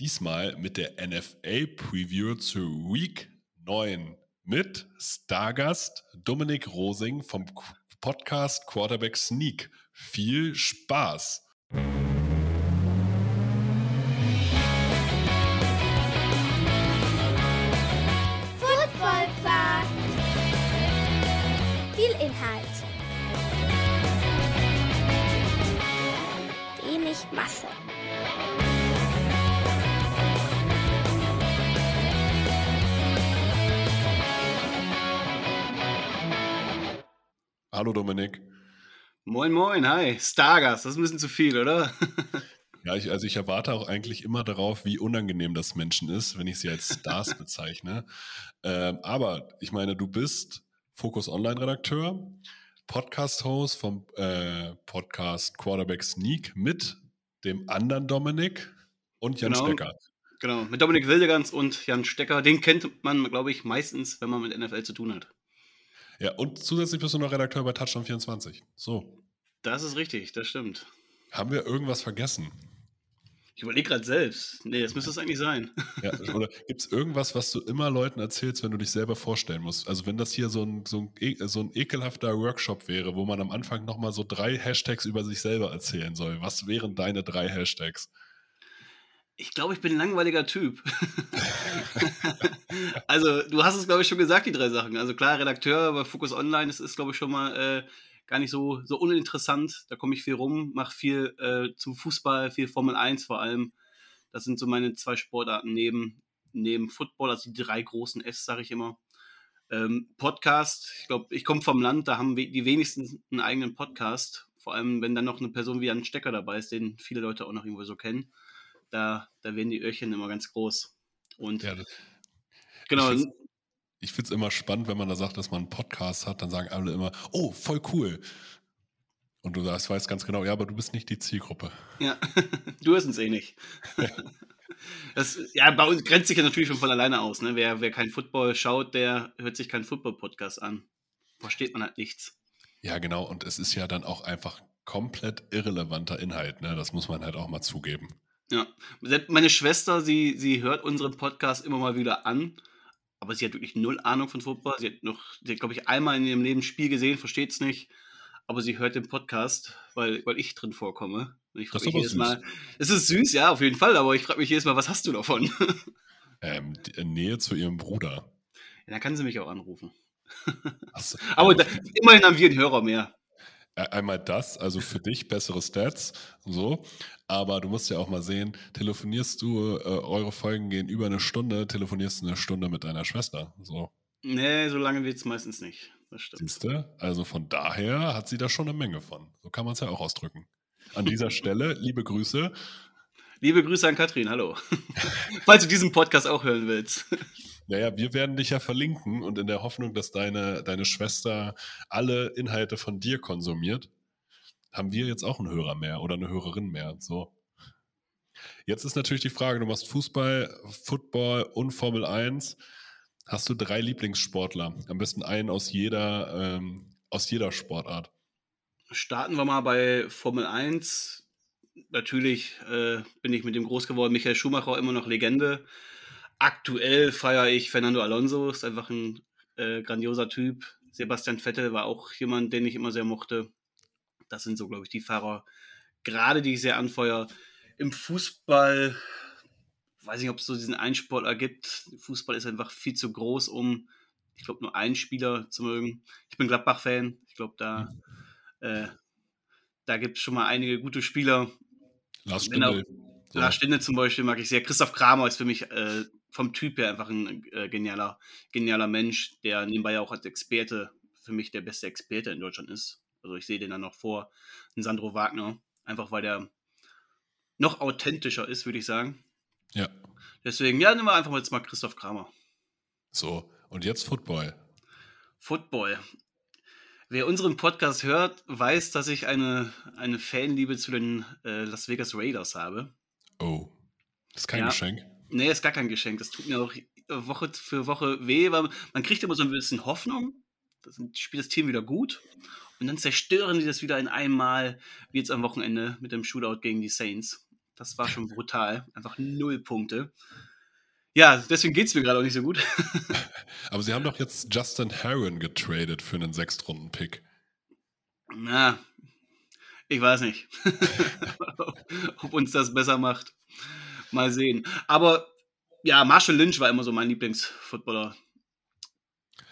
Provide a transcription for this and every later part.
Diesmal mit der NFL Preview zu Week 9 mit Stargast Dominik Rosing vom Podcast Quarterback Sneak. Viel Spaß! Hallo Dominik. Moin, moin, hi. Stargast, das ist ein bisschen zu viel, oder? Ja, ich, also ich erwarte auch eigentlich immer darauf, wie unangenehm das Menschen ist, wenn ich sie als Stars bezeichne. Ähm, aber ich meine, du bist Focus Online-Redakteur, Podcast-Host vom äh, Podcast Quarterback Sneak mit dem anderen Dominik und Jan Genau. Stecker. Genau, mit Dominik Wildegans und Jan Stecker. Den kennt man, glaube ich, meistens, wenn man mit NFL zu tun hat. Ja, und zusätzlich bist du noch Redakteur bei Touchdown 24. So, Das ist richtig, das stimmt. haben wir irgendwas vergessen? Ich überlege gerade selbst. Nee, das müsste es eigentlich sein. Ja, oder gibt es irgendwas, was du immer Leuten erzählst, wenn du dich selber vorstellen musst? Also wenn das hier so ein, so ein, e- so ein ekelhafter Workshop wäre, wo man am Anfang nochmal so drei Hashtags über sich selber erzählen soll, was wären deine drei Hashtags? Ich glaube, ich bin ein langweiliger Typ. also, du hast es, glaube ich, schon gesagt, die drei Sachen. Also klar, Redakteur bei Focus Online, das ist, glaube ich, schon mal äh, gar nicht so, so uninteressant. Da komme ich viel rum, mache viel äh, zum Fußball, viel Formel 1 vor allem. Das sind so meine zwei Sportarten neben, neben Football, also die drei großen Fs, sage ich immer. Ähm, Podcast, ich glaube, ich komme vom Land, da haben die wenigsten einen eigenen Podcast. Vor allem, wenn dann noch eine Person wie ein Stecker dabei ist, den viele Leute auch noch irgendwo so kennen da, da werden die Öhrchen immer ganz groß. Und Ja, das, genau, ich finde es immer spannend, wenn man da sagt, dass man einen Podcast hat, dann sagen alle immer, oh, voll cool. Und du sagst, weißt ganz genau, ja, aber du bist nicht die Zielgruppe. ja, du hörst uns eh nicht. Das, ja, bei uns grenzt sich ja natürlich schon von alleine aus. Ne? Wer, wer kein Football schaut, der hört sich keinen Football-Podcast an. Versteht man halt nichts. Ja, genau. Und es ist ja dann auch einfach komplett irrelevanter Inhalt. Ne? Das muss man halt auch mal zugeben. Ja. Meine Schwester, sie, sie hört unseren Podcast immer mal wieder an, aber sie hat wirklich null Ahnung von Football. Sie hat noch, sie glaube ich, einmal in ihrem Leben ein Spiel gesehen, versteht es nicht. Aber sie hört den Podcast, weil, weil ich drin vorkomme. Und ich Das frage ist mich jedes Mal, es ist süß, ja, auf jeden Fall, aber ich frage mich jedes Mal, was hast du davon? Ähm, die Nähe zu ihrem Bruder. ja, dann kann sie mich auch anrufen. Hast, Aber da, immerhin haben wir einen Hörer mehr. Einmal das, also für dich bessere Stats, so. Aber du musst ja auch mal sehen, telefonierst du, äh, eure Folgen gehen über eine Stunde, telefonierst du eine Stunde mit deiner Schwester. So, Nee, so lange wird es meistens nicht. Das stimmt. siehst du? Also von daher hat sie da schon eine Menge von. So kann man es ja auch ausdrücken. An dieser Stelle, liebe Grüße. Liebe Grüße an Katrin, hallo. Falls du diesen Podcast auch hören willst. Naja, wir werden dich ja verlinken und in der Hoffnung, dass deine, deine Schwester alle Inhalte von dir konsumiert, haben wir jetzt auch einen Hörer mehr oder eine Hörerin mehr. So. Jetzt ist natürlich die Frage, du machst Fußball, Football und Formel 1. Hast du drei Lieblingssportler? Am besten einen aus jeder, ähm, aus jeder Sportart. Starten wir mal bei Formel 1. Natürlich äh, bin ich mit dem groß geworden. Michael Schumacher immer noch Legende. Aktuell feiere ich Fernando Alonso, ist einfach ein äh, grandioser Typ. Sebastian Vettel war auch jemand, den ich immer sehr mochte. Das sind so, glaube ich, die Fahrer, gerade die ich sehr anfeuere. Im Fußball, weiß nicht, ob es so diesen Einsportler gibt. Fußball ist einfach viel zu groß, um, ich glaube, nur einen Spieler zu mögen. Ich bin Gladbach-Fan. Ich glaube, da, äh, da gibt es schon mal einige gute Spieler. Lars. Stindl. Lars Stinde zum Beispiel mag ich sehr. Christoph Kramer ist für mich äh, vom Typ her einfach ein äh, genialer, genialer Mensch, der nebenbei ja auch als Experte für mich der beste Experte in Deutschland ist. Also ich sehe den dann noch vor einen Sandro Wagner, einfach weil der noch authentischer ist, würde ich sagen. Ja, Deswegen, ja, nehmen wir einfach jetzt mal Christoph Kramer. So, und jetzt Football. Football. Wer unseren Podcast hört, weiß, dass ich eine, eine Fanliebe zu den äh, Las Vegas Raiders habe. Oh, das ist kein Ja. Geschenk. Nee, ist gar kein Geschenk. Das tut mir auch Woche für Woche weh, weil man kriegt immer so ein bisschen Hoffnung. Das spielt das Team wieder gut. Und dann zerstören die das wieder in einmal, wie jetzt am Wochenende mit dem Shootout gegen die Saints. Das war schon brutal. Einfach null Punkte. Ja, deswegen geht es mir gerade auch nicht so gut. Aber sie haben doch jetzt Justin Herron getradet für einen Sechstrunden-Pick. Na, ich weiß nicht, ob uns das besser macht. Mal sehen. Aber ja, Marshall Lynch war immer so mein Lieblingsfootballer.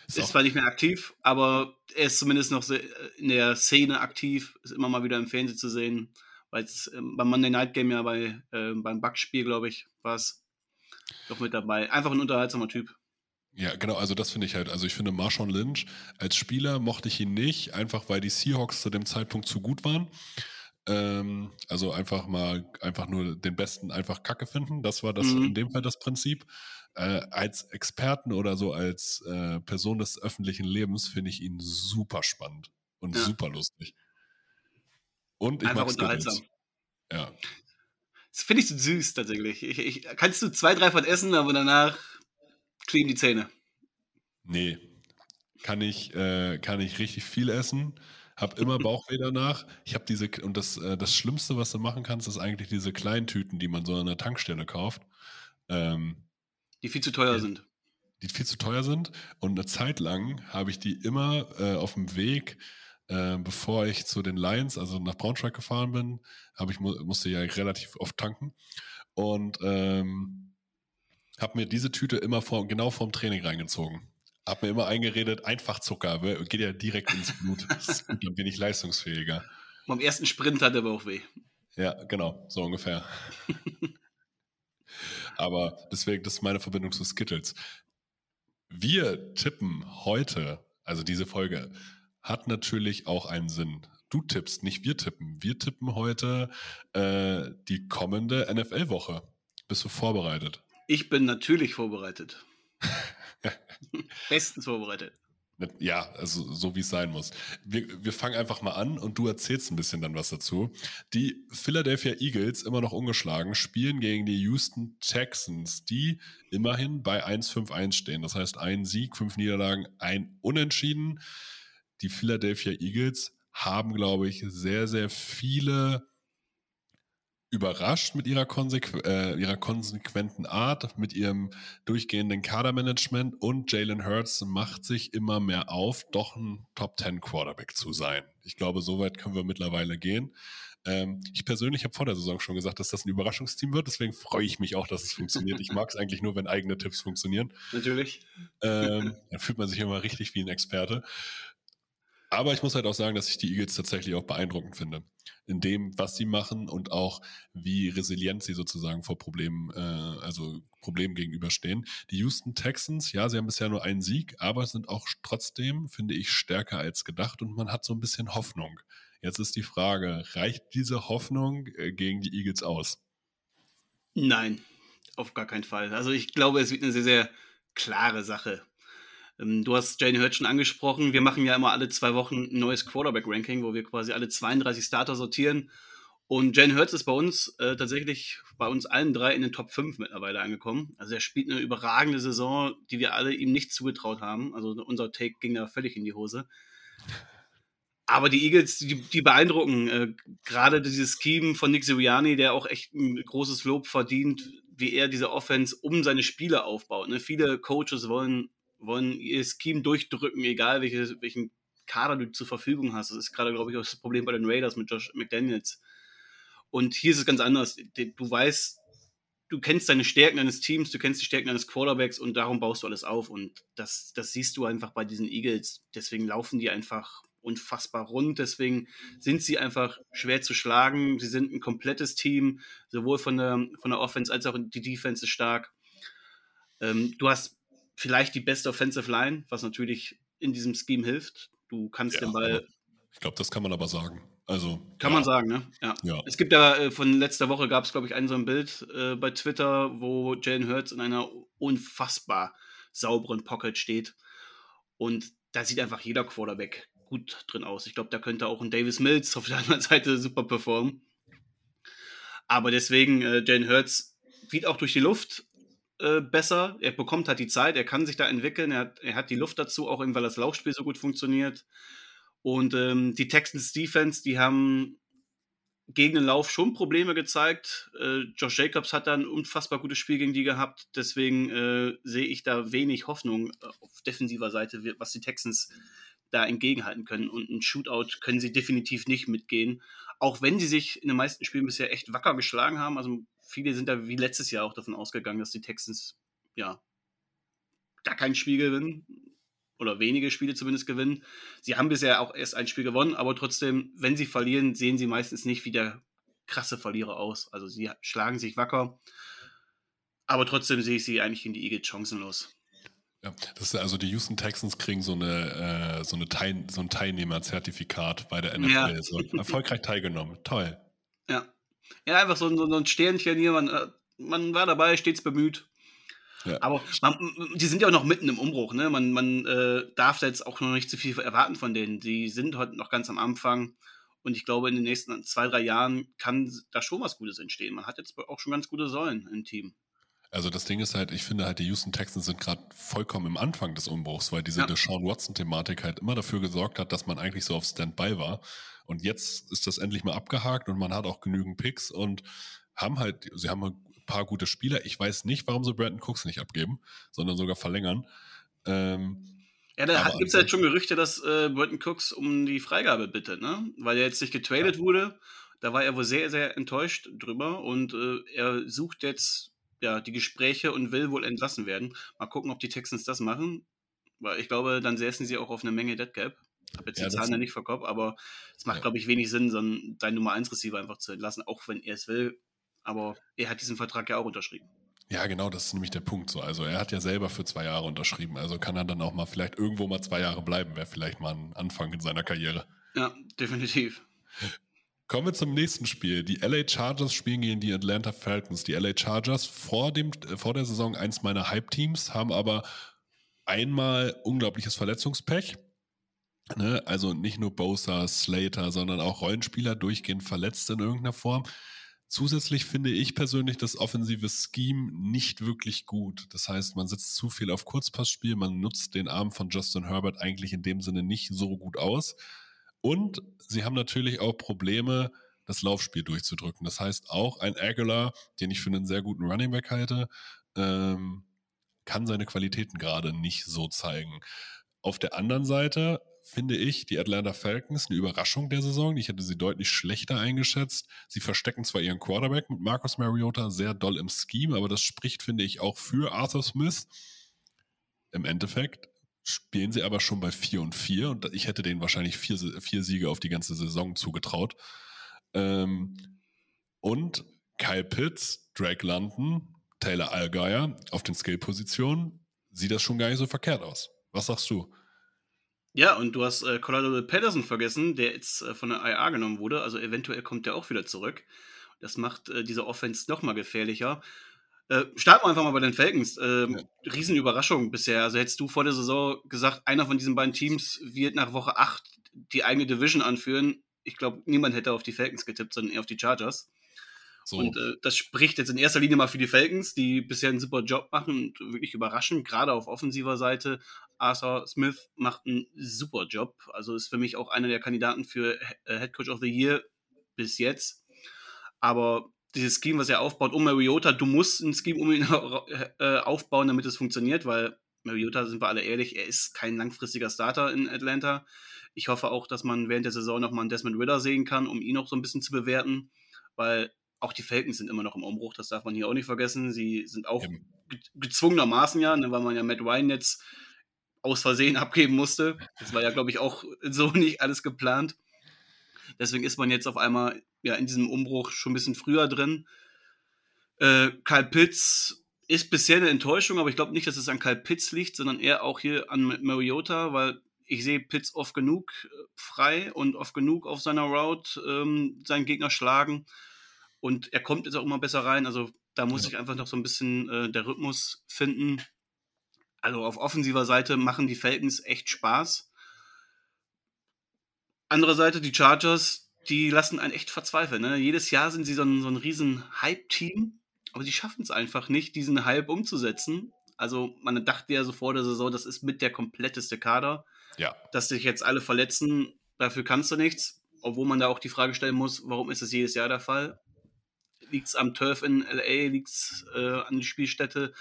Ist Ist zwar nicht mehr aktiv, aber er ist zumindest noch in der Szene aktiv, ist immer mal wieder im Fernsehen zu sehen. Weil es ähm, beim Monday Night Game ja bei, äh, beim Bugs-Spiel, glaube ich, war es doch mit dabei. Einfach ein unterhaltsamer Typ. ja, genau, also das finde ich halt. Also ich finde Marshawn Lynch als Spieler mochte ich ihn nicht, einfach weil die Seahawks zu dem Zeitpunkt zu gut waren. Ähm, also einfach mal, einfach nur den Besten einfach Kacke finden. Das war das Mhm. in dem Fall das Prinzip. Äh, als Experten oder so als äh, Person des öffentlichen Lebens finde ich ihn super spannend und Ja. super lustig. Und ich Einfach unterhaltsam. Ja. Das finde ich so süß tatsächlich. Ich, ich, kannst du zwei, drei von essen, aber danach kleben die Zähne. Nee. Kann ich, äh, kann ich richtig viel essen. Hab immer Bauchweh danach. Ich habe diese, und das, äh, das Schlimmste, was du machen kannst, ist eigentlich diese kleinen Tüten, die man so an der Tankstelle kauft, ähm, Die viel zu teuer Ja. sind. die viel zu teuer sind. Und eine Zeit lang habe ich die immer äh, auf dem Weg, äh, bevor ich zu den Lions, also nach Braunschweig gefahren bin, habe ich, mu musste ja relativ oft tanken. Und ähm, habe mir diese Tüte immer vor, genau vorm Training reingezogen. Hab mir immer eingeredet, einfach Zucker, geht ja direkt ins Blut. Dann bin ich leistungsfähiger. Beim ersten Sprint hat er aber auch weh. Ja, genau, so ungefähr. Aber deswegen, das ist meine Verbindung zu Skittles. Wir tippen heute, also diese Folge, hat natürlich auch einen Sinn. Du tippst, nicht wir tippen. Wir tippen heute äh, die kommende NFL-Woche. Bist du vorbereitet? Ich bin natürlich vorbereitet. Bestens vorbereitet. Ja, also so wie es sein muss. Wir, wir fangen einfach mal an und du erzählst ein bisschen dann was dazu. Die Philadelphia Eagles, immer noch ungeschlagen, spielen gegen die Houston Texans, die immerhin bei 1-5-1 stehen. Das heißt, ein Sieg, fünf Niederlagen, ein Unentschieden. Die Philadelphia Eagles haben, glaube ich, sehr, sehr viele überrascht mit ihrer, konsequ äh, ihrer konsequenten Art, mit ihrem durchgehenden Kadermanagement und Jalen Hurts macht sich immer mehr auf, doch ein Top 10 Quarterback zu sein. Ich glaube, so weit können wir mittlerweile gehen. Ähm, ich persönlich habe vor der Saison schon gesagt, dass das ein Überraschungsteam wird, deswegen freue ich mich auch, dass es funktioniert. Ich mag es eigentlich nur, wenn eigene Tipps funktionieren. Natürlich. Ähm, dann fühlt man sich immer richtig wie ein Experte. Aber ich muss halt auch sagen, dass ich die Eagles tatsächlich auch beeindruckend finde. In dem, was sie machen und auch wie resilient sie sozusagen vor Problemen, äh, also Problemen gegenüberstehen. Die Houston Texans, ja, sie haben bisher nur einen Sieg, aber sind auch trotzdem, finde ich, stärker als gedacht und man hat so ein bisschen Hoffnung. Jetzt ist die Frage, reicht diese Hoffnung äh, gegen die Eagles aus? Nein, auf gar keinen Fall. Also ich glaube, es wird eine sehr, sehr klare Sache. Ähm, Du hast Jane Hurt schon angesprochen. Wir machen ja immer alle zwei Wochen ein neues Quarterback-Ranking, wo wir quasi alle 32 Starter sortieren. Und Jane Hurts ist bei uns äh, tatsächlich bei uns allen drei in den Top 5 mittlerweile angekommen. Also er spielt eine überragende Saison, die wir alle ihm nicht zugetraut haben. Also unser Take ging da völlig in die Hose. Aber die Eagles, die, die beeindrucken. Äh, Gerade dieses Scheme von Nick Sirianni, der auch echt ein großes Lob verdient, wie er diese Offense um seine Spieler aufbaut. Ne? Viele Coaches wollen, wollen ihr Scheme durchdrücken, egal welche, welchen Kader du zur Verfügung hast. Das ist gerade, glaube ich, auch das Problem bei den Raiders mit Josh McDaniels. Und hier ist es ganz anders. Du weißt, du kennst deine Stärken deines Teams, du kennst die Stärken deines Quarterbacks und darum baust du alles auf. Und das, das siehst du einfach bei diesen Eagles. Deswegen laufen die einfach unfassbar rund. Deswegen sind sie einfach schwer zu schlagen. Sie sind ein komplettes Team, sowohl von der, von der Offense als auch die Defense ist stark. Ähm, du hast vielleicht die beste Offensive Line, was natürlich in diesem Scheme hilft. Du kannst Ja, den Ball Ich glaube, das kann man aber sagen. Also. Kann ja. man sagen, ne? Ja. Ja. Es gibt da äh, von letzter Woche gab es, glaube ich, ein so ein Bild äh, bei Twitter, wo Jalen Hurts in einer unfassbar sauberen Pocket steht. Und da sieht einfach jeder Quarterback gut drin aus. Ich glaube, da könnte auch ein Davis Mills auf der anderen Seite super performen. Aber deswegen, äh, Jalen Hurts geht auch durch die Luft äh, besser. Er bekommt halt die Zeit, er kann sich da entwickeln, er hat, er hat die Luft dazu, auch eben weil das Laufspiel so gut funktioniert. Und ähm, die Texans Defense, die haben gegen den Lauf schon Probleme gezeigt. Äh, Josh Jacobs hat da ein unfassbar gutes Spiel gegen die gehabt. Deswegen äh, sehe ich da wenig Hoffnung äh, auf defensiver Seite, was die Texans da entgegenhalten können. Und ein Shootout können sie definitiv nicht mitgehen. Auch wenn sie sich in den meisten Spielen bisher echt wacker geschlagen haben. Also viele sind da wie letztes Jahr auch davon ausgegangen, dass die Texans ja gar kein Spiel gewinnen. Oder wenige Spiele zumindest gewinnen. Sie haben bisher auch erst ein Spiel gewonnen, aber trotzdem, wenn sie verlieren, sehen sie meistens nicht wie der krasse Verlierer aus. Also sie schlagen sich wacker. Aber trotzdem sehe ich sie eigentlich gegen die Eagles chancenlos. Ja, das ist also die Houston Texans kriegen so eine, äh, so eine Teil, so ein Teilnehmerzertifikat bei der NFL. Ja. So, erfolgreich teilgenommen. Toll. Ja. Ja, einfach so, ein- so ein Sternchen hier. Man, äh, man war dabei, stets bemüht. Ja. Aber man, die sind ja auch noch mitten im Umbruch. Ne? Man, man äh, darf da jetzt auch noch nicht zu viel erwarten von denen. Die sind heute noch ganz am Anfang. Und ich glaube, in den nächsten zwei, drei Jahren kann da schon was Gutes entstehen. Man hat jetzt auch schon ganz gute Säulen im Team. Also das Ding ist halt, ich finde halt, die Houston Texans sind gerade vollkommen im Anfang des Umbruchs, weil diese Ja. Deshaun Watson-Thematik halt immer dafür gesorgt hat, dass man eigentlich so auf Standby war. Und jetzt ist das endlich mal abgehakt und man hat auch genügend Picks und haben halt, sie haben ein paar gute Spieler. Ich weiß nicht, warum sie Brandon Cooks nicht abgeben, sondern sogar verlängern. Ähm, Ja, da gibt es ja jetzt schon Gerüchte, dass äh, Burton Cooks um die Freigabe bittet, ne? Weil er jetzt nicht getradet wurde. Da war er wohl sehr, sehr enttäuscht drüber und äh, er sucht jetzt ja die Gespräche und will wohl entlassen werden. Mal gucken, ob die Texans das machen. Weil ich glaube, dann säßen sie auch auf eine Menge Dead Cap. Hab jetzt Ja, die Zahlen ja nicht verkauft, aber es macht, Ja. glaube ich, wenig Sinn, so einen, deinen Nummer 1 Receiver einfach zu entlassen, auch wenn er es will. Aber er hat diesen Vertrag ja auch unterschrieben. Ja, genau, das ist nämlich der Punkt. So. Also er hat ja selber für zwei Jahre unterschrieben. Also kann er dann auch mal vielleicht irgendwo mal zwei Jahre bleiben, wäre vielleicht mal ein Anfang in seiner Karriere. Ja, definitiv. Kommen wir zum nächsten Spiel. Die LA Chargers spielen gegen die Atlanta Falcons. Die LA Chargers vor, dem, äh, vor der Saison eins meiner Hype-Teams, haben aber einmal unglaubliches Verletzungspech. Ne? Also nicht nur Bosa, Slater, sondern auch Rollenspieler durchgehend verletzt in irgendeiner Form. Zusätzlich finde ich persönlich das offensive Scheme nicht wirklich gut. Das heißt, man setzt zu viel auf Kurzpassspiel, man nutzt den Arm von Justin Herbert eigentlich in dem Sinne nicht so gut aus. Und sie haben natürlich auch Probleme, das Laufspiel durchzudrücken. Das heißt, auch ein Aguilar, den ich für einen sehr guten Running Back halte, ähm, kann seine Qualitäten gerade nicht so zeigen. Auf der anderen Seite finde ich die Atlanta Falcons eine Überraschung der Saison. Ich hätte sie deutlich schlechter eingeschätzt. Sie verstecken zwar ihren Quarterback mit Marcus Mariota sehr doll im Scheme, aber das spricht, finde ich, auch für Arthur Smith. Im Endeffekt spielen sie aber schon bei 4 und 4 und ich hätte denen wahrscheinlich vier, vier Siege auf die ganze Saison zugetraut. Ähm, und Kyle Pitts, Drake London, Taylor Allgeier auf den Skill-Positionen sieht das schon gar nicht so verkehrt aus. Was sagst du? Ja, und du hast äh, Colorado Patterson vergessen, der jetzt äh, von der IA genommen wurde. Also eventuell kommt der auch wieder zurück. Das macht äh, diese Offense nochmal gefährlicher. Äh, starten wir einfach mal bei den Falcons. Ähm, Riesenüberraschung bisher. Also hättest du vor der Saison gesagt, einer von diesen beiden Teams wird nach Woche 8 die eigene Division anführen. Ich glaube, niemand hätte auf die Falcons getippt, sondern eher auf die Chargers. So, Und äh, das spricht jetzt in erster Linie mal für die Falcons, die bisher einen super Job machen und wirklich überraschend, gerade auf offensiver Seite. Arthur Smith macht einen super Job. Also ist für mich auch einer der Kandidaten für äh, Head Coach of the Year bis jetzt. Aber dieses Scheme, was er aufbaut um Mariota, du musst ein Scheme um ihn äh, aufbauen, damit es funktioniert, weil Mariota, sind wir alle ehrlich, er ist kein langfristiger Starter in Atlanta. Ich hoffe auch, dass man während der Saison nochmal einen Desmond Ritter sehen kann, um ihn auch so ein bisschen zu bewerten, weil auch die Falcons sind immer noch im Umbruch, das darf man hier auch nicht vergessen. Sie sind auch gezwungenermaßen ja, ne, weil man ja Matt Ryan jetzt aus Versehen abgeben musste. Das war ja, glaube ich, auch so nicht alles geplant. Deswegen ist man jetzt auf einmal ja in diesem Umbruch schon ein bisschen früher drin. Äh, Kyle Pitts ist bisher eine Enttäuschung, aber ich glaube nicht, dass es an Kyle Pitts liegt, sondern eher auch hier an Mariota, weil ich sehe Pitts oft genug äh, frei und oft genug auf seiner Route ähm, seinen Gegner schlagen. Und er kommt jetzt auch immer besser rein. Also da muss ja. ich einfach noch so ein bisschen äh, der Rhythmus finden. Also auf offensiver Seite machen die Falcons echt Spaß. Andere Seite, die Chargers, die lassen einen echt verzweifeln. Ne? Jedes Jahr sind sie so ein, so ein riesen Hype-Team, aber sie schaffen es einfach nicht, diesen Hype umzusetzen. Also man dachte ja so vor der Saison, das ist mit der kompletteste Kader. Ja. Dass sich jetzt alle verletzen, dafür kannst du nichts. Obwohl man da auch die Frage stellen muss, warum ist das jedes Jahr der Fall? Liegt es am Turf in LA? Liegt es äh, an die Spielstätte?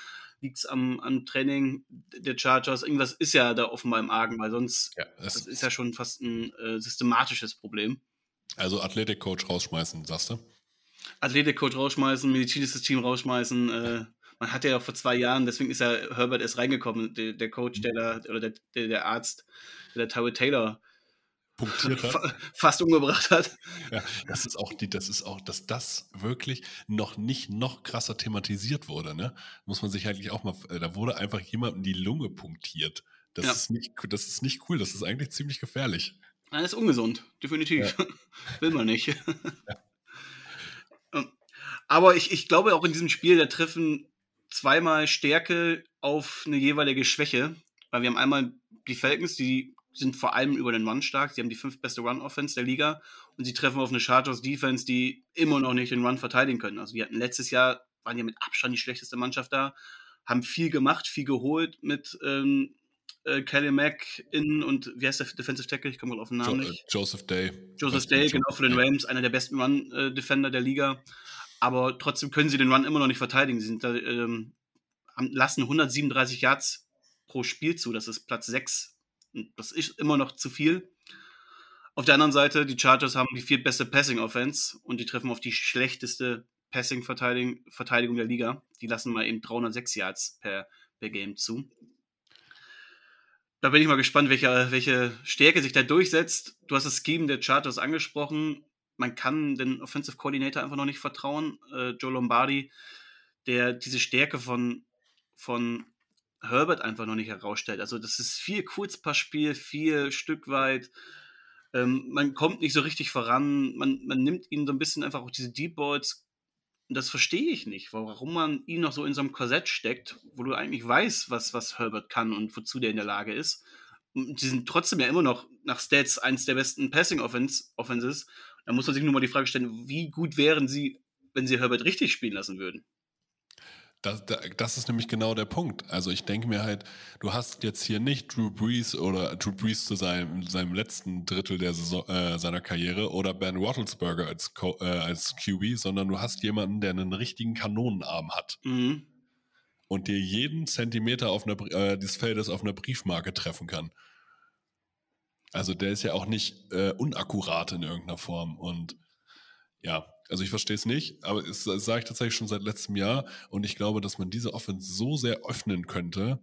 Liegt es am, am Training der Chargers? Irgendwas ist ja da offenbar im Argen, weil sonst ja, das ist ja schon fast ein äh, systematisches Problem. Also Athletikcoach rausschmeißen, sagst du? Athletikcoach rausschmeißen, medizinisches Team rausschmeißen. Äh, man hat ja vor zwei Jahren, deswegen ist ja Herbert erst reingekommen, der, der Coach, der da, oder der, der, Arzt, der, Tyrell Taylor punktiert hat. fast umgebracht hat. Ja, das ist auch die, das ist auch, dass das wirklich noch nicht noch krasser thematisiert wurde, ne? Muss man sich eigentlich auch mal, da wurde einfach jemandem die Lunge punktiert. Das ja. ist nicht, das ist nicht cool, das ist eigentlich ziemlich gefährlich. Das ist ungesund, definitiv. Ja. Will man nicht. Ja. Ähm, aber ich, ich glaube auch in diesem Spiel, da treffen zweimal Stärke auf eine jeweilige Schwäche. Weil wir haben einmal die Falcons, die sind vor allem über den Run stark. Sie haben die fünf beste Run-Offense der Liga und sie treffen auf eine Chargers-Defense, die immer noch nicht den Run verteidigen können. Also wir hatten letztes Jahr, waren ja mit Abstand die schlechteste Mannschaft da, haben viel gemacht, viel geholt mit ähm, äh, Kelly Mack in und wie heißt der Defensive Tackle? Ich komme mal auf den Namen jo nicht. Joseph Day. Joseph Day, genau, für den Rams, einer der besten Run-Defender der Liga. Aber trotzdem können sie den Run immer noch nicht verteidigen. Sie sind da, ähm, lassen 137 Yards pro Spiel zu. Das ist Platz 6. Das ist immer noch zu viel. Auf der anderen Seite, die Chargers haben die viertbeste Passing-Offense und die treffen auf die schlechteste Passing-Verteidigung der Liga. Die lassen mal eben 306 Yards per, per Game zu. Da bin ich mal gespannt, welche, welche Stärke sich da durchsetzt. Du hast das Scheme der Chargers angesprochen. Man kann den Offensive Coordinator einfach noch nicht vertrauen. Äh, Joe Lombardi, der diese Stärke von, von Herbert einfach noch nicht herausstellt. Also das ist viel Kurzpassspiel, viel Stück weit. Ähm, man kommt nicht so richtig voran. Man, man nimmt ihnen so ein bisschen einfach auch diese Deep Balls. Und das verstehe ich nicht, warum man ihn noch so in so einem Korsett steckt, wo du eigentlich weißt, was, was Herbert kann und wozu der in der Lage ist. Und sie sind trotzdem ja immer noch nach Stats eins der besten Passing Offenses. Da muss man sich nur mal die Frage stellen, wie gut wären sie, wenn sie Herbert richtig spielen lassen würden? Das, das, ist nämlich genau der Punkt. Also ich denke mir halt, du hast jetzt hier nicht Drew Brees oder Drew Brees zu seinem, seinem letzten Drittel der Saison, äh, seiner Karriere oder Ben Roethlisberger als, äh, als QB, sondern du hast jemanden, der einen richtigen Kanonenarm hat. Mhm. Und dir jeden Zentimeter auf einer, äh, des Feldes auf einer Briefmarke treffen kann. Also der ist ja auch nicht äh, unakkurat in irgendeiner Form. Und ja, also ich verstehe es nicht, aber das sage ich tatsächlich schon seit letztem Jahr und ich glaube, dass man diese Offense so sehr öffnen könnte,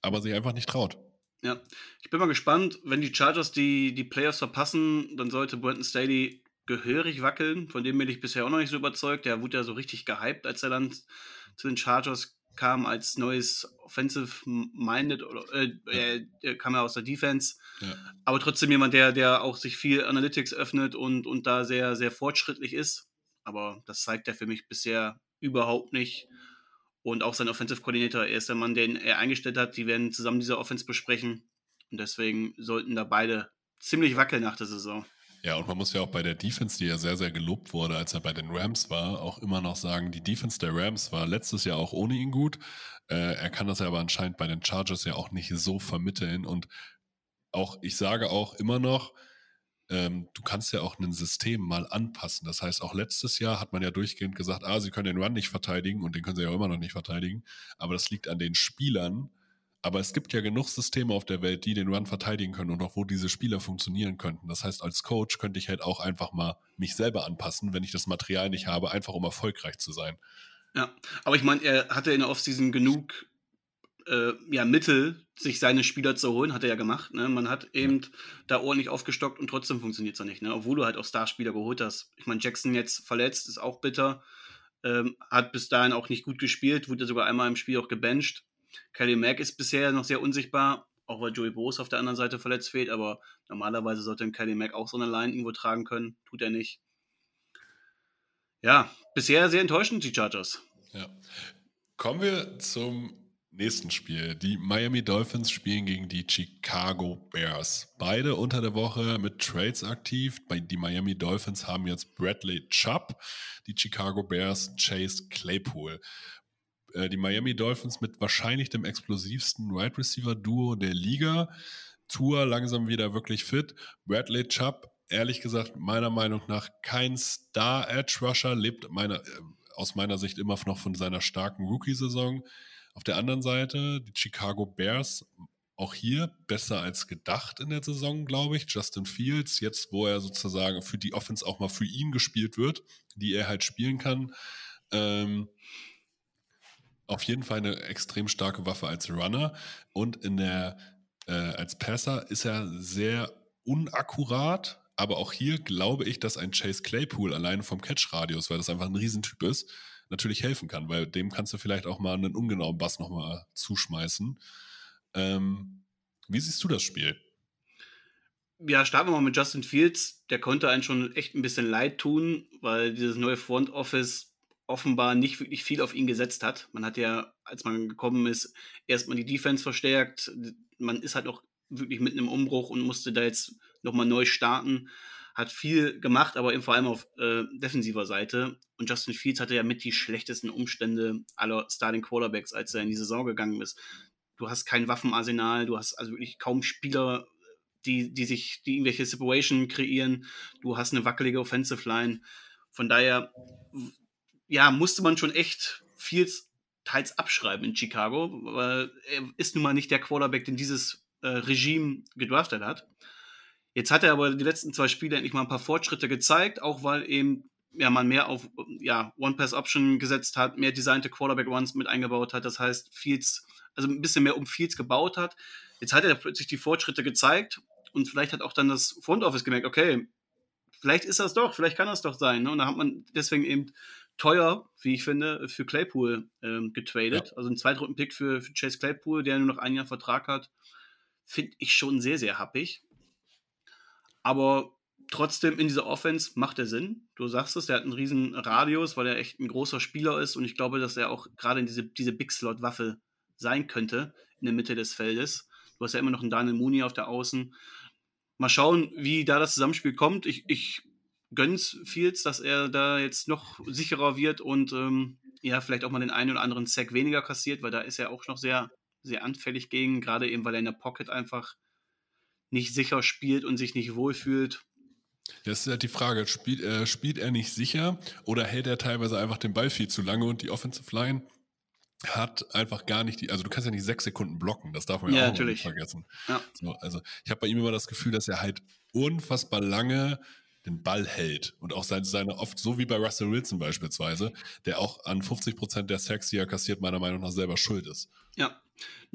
aber sich einfach nicht traut. Ja, ich bin mal gespannt, wenn die Chargers die, die Playoffs verpassen, dann sollte Brandon Staley gehörig wackeln. Von dem bin ich bisher auch noch nicht so überzeugt. Der wurde ja so richtig gehypt, als er dann zu den Chargers kam als neues Offensive-Minded oder äh, er, er, kam ja aus der Defense. Ja. Aber trotzdem jemand, der, der auch sich viel Analytics öffnet und, und da sehr, sehr fortschrittlich ist. Aber das zeigt er für mich bisher überhaupt nicht. Und auch sein Offensive Coordinator, er ist der Mann, den er eingestellt hat. Die werden zusammen diese Offense besprechen. Und deswegen sollten da beide ziemlich wackeln nach der Saison. Ja, und man muss ja auch bei der Defense, die ja sehr, sehr gelobt wurde, als er bei den Rams war, auch immer noch sagen, die Defense der Rams war letztes Jahr auch ohne ihn gut. Äh, er kann das ja aber anscheinend bei den Chargers ja auch nicht so vermitteln. Und auch, ich sage auch immer noch, ähm, du kannst ja auch ein System mal anpassen. Das heißt, auch letztes Jahr hat man ja durchgehend gesagt, ah, sie können den Run nicht verteidigen und den können sie ja auch immer noch nicht verteidigen. Aber das liegt an den Spielern, aber es gibt ja genug Systeme auf der Welt, die den Run verteidigen können und auch wo diese Spieler funktionieren könnten. Das heißt, als Coach könnte ich halt auch einfach mal mich selber anpassen, wenn ich das Material nicht habe, einfach um erfolgreich zu sein. Ja, aber ich meine, er hatte in der Offseason genug äh, ja, Mittel, sich seine Spieler zu holen, hat er ja gemacht. Ne? Man hat eben ja. da ordentlich aufgestockt und trotzdem funktioniert es ja nicht, ne? obwohl du halt auch Starspieler geholt hast. Ich meine, Jackson jetzt verletzt, ist auch bitter. Ähm, hat bis dahin auch nicht gut gespielt, wurde sogar einmal im Spiel auch gebencht. Kelly Mack ist bisher noch sehr unsichtbar, auch weil Joey Bose auf der anderen Seite verletzt fehlt, aber normalerweise sollte ein Kelly Mack auch so eine Line irgendwo tragen können. Tut er nicht. Ja, bisher sehr enttäuschend, die Chargers. Ja. Kommen wir zum nächsten Spiel. Die Miami Dolphins spielen gegen die Chicago Bears. Beide unter der Woche mit Trades aktiv. Die Miami Dolphins haben jetzt Bradley Chubb, die Chicago Bears Chase Claypool. Äh, die Miami Dolphins mit wahrscheinlich dem explosivsten Wide right Receiver Duo der Liga. Tour langsam wieder wirklich fit. Bradley Chubb, ehrlich gesagt, meiner Meinung nach kein Star Edge Rusher, lebt meiner, äh, aus meiner Sicht immer noch von seiner starken Rookie-Saison. Auf der anderen Seite die Chicago Bears, auch hier besser als gedacht in der Saison, glaube ich. Justin Fields, jetzt wo er sozusagen für die Offense auch mal für ihn gespielt wird, die er halt spielen kann. Ähm, auf jeden Fall eine extrem starke Waffe als Runner und in der äh, als Passer ist er sehr unakkurat, aber auch hier glaube ich, dass ein Chase Claypool alleine vom Catch-Radius, weil das einfach ein Riesentyp ist, natürlich helfen kann, weil dem kannst du vielleicht auch mal einen ungenauen Bass nochmal zuschmeißen. Ähm, wie siehst du das Spiel? Ja, starten wir mal mit Justin Fields. Der konnte einen schon echt ein bisschen leid tun, weil dieses neue Front Office offenbar nicht wirklich viel auf ihn gesetzt hat. Man hat ja, als man gekommen ist, erstmal die Defense verstärkt. Man ist halt auch wirklich mitten im Umbruch und musste da jetzt nochmal neu starten hat viel gemacht, aber eben vor allem auf äh, defensiver Seite. Und Justin Fields hatte ja mit die schlechtesten Umstände aller Starting Quarterbacks, als er in die Saison gegangen ist. Du hast kein Waffenarsenal, du hast also wirklich kaum Spieler, die, die sich, die irgendwelche Situationen kreieren. Du hast eine wackelige Offensive Line. Von daher, ja, musste man schon echt Fields teils abschreiben in Chicago, weil er ist nun mal nicht der Quarterback, den dieses äh, Regime gedraftet hat. Jetzt hat er aber die letzten zwei Spiele endlich mal ein paar Fortschritte gezeigt, auch weil eben ja, man mehr auf ja, One-Pass-Option gesetzt hat, mehr designte Quarterback-Ones mit eingebaut hat. Das heißt, Fields, also ein bisschen mehr um Fields gebaut hat. Jetzt hat er plötzlich die Fortschritte gezeigt und vielleicht hat auch dann das Front Office gemerkt, okay, vielleicht ist das doch, vielleicht kann das doch sein. Ne? Und da hat man deswegen eben teuer, wie ich finde, für Claypool ähm, getradet. Ja. Also ein Zweitrunden-Pick für, für Chase Claypool, der nur noch ein Jahr Vertrag hat, finde ich schon sehr, sehr happig. Aber trotzdem in dieser Offense macht er Sinn. Du sagst es, der hat einen riesen Radius, weil er echt ein großer Spieler ist und ich glaube, dass er auch gerade in diese, diese Big Slot Waffe sein könnte in der Mitte des Feldes. Du hast ja immer noch einen Daniel Mooney auf der Außen. Mal schauen, wie da das Zusammenspiel kommt. Ich, ich gönn's Fields, dass er da jetzt noch sicherer wird und ähm, ja, vielleicht auch mal den einen oder anderen Sack weniger kassiert, weil da ist er auch noch sehr, sehr anfällig gegen, gerade eben, weil er in der Pocket einfach nicht sicher spielt und sich nicht wohlfühlt. Das ist halt die Frage, spielt, äh, spielt er nicht sicher oder hält er teilweise einfach den Ball viel zu lange und die Offensive Line hat einfach gar nicht die, also du kannst ja nicht sechs Sekunden blocken, das darf man ja, auch nicht vergessen. Ja. So, also ich habe bei ihm immer das Gefühl, dass er halt unfassbar lange den Ball hält und auch seine, seine oft, so wie bei Russell Wilson beispielsweise, der auch an 50 Prozent der Sacks, die er kassiert, meiner Meinung nach selber schuld ist. Ja,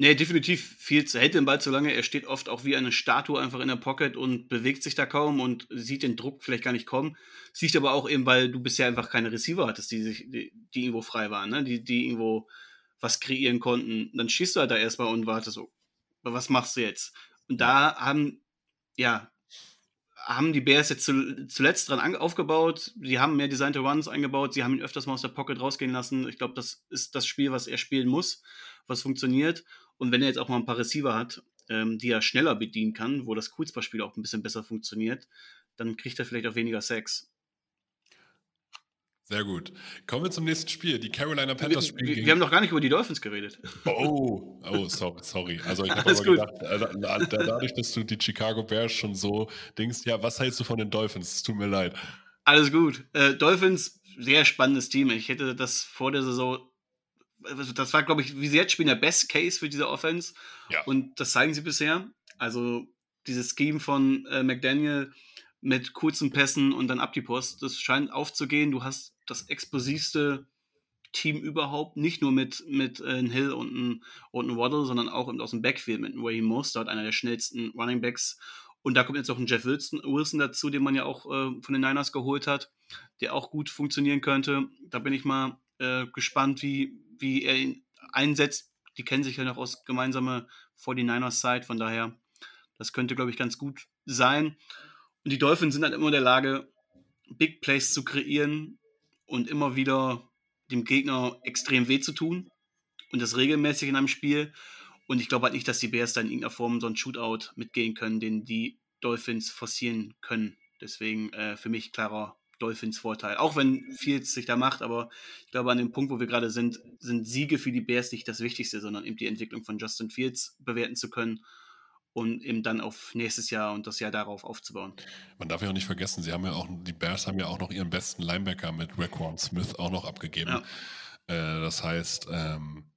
Nee, definitiv viel zu, hält den Ball zu lange. Er steht oft auch wie eine Statue einfach in der Pocket und bewegt sich da kaum und sieht den Druck vielleicht gar nicht kommen. Das liegt aber auch eben, weil du bisher einfach keine Receiver hattest, die, sich, die, die irgendwo frei waren, ne? die, die irgendwo was kreieren konnten. Dann schießt du halt da erstmal und wartest so, was machst du jetzt? Und da haben, ja, haben die Bears jetzt zuletzt dran aufgebaut. Sie haben mehr designte Runs eingebaut. Sie haben ihn öfters mal aus der Pocket rausgehen lassen. Ich glaube, das ist das Spiel, was er spielen muss, was funktioniert. Und wenn er jetzt auch mal ein paar Receiver hat, ähm, die er schneller bedienen kann, wo das Kurzballspiel auch ein bisschen besser funktioniert, dann kriegt er vielleicht auch weniger Sex. Sehr gut. Kommen wir zum nächsten Spiel. Die Carolina Panthers spielen. Wir, wir, wir haben noch gar nicht über die Dolphins geredet. Oh, oh, sorry. sorry. Also ich habe aber gut. gedacht, also, dadurch, dass du die Chicago Bears schon so denkst, ja, was hältst du von den Dolphins? Es tut mir leid. Alles gut. Äh, Dolphins, sehr spannendes Team. Ich hätte das vor der Saison, also das war, glaube ich, wie sie jetzt spielen, der Best Case für diese Offense. Ja. Und das zeigen sie bisher. Also dieses Scheme von äh, McDaniel mit kurzen Pässen und dann ab die Post, das scheint aufzugehen. Du hast das explosivste Team überhaupt, nicht nur mit, mit äh, Hill und ein, und ein Waddle, sondern auch aus dem Backfield mit Wayne Mostert, einer der schnellsten Running Backs. Und da kommt jetzt noch ein Jeff Wilson, Wilson dazu, den man ja auch äh, von den Niners geholt hat, der auch gut funktionieren könnte. Da bin ich mal äh, gespannt, wie, wie er ihn einsetzt. die kennen sich ja noch aus gemeinsame 49ers-Side, von daher, das könnte, glaube ich, ganz gut sein. Und die Dolphins sind halt immer in der Lage, Big Plays zu kreieren und immer wieder dem Gegner extrem weh zu tun. Und das regelmäßig in einem Spiel. Und ich glaube halt nicht, dass die Bears da in irgendeiner Form so einen Shootout mitgehen können, den die Dolphins forcieren können. Deswegen äh, für mich klarer Dolphins Vorteil. Auch wenn Fields sich da macht, aber ich glaube, an dem Punkt, wo wir gerade sind, sind Siege für die Bears nicht das Wichtigste, sondern eben die Entwicklung von Justin Fields bewerten zu können und eben dann auf nächstes Jahr und das Jahr darauf aufzubauen. Man darf ja auch nicht vergessen, sie haben ja auch, die Bears haben ja auch noch ihren besten Linebacker mit Raquan Smith auch noch abgegeben. Ja. Äh, das heißt, ähm,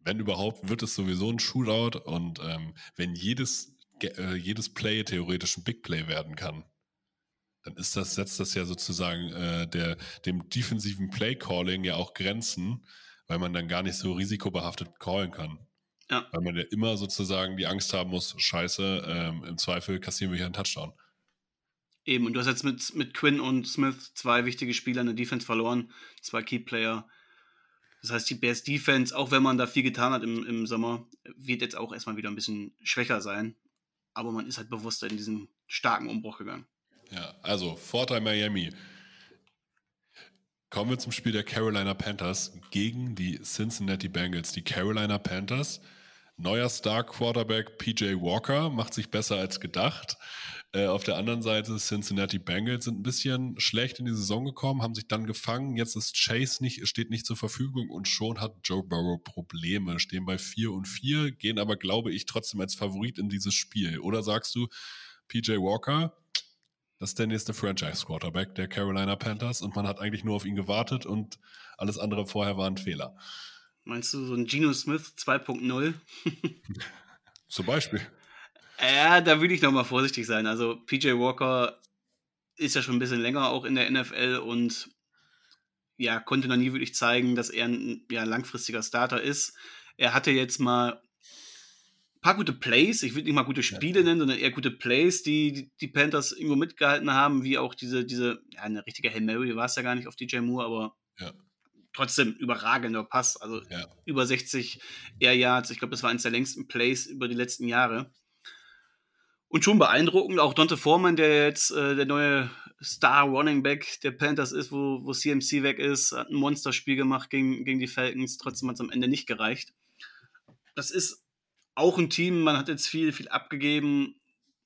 wenn überhaupt, wird es sowieso ein Shootout und ähm, wenn jedes, äh, jedes Play theoretisch ein Big Play werden kann, dann ist das, setzt das ja sozusagen äh, der, dem defensiven Play-Calling ja auch Grenzen, weil man dann gar nicht so risikobehaftet callen kann. Ja. Weil man ja immer sozusagen die Angst haben muss, scheiße, ähm, im Zweifel kassieren wir hier einen Touchdown. Eben, und du hast jetzt mit, mit Quinn und Smith zwei wichtige Spieler in der Defense verloren, zwei Key-Player. Das heißt, die Bears Defense, auch wenn man da viel getan hat im, im Sommer, wird jetzt auch erstmal wieder ein bisschen schwächer sein. Aber man ist halt bewusster in diesen starken Umbruch gegangen. Ja, also Vorteil Miami. Kommen wir zum Spiel der Carolina Panthers gegen die Cincinnati Bengals. Die Carolina Panthers, neuer Star Quarterback PJ Walker, macht sich besser als gedacht. Äh, auf der anderen Seite, Cincinnati Bengals sind ein bisschen schlecht in die Saison gekommen, haben sich dann gefangen. Jetzt ist Chase nicht, steht nicht zur Verfügung und schon hat Joe Burrow Probleme. Stehen bei 4 und 4, gehen aber, glaube ich, trotzdem als Favorit in dieses Spiel. Oder sagst du, PJ Walker, das ist der nächste Franchise-Quarterback der Carolina Panthers und man hat eigentlich nur auf ihn gewartet und alles andere vorher war ein Fehler. Meinst du so ein Geno Smith 2.0? Zum Beispiel. Ja, da würde ich nochmal vorsichtig sein. Also PJ Walker ist ja schon ein bisschen länger auch in der NFL und ja, konnte noch nie wirklich zeigen, dass er ein ja, langfristiger Starter ist. Er hatte jetzt mal paar gute Plays, ich würde nicht mal gute Spiele ja. nennen, sondern eher gute Plays, die die Panthers irgendwo mitgehalten haben, wie auch diese, diese, ja, eine richtige Hail Mary war es ja gar nicht auf DJ Moore, aber ja. Trotzdem überragender Pass, also ja. über 60 Air Yards, ich glaube, das war eines der längsten Plays über die letzten Jahre. Und schon beeindruckend, auch Dante Foreman, der jetzt äh, der neue Star Running Back der Panthers ist, wo, wo CMC weg ist, hat ein Monsterspiel gemacht gegen, gegen die Falcons, trotzdem hat es am Ende nicht gereicht. Das ist auch ein Team, man hat jetzt viel, viel abgegeben.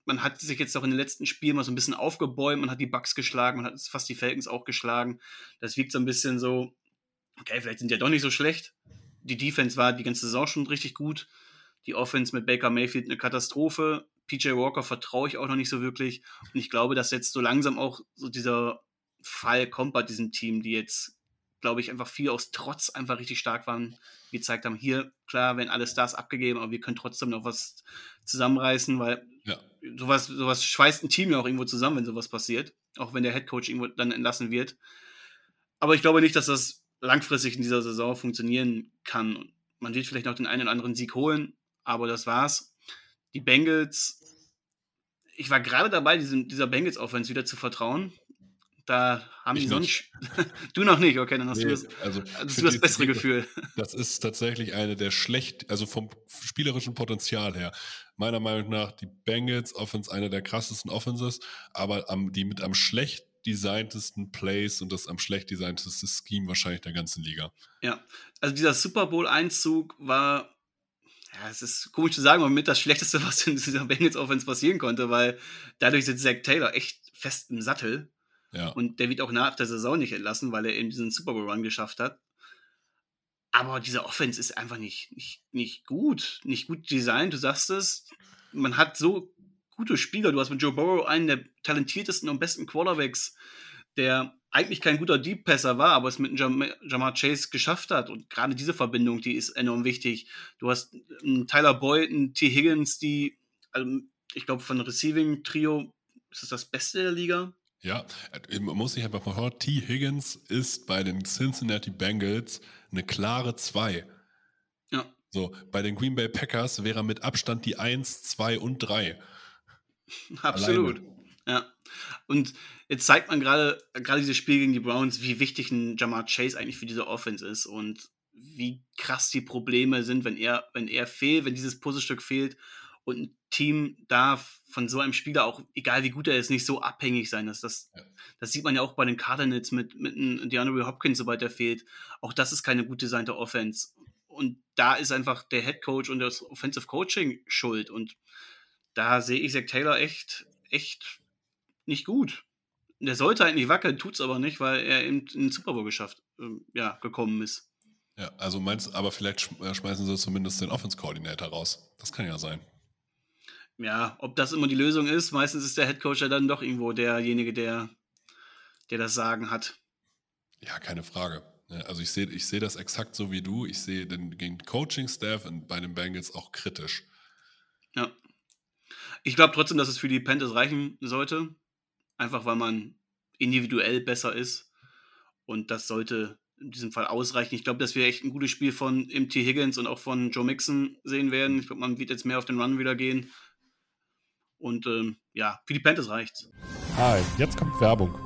Man hat sich jetzt auch in den letzten Spielen mal so ein bisschen aufgebäumt, man hat die Bucks geschlagen, man hat fast die Falcons auch geschlagen. Das wirkt so ein bisschen so, okay, vielleicht sind die ja doch nicht so schlecht. Die Defense war die ganze Saison schon richtig gut. Die Offense mit Baker Mayfield eine Katastrophe. PJ Walker vertraue ich auch noch nicht so wirklich. Und ich glaube, dass jetzt so langsam auch so dieser Fall kommt bei diesem Team, die jetzt, glaube ich, einfach viel aus Trotz einfach richtig stark waren gezeigt haben, hier, klar, werden alle Stars abgegeben, aber wir können trotzdem noch was zusammenreißen, weil ja. sowas, sowas schweißt ein Team ja auch irgendwo zusammen, wenn sowas passiert, auch wenn der Headcoach irgendwo dann entlassen wird. Aber ich glaube nicht, dass das langfristig in dieser Saison funktionieren kann. Man wird vielleicht noch den einen oder anderen Sieg holen, aber das war's. Die Bengals, ich war gerade dabei, diesem, dieser Bengals-Offense wieder zu vertrauen. Da haben ich die sonst. du noch nicht, okay, dann hast nee, du das, also, hast du das bessere Gefühl. Das ist tatsächlich eine der schlecht, also vom spielerischen Potenzial her. Meiner Meinung nach die Bengals Offense eine der krassesten Offenses, aber am, die mit am schlecht designtesten Plays und das am schlecht designteste Scheme wahrscheinlich der ganzen Liga. Ja, also dieser Super Bowl-Einzug war ja, es ist komisch zu sagen, aber mit das Schlechteste, was in dieser Bengals Offense passieren konnte, weil dadurch sitzt Zach Taylor echt fest im Sattel. Ja. Und der wird auch nach der Saison nicht entlassen, weil er eben diesen Super Bowl Run geschafft hat. Aber diese Offense ist einfach nicht, nicht, nicht gut, nicht gut designt. Du sagst es, man hat so gute Spieler. Du hast mit Joe Burrow einen der talentiertesten und besten Quarterbacks, der eigentlich kein guter Deep Passer war, aber es mit Jam Jamar Chase geschafft hat. Und gerade diese Verbindung, die ist enorm wichtig. Du hast einen Tyler Boyd, einen T. Higgins, die, also ich glaube, von Receiving Trio ist das das Beste der Liga. Ja, äh, man muss sich einfach mal hören, T. Higgins ist bei den Cincinnati Bengals eine klare 2. Ja. So, bei den Green Bay Packers wäre er mit Abstand die 1, 2 und 3. Absolut. Alleine. Ja. Und jetzt zeigt man gerade, gerade dieses Spiel gegen die Browns, wie wichtig ein Jamar Chase eigentlich für diese Offense ist. Und wie krass die Probleme sind, wenn er, wenn er fehlt, wenn dieses Puzzlestück fehlt und ein Team darf von so einem Spieler auch, egal wie gut er ist, nicht so abhängig sein. Das, das, ja. das sieht man ja auch bei den Cardinals mit, mit DeAndre Hopkins, sobald er fehlt. Auch das ist keine gut designte Offense. Und da ist einfach der Head Coach und das Offensive Coaching schuld. Und da sehe ich Zach Taylor echt, echt nicht gut. Der sollte eigentlich wackeln, tut es aber nicht, weil er in den Super Bowl geschafft, äh, ja, gekommen ist. Ja, also meinst aber vielleicht äh, schmeißen sie zumindest den Offense Coordinator raus. Das kann ja sein. Ja, ob das immer die Lösung ist, meistens ist der Head Coach ja dann doch irgendwo derjenige, der, der das Sagen hat. Ja, keine Frage. Also ich sehe ich seh das exakt so wie du. Ich sehe den, den Coaching-Staff bei den Bengals auch kritisch. Ja. Ich glaube trotzdem, dass es für die Panthers reichen sollte. Einfach weil man individuell besser ist. Und das sollte in diesem Fall ausreichen. Ich glaube, dass wir echt ein gutes Spiel von MT Higgins und auch von Joe Mixon sehen werden. Ich glaube, man wird jetzt mehr auf den Run wieder gehen. Und ähm, ja, für die Panthers reicht's. Hi, jetzt kommt Werbung.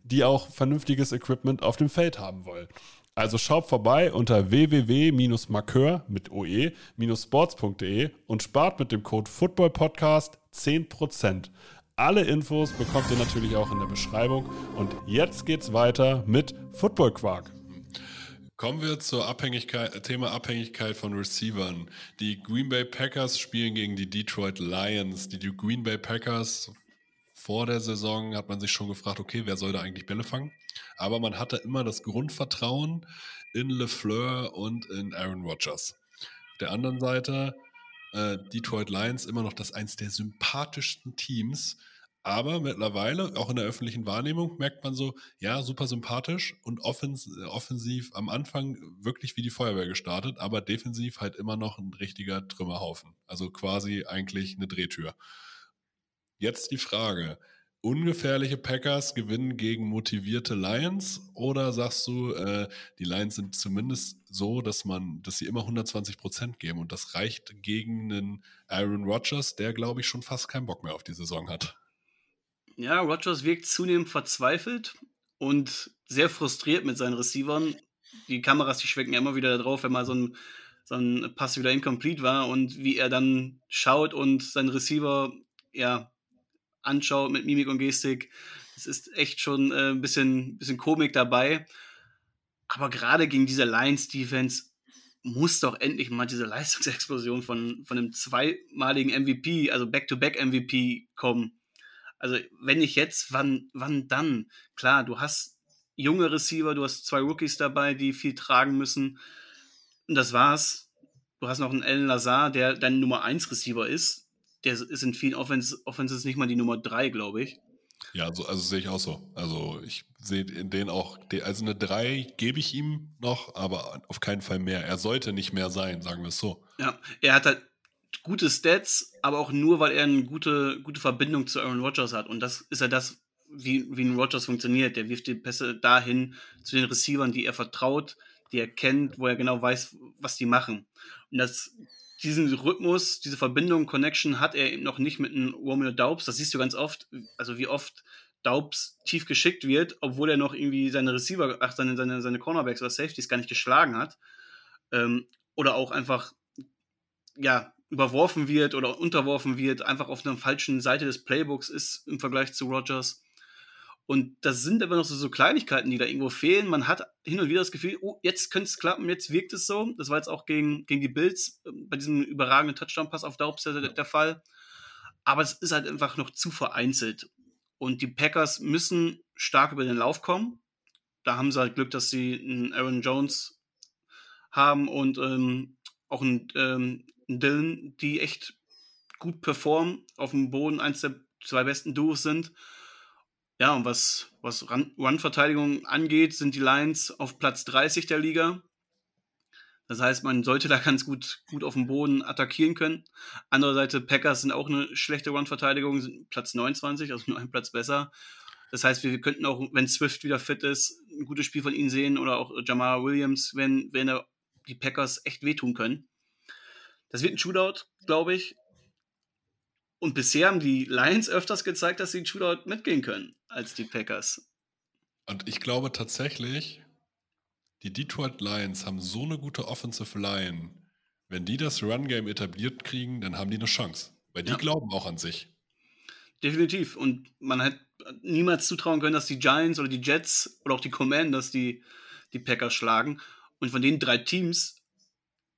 die auch vernünftiges Equipment auf dem Feld haben wollen. Also schaut vorbei unter www-markeur mit oe-sports.de und spart mit dem Code FOOTBALLPODCAST 10%. Alle Infos bekommt ihr natürlich auch in der Beschreibung. Und jetzt geht's weiter mit Football Quark. Kommen wir zur Abhängigkeit, Thema Abhängigkeit von Receivern. Die Green Bay Packers spielen gegen die Detroit Lions. Die Green Bay Packers vor der Saison hat man sich schon gefragt, okay, wer soll da eigentlich Bälle fangen? Aber man hatte immer das Grundvertrauen in LeFleur und in Aaron Rodgers. Auf der anderen Seite äh, Detroit Lions immer noch das eins der sympathischsten Teams. Aber mittlerweile, auch in der öffentlichen Wahrnehmung, merkt man so, ja, super sympathisch und offens offensiv am Anfang wirklich wie die Feuerwehr gestartet, aber defensiv halt immer noch ein richtiger Trümmerhaufen. Also quasi eigentlich eine Drehtür. Jetzt die Frage: Ungefährliche Packers gewinnen gegen motivierte Lions oder sagst du, äh, die Lions sind zumindest so, dass man, dass sie immer 120 Prozent geben und das reicht gegen einen Aaron Rodgers, der glaube ich schon fast keinen Bock mehr auf die Saison hat. Ja, Rodgers wirkt zunehmend verzweifelt und sehr frustriert mit seinen Receivern. Die Kameras, die schwenken ja immer wieder drauf, wenn mal so ein, so ein Pass wieder incomplete war und wie er dann schaut und sein Receiver ja anschaut mit Mimik und Gestik. Es ist echt schon äh, ein bisschen, bisschen Komik dabei. Aber gerade gegen diese Lions-Defense muss doch endlich mal diese Leistungsexplosion von, von einem zweimaligen MVP, also Back-to-Back-MVP kommen. Also, wenn nicht jetzt, wann, wann dann? Klar, du hast junge Receiver, du hast zwei Rookies dabei, die viel tragen müssen. Und das war's. Du hast noch einen Alan Lazar, der dein Nummer 1 Receiver ist der ist in vielen Offens Offenses nicht mal die Nummer drei, glaube ich. Ja, also, also sehe ich auch so. Also ich sehe in denen auch, also eine 3 gebe ich ihm noch, aber auf keinen Fall mehr. Er sollte nicht mehr sein, sagen wir es so. Ja, er hat halt gute Stats, aber auch nur, weil er eine gute, gute Verbindung zu Aaron Rodgers hat. Und das ist ja das, wie, wie ein Rodgers funktioniert. Der wirft die Pässe dahin zu den Receivern, die er vertraut, die er kennt, wo er genau weiß, was die machen. Und das diesen Rhythmus, diese Verbindung, Connection hat er eben noch nicht mit einem Romeo Daubs. Das siehst du ganz oft, also wie oft Daubs tief geschickt wird, obwohl er noch irgendwie seine Receiver, ach, seine, seine, seine Cornerbacks oder Safeties gar nicht geschlagen hat. Ähm, oder auch einfach, ja, überworfen wird oder unterworfen wird, einfach auf einer falschen Seite des Playbooks ist im Vergleich zu Rogers. Und das sind aber noch so, so, Kleinigkeiten, die da irgendwo fehlen. Man hat hin und wieder das Gefühl, oh, jetzt könnte es klappen, jetzt wirkt es so. Das war jetzt auch gegen, gegen die Bills äh, bei diesem überragenden Touchdown-Pass auf Daubs der, der Fall. Aber es ist halt einfach noch zu vereinzelt. Und die Packers müssen stark über den Lauf kommen. Da haben sie halt Glück, dass sie einen Aaron Jones haben und ähm, auch einen, ähm, einen Dylan, die echt gut performen, auf dem Boden eins der zwei besten Duos sind. Ja, und was, was Run-Verteidigung angeht, sind die Lions auf Platz 30 der Liga. Das heißt, man sollte da ganz gut, gut auf dem Boden attackieren können. Andererseits, Packers sind auch eine schlechte Run-Verteidigung, sind Platz 29, also nur ein Platz besser. Das heißt, wir könnten auch, wenn Swift wieder fit ist, ein gutes Spiel von ihnen sehen oder auch Jamal Williams, wenn, wenn er die Packers echt wehtun können. Das wird ein Shootout, glaube ich. Und bisher haben die Lions öfters gezeigt, dass sie ein Shootout mitgehen können als die Packers. Und ich glaube tatsächlich, die Detroit Lions haben so eine gute Offensive Line. Wenn die das Run-Game etabliert kriegen, dann haben die eine Chance. Weil die ja. glauben auch an sich. Definitiv. Und man hat niemals zutrauen können, dass die Giants oder die Jets oder auch die Commanders die, die Packers schlagen. Und von den drei Teams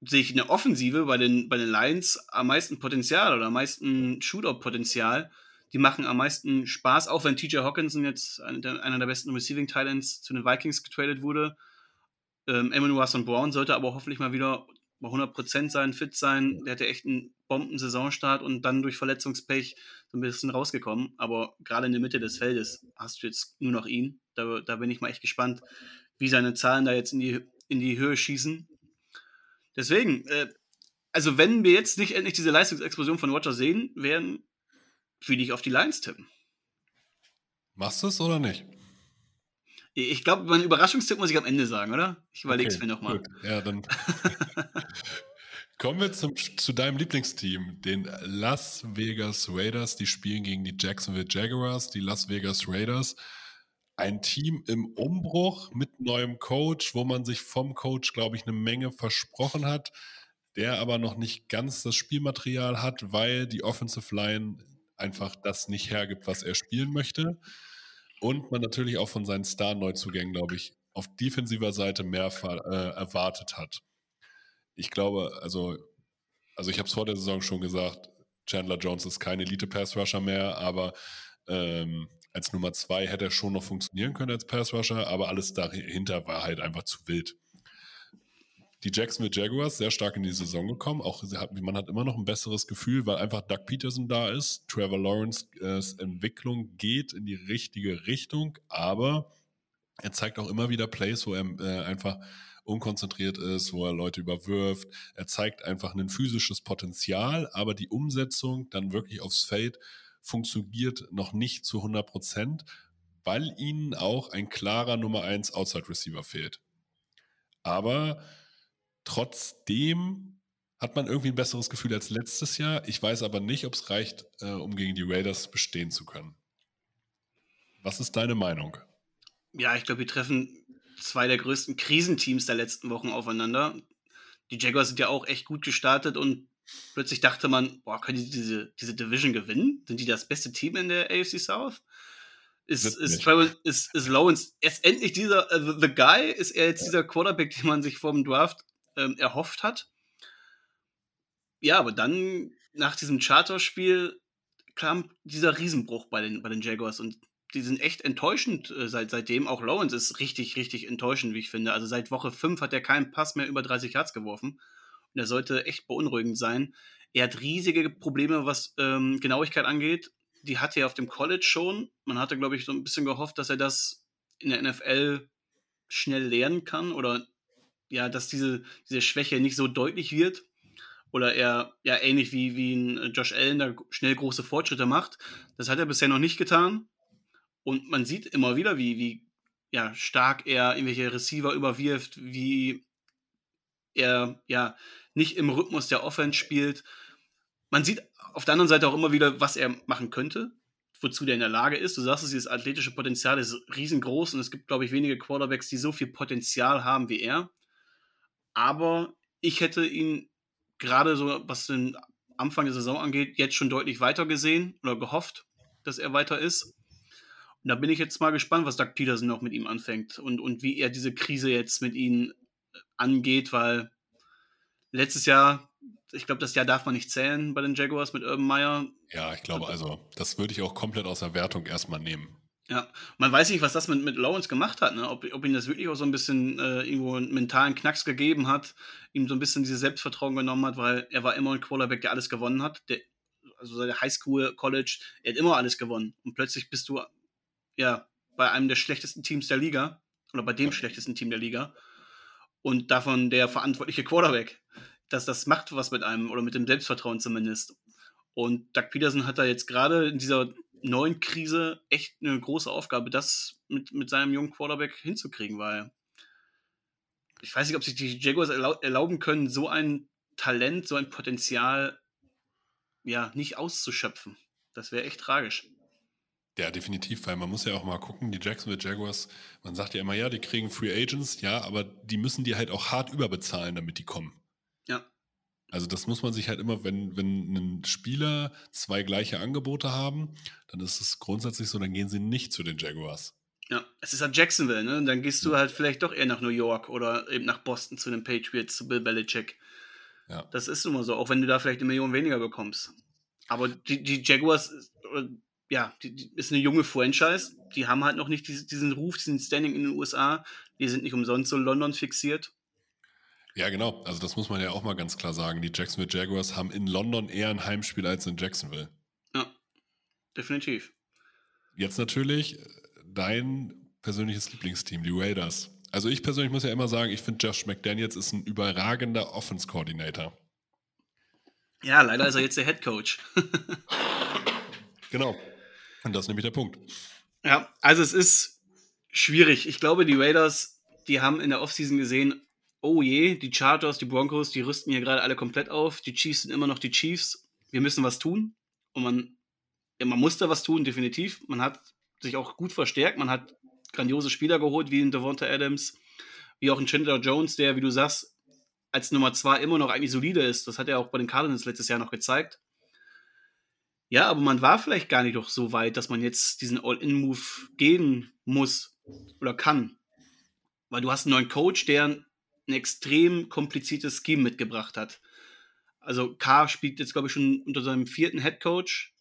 sehe ich in der Offensive bei den, bei den Lions am meisten Potenzial oder am meisten Shootout-Potenzial. Die machen am meisten Spaß, auch wenn TJ Hawkinson jetzt einer der, besten Receiving Titans zu den Vikings getradet wurde. Ähm, Emmanuel St. Brown sollte aber hoffentlich mal wieder bei 100% sein, fit sein. Der hatte echt einen Bomben-Saisonstart und dann durch Verletzungspech so ein bisschen rausgekommen. Aber gerade in der Mitte des Feldes hast du jetzt nur noch ihn. Da, da bin ich mal echt gespannt, wie seine Zahlen da jetzt in die, in die Höhe schießen. Deswegen, äh, also wenn wir jetzt nicht endlich diese Leistungsexplosion von Roger sehen werden, würde ich auf die Lions tippen. Machst du es oder nicht? Ich glaube, mein Überraschungstipp muss ich am Ende sagen, oder? Ich überlege es okay, mir nochmal. Ja, dann kommen wir zum, zu deinem Lieblingsteam, den Las Vegas Raiders. Die spielen gegen die Jacksonville Jaguars. Die Las Vegas Raiders ein Team im Umbruch mit neuem Coach, wo man sich vom Coach, glaube ich, eine Menge versprochen hat, der aber noch nicht ganz das Spielmaterial hat, weil die Offensive Line einfach das nicht hergibt, was er spielen möchte. Und man natürlich auch von seinen Star-Neuzugängen, glaube ich, auf defensiver Seite mehr äh, erwartet hat. Ich glaube, also, also ich habe es vor der Saison schon gesagt, Chandler Jones ist kein Elite-Pass-Rusher mehr, aber ähm, als Nummer zwei hätte er schon noch funktionieren können als Pass-Rusher, aber alles dahinter war halt einfach zu wild. Die Jacksonville Jaguars sehr stark in die Saison gekommen. Auch man hat immer noch ein besseres Gefühl, weil einfach Doug Peterson da ist. Trevor Lawrence äh, Entwicklung geht in die richtige Richtung, aber er zeigt auch immer wieder Plays, wo er äh, einfach unkonzentriert ist, wo er Leute überwirft. Er zeigt einfach ein physisches Potenzial, aber die Umsetzung dann wirklich aufs Feld funktioniert noch nicht zu 100 Prozent, weil ihnen auch ein klarer Nummer 1 Outside Receiver fehlt. Aber trotzdem hat man irgendwie ein besseres Gefühl als letztes Jahr. Ich weiß aber nicht, ob es reicht, äh, um gegen die Raiders bestehen zu können. Was ist deine Meinung? Ja, ich glaube, wir treffen zwei der größten Krisenteams der letzten Wochen aufeinander. Die Jaguars sind ja auch echt gut gestartet und Plötzlich dachte man, boah, können die diese, diese Division gewinnen? Sind die das beste Team in der AFC South? Ist, ist, Trevor, ist, ist Lawrence erst endlich dieser, uh, the, Guy? Ist er jetzt dieser Quarterback, den man sich vor dem Draft ähm, erhofft hat? Ja, aber dann nach diesem Charterspiel kam dieser Riesenbruch bei den, bei den Jaguars und die sind echt enttäuschend äh, seit, seitdem. Auch Lawrence ist richtig, richtig enttäuschend, wie ich finde. Also seit Woche 5 hat er keinen Pass mehr über 30 Yards geworfen. Und er sollte echt beunruhigend sein. Er hat riesige Probleme, was ähm, Genauigkeit angeht. Die hatte er auf dem College schon. Man hatte, glaube ich, so ein bisschen gehofft, dass er das in der NFL schnell lernen kann oder ja, dass diese, diese Schwäche nicht so deutlich wird. Oder er, ja, ähnlich wie, wie ein Josh Allen da schnell große Fortschritte macht. Das hat er bisher noch nicht getan. Und man sieht immer wieder, wie, wie ja, stark er irgendwelche Receiver überwirft, wie er ja nicht im Rhythmus der Offense spielt. Man sieht auf der anderen Seite auch immer wieder, was er machen könnte, wozu der in der Lage ist. Du sagst es, dieses athletische Potenzial ist riesengroß und es gibt, glaube ich, wenige Quarterbacks, die so viel Potenzial haben wie er. Aber ich hätte ihn gerade so, was den Anfang der Saison angeht, jetzt schon deutlich weiter gesehen oder gehofft, dass er weiter ist. Und da bin ich jetzt mal gespannt, was Doug Peterson noch mit ihm anfängt und, und wie er diese Krise jetzt mit ihm angeht, weil letztes Jahr, ich glaube, das Jahr darf man nicht zählen bei den Jaguars mit Urban Meyer. Ja, ich glaube, also das würde ich auch komplett aus der Wertung erstmal nehmen. Ja, man weiß nicht, was das mit, mit Lawrence gemacht hat, ne? ob, ob ihm das wirklich auch so ein bisschen äh, irgendwo einen mentalen Knacks gegeben hat, ihm so ein bisschen dieses Selbstvertrauen genommen hat, weil er war immer ein Quarterback, der alles gewonnen hat. Der, also seine Highschool, College, er hat immer alles gewonnen. Und plötzlich bist du ja bei einem der schlechtesten Teams der Liga oder bei dem schlechtesten Team der Liga und davon der verantwortliche Quarterback. Dass das macht was mit einem oder mit dem Selbstvertrauen zumindest. Und Doug Peterson hat da jetzt gerade in dieser neuen Krise echt eine große Aufgabe, das mit, mit seinem jungen Quarterback hinzukriegen, weil ich weiß nicht, ob sich die Jaguars erlauben können, so ein Talent, so ein Potenzial ja nicht auszuschöpfen. Das wäre echt tragisch. Ja, definitiv, weil man muss ja auch mal gucken, die Jacksonville Jaguars, man sagt ja immer, ja, die kriegen Free Agents, ja, aber die müssen die halt auch hart überbezahlen, damit die kommen. Ja. Also das muss man sich halt immer, wenn, wenn ein Spieler zwei gleiche Angebote haben, dann ist es grundsätzlich so, dann gehen sie nicht zu den Jaguars. Ja, es ist halt Jacksonville, ne? Und dann gehst du halt vielleicht doch eher nach New York oder eben nach Boston zu den Patriots, zu Bill Belichick. Ja. Das ist immer so, auch wenn du da vielleicht eine Million weniger bekommst. Aber die, die Jaguars, ja, die, die ist eine junge Franchise. Die haben halt noch nicht diesen, diesen Ruf, diesen Standing in den USA. Die sind nicht umsonst so London fixiert. Ja, genau. Also das muss man ja auch mal ganz klar sagen. Die Jacksonville Jaguars haben in London eher ein Heimspiel als in Jacksonville. Ja, definitiv. Jetzt natürlich dein persönliches Lieblingsteam, die Raiders. Also ich persönlich muss ja immer sagen, ich finde Josh McDaniels ist ein überragender Offense-Coordinator. Ja, leider ist er jetzt der Head Coach. genau. Und das ist nämlich der Punkt. Ja, also es ist schwierig. Ich glaube, die Raiders, die haben in der Offseason gesehen, oh je, die Chargers, die Broncos, die rüsten hier gerade alle komplett auf. Die Chiefs sind immer noch die Chiefs. Wir müssen was tun. Und man, ja, man musste was tun, definitiv. Man hat sich auch gut verstärkt. Man hat grandiose Spieler geholt, wie in Devonta Adams, wie auch in Chandler Jones, der, wie du sagst, als Nummer zwei immer noch eigentlich solide ist. Das hat er auch bei den Cardinals letztes Jahr noch gezeigt. Ja, aber man war vielleicht gar nicht doch so weit, dass man jetzt diesen All-In-Move gehen muss oder kann. Weil du hast einen neuen Coach, der ein extrem kompliziertes Scheme mitgebracht hat. Also K spielt jetzt, glaube ich, schon unter seinem vierten Head Coach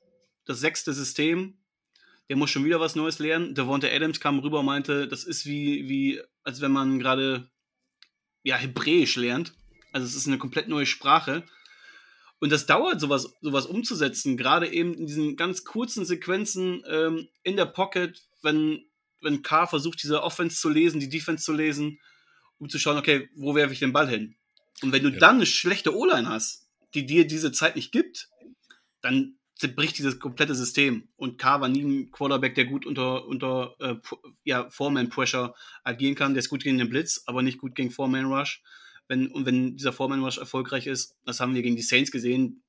das sechste System der muss schon wieder was Neues lernen. Devonta Adams kam rüber und meinte, das ist wie, wie als wenn man gerade ja, Hebräisch lernt. Also es ist eine komplett neue Sprache. Und das dauert, sowas, sowas umzusetzen, gerade eben in diesen ganz kurzen Sequenzen ähm, in der Pocket, wenn, wenn K versucht, diese Offense zu lesen, die Defense zu lesen, um zu schauen, okay, wo werfe ich den Ball hin? Und wenn du ja. dann eine schlechte O-Line hast, die dir diese Zeit nicht gibt, dann zerbricht dieses komplette System. Und K war nie ein Quarterback, der gut unter, unter äh, ja, Foreman-Pressure agieren kann. Der ist gut gegen den Blitz, aber nicht gut gegen Foreman-Rush. Wenn, und wenn dieser Foreman-Rush erfolgreich ist, das haben wir gegen die Saints gesehen,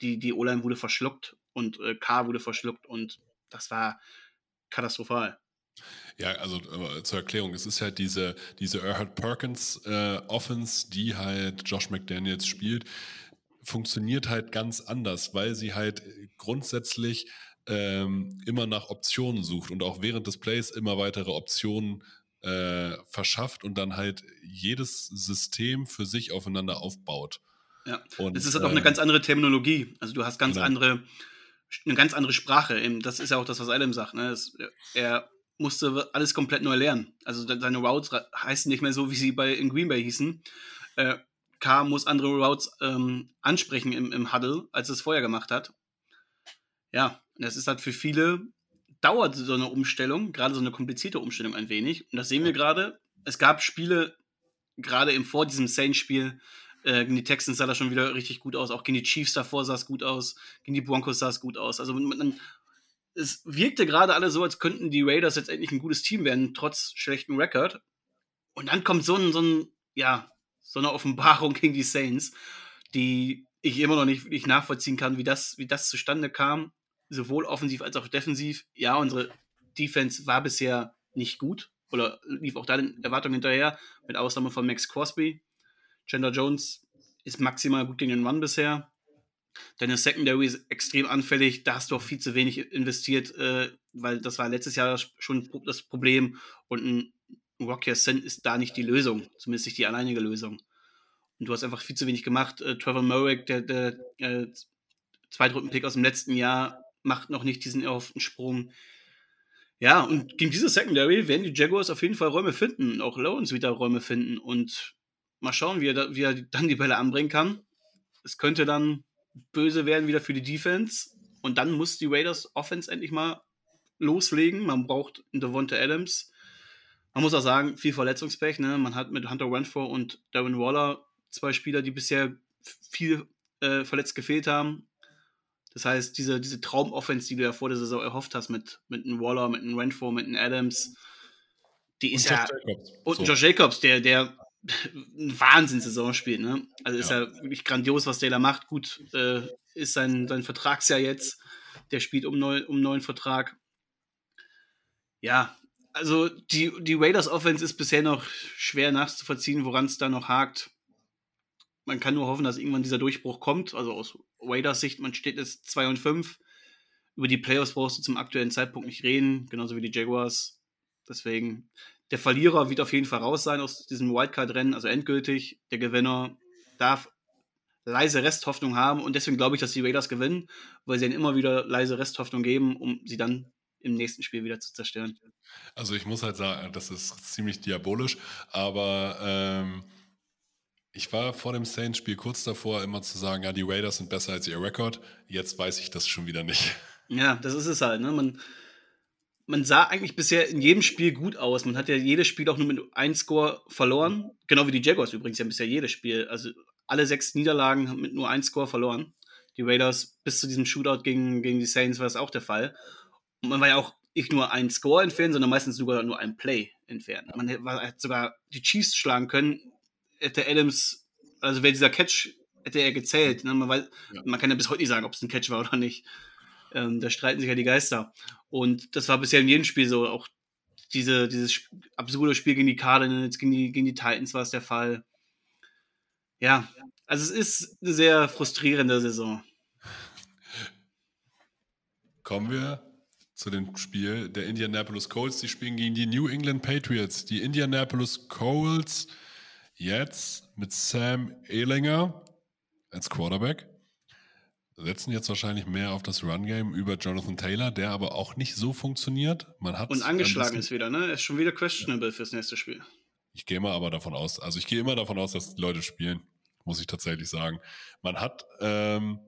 die, die O-Line wurde verschluckt und äh, K wurde verschluckt und das war katastrophal. Ja, also zur Erklärung, es ist halt diese, diese Erhard Perkins äh, Offense, die halt Josh McDaniels spielt funktioniert halt ganz anders, weil sie halt grundsätzlich ähm, immer nach Optionen sucht und auch während des Plays immer weitere Optionen äh, verschafft und dann halt jedes System für sich aufeinander aufbaut. Ja, und, es ist halt auch eine ähm, ganz andere Terminologie. Also du hast ganz genau. andere, eine ganz andere Sprache. Das ist ja auch das, was Adam sagt. Ne? Das, er musste alles komplett neu lernen. Also seine Routes heißen nicht mehr so, wie sie bei in Green Bay hießen. Äh, K muss andere Routes ähm, ansprechen im, im Huddle, als es vorher gemacht hat. Ja, das ist halt für viele, dauert so eine Umstellung, gerade so eine komplizierte Umstellung ein wenig. Und das sehen wir gerade. Es gab Spiele, gerade im vor diesem Saints-Spiel, äh, gegen die Texans sah das schon wieder richtig gut aus. Auch gegen die Chiefs davor sah es gut aus. Gegen die Broncos sah es gut aus. Also man, es wirkte gerade alle so, als könnten die Raiders jetzt endlich ein gutes Team werden, trotz schlechtem Rekord. Und dann kommt so ein, so ein, ja, so eine Offenbarung gegen die Saints, die ich immer noch nicht, nicht nachvollziehen kann, wie das, wie das zustande kam, sowohl offensiv als auch defensiv. Ja, unsere Defense war bisher nicht gut oder lief auch da den Erwartungen hinterher, mit Ausnahme von Max Crosby. Chandler Jones ist maximal gut gegen den Run bisher. Deine Secondary ist extrem anfällig, da hast du auch viel zu wenig investiert, äh, weil das war letztes Jahr schon das Problem und ein Rocky Ascent ist da nicht die Lösung, zumindest nicht die alleinige Lösung. Und du hast einfach viel zu wenig gemacht. Äh, Trevor Murray, der, der äh, Zweitrunden-Pick aus dem letzten Jahr, macht noch nicht diesen erhofften Sprung. Ja, und gegen diese Secondary werden die Jaguars auf jeden Fall Räume finden, auch Lawrence wieder Räume finden und mal schauen, wie er, da, wie er dann die Bälle anbringen kann. Es könnte dann böse werden wieder für die Defense und dann muss die Raiders Offense endlich mal loslegen. Man braucht Devonta Adams, Man muss auch sagen, viel Verletzungspech. Ne? Man hat mit Hunter Renfro und Darren Waller zwei Spieler, die bisher viel äh, verletzt gefehlt haben. Das heißt, diese, diese Traumoffense, die du ja vor der Saison erhofft hast, mit, mit einem Waller, mit einem Renfro, mit einem Adams, die ist und ja. Jacobs. Und so. Josh Jacobs, der, der eine Wahnsinnssaison spielt. Ne? Also ist ja. ja wirklich grandios, was der da macht. Gut, äh, ist sein, sein Vertragsjahr jetzt. Der spielt um, neu, um neuen Vertrag. Ja, also die, die Raiders Offense ist bisher noch schwer nachzuvollziehen, woran es da noch hakt. Man kann nur hoffen, dass irgendwann dieser Durchbruch kommt. Also aus Raiders Sicht, man steht jetzt 2 und 5. Über die Playoffs brauchst du zum aktuellen Zeitpunkt nicht reden, genauso wie die Jaguars. Deswegen, der Verlierer wird auf jeden Fall raus sein aus diesem Wildcard-Rennen, also endgültig. Der Gewinner darf leise Resthoffnung haben und deswegen glaube ich, dass die Raiders gewinnen, weil sie ihnen immer wieder leise Resthoffnung geben, um sie dann im nächsten Spiel wieder zu zerstören. Also ich muss halt sagen, das ist ziemlich diabolisch, aber ähm, ich war vor dem Saints-Spiel kurz davor, immer zu sagen, ja, die Raiders sind besser als ihr Rekord. Jetzt weiß ich das schon wieder nicht. Ja, das ist es halt. Ne? Man, man sah eigentlich bisher in jedem Spiel gut aus. Man hat ja jedes Spiel auch nur mit einem Score verloren. Genau wie die Jaguars übrigens ja bisher jedes Spiel. Also alle sechs Niederlagen haben mit nur einem Score verloren. Die Raiders bis zu diesem Shootout gegen, gegen die Saints war das auch der Fall. Und man war ja auch nicht nur ein Score entfernt, sondern meistens sogar nur ein Play entfernt. Man hätte sogar die Chiefs schlagen können, hätte Adams, also wäre dieser Catch, hätte er gezählt. Ne? Man, weiß, ja. man kann ja bis heute nicht sagen, ob es ein Catch war oder nicht. Ähm, da streiten sich ja die Geister. Und das war bisher in jedem Spiel so. Auch diese, dieses absurde Spiel gegen die Cardinals, gegen die, gegen die Titans war es der Fall. Ja, also es ist eine sehr frustrierende Saison. Kommen wir zu dem Spiel der Indianapolis Colts. Die spielen gegen die New England Patriots. Die Indianapolis Colts jetzt mit Sam Ehlinger als Quarterback setzen jetzt wahrscheinlich mehr auf das Run-Game über Jonathan Taylor, der aber auch nicht so funktioniert. Man hat Und angeschlagen ist wieder, ne? Er ist schon wieder questionable fürs nächste Spiel. Ich gehe mal aber davon aus, also ich gehe immer davon aus, dass die Leute spielen, muss ich tatsächlich sagen. Man hat ähm,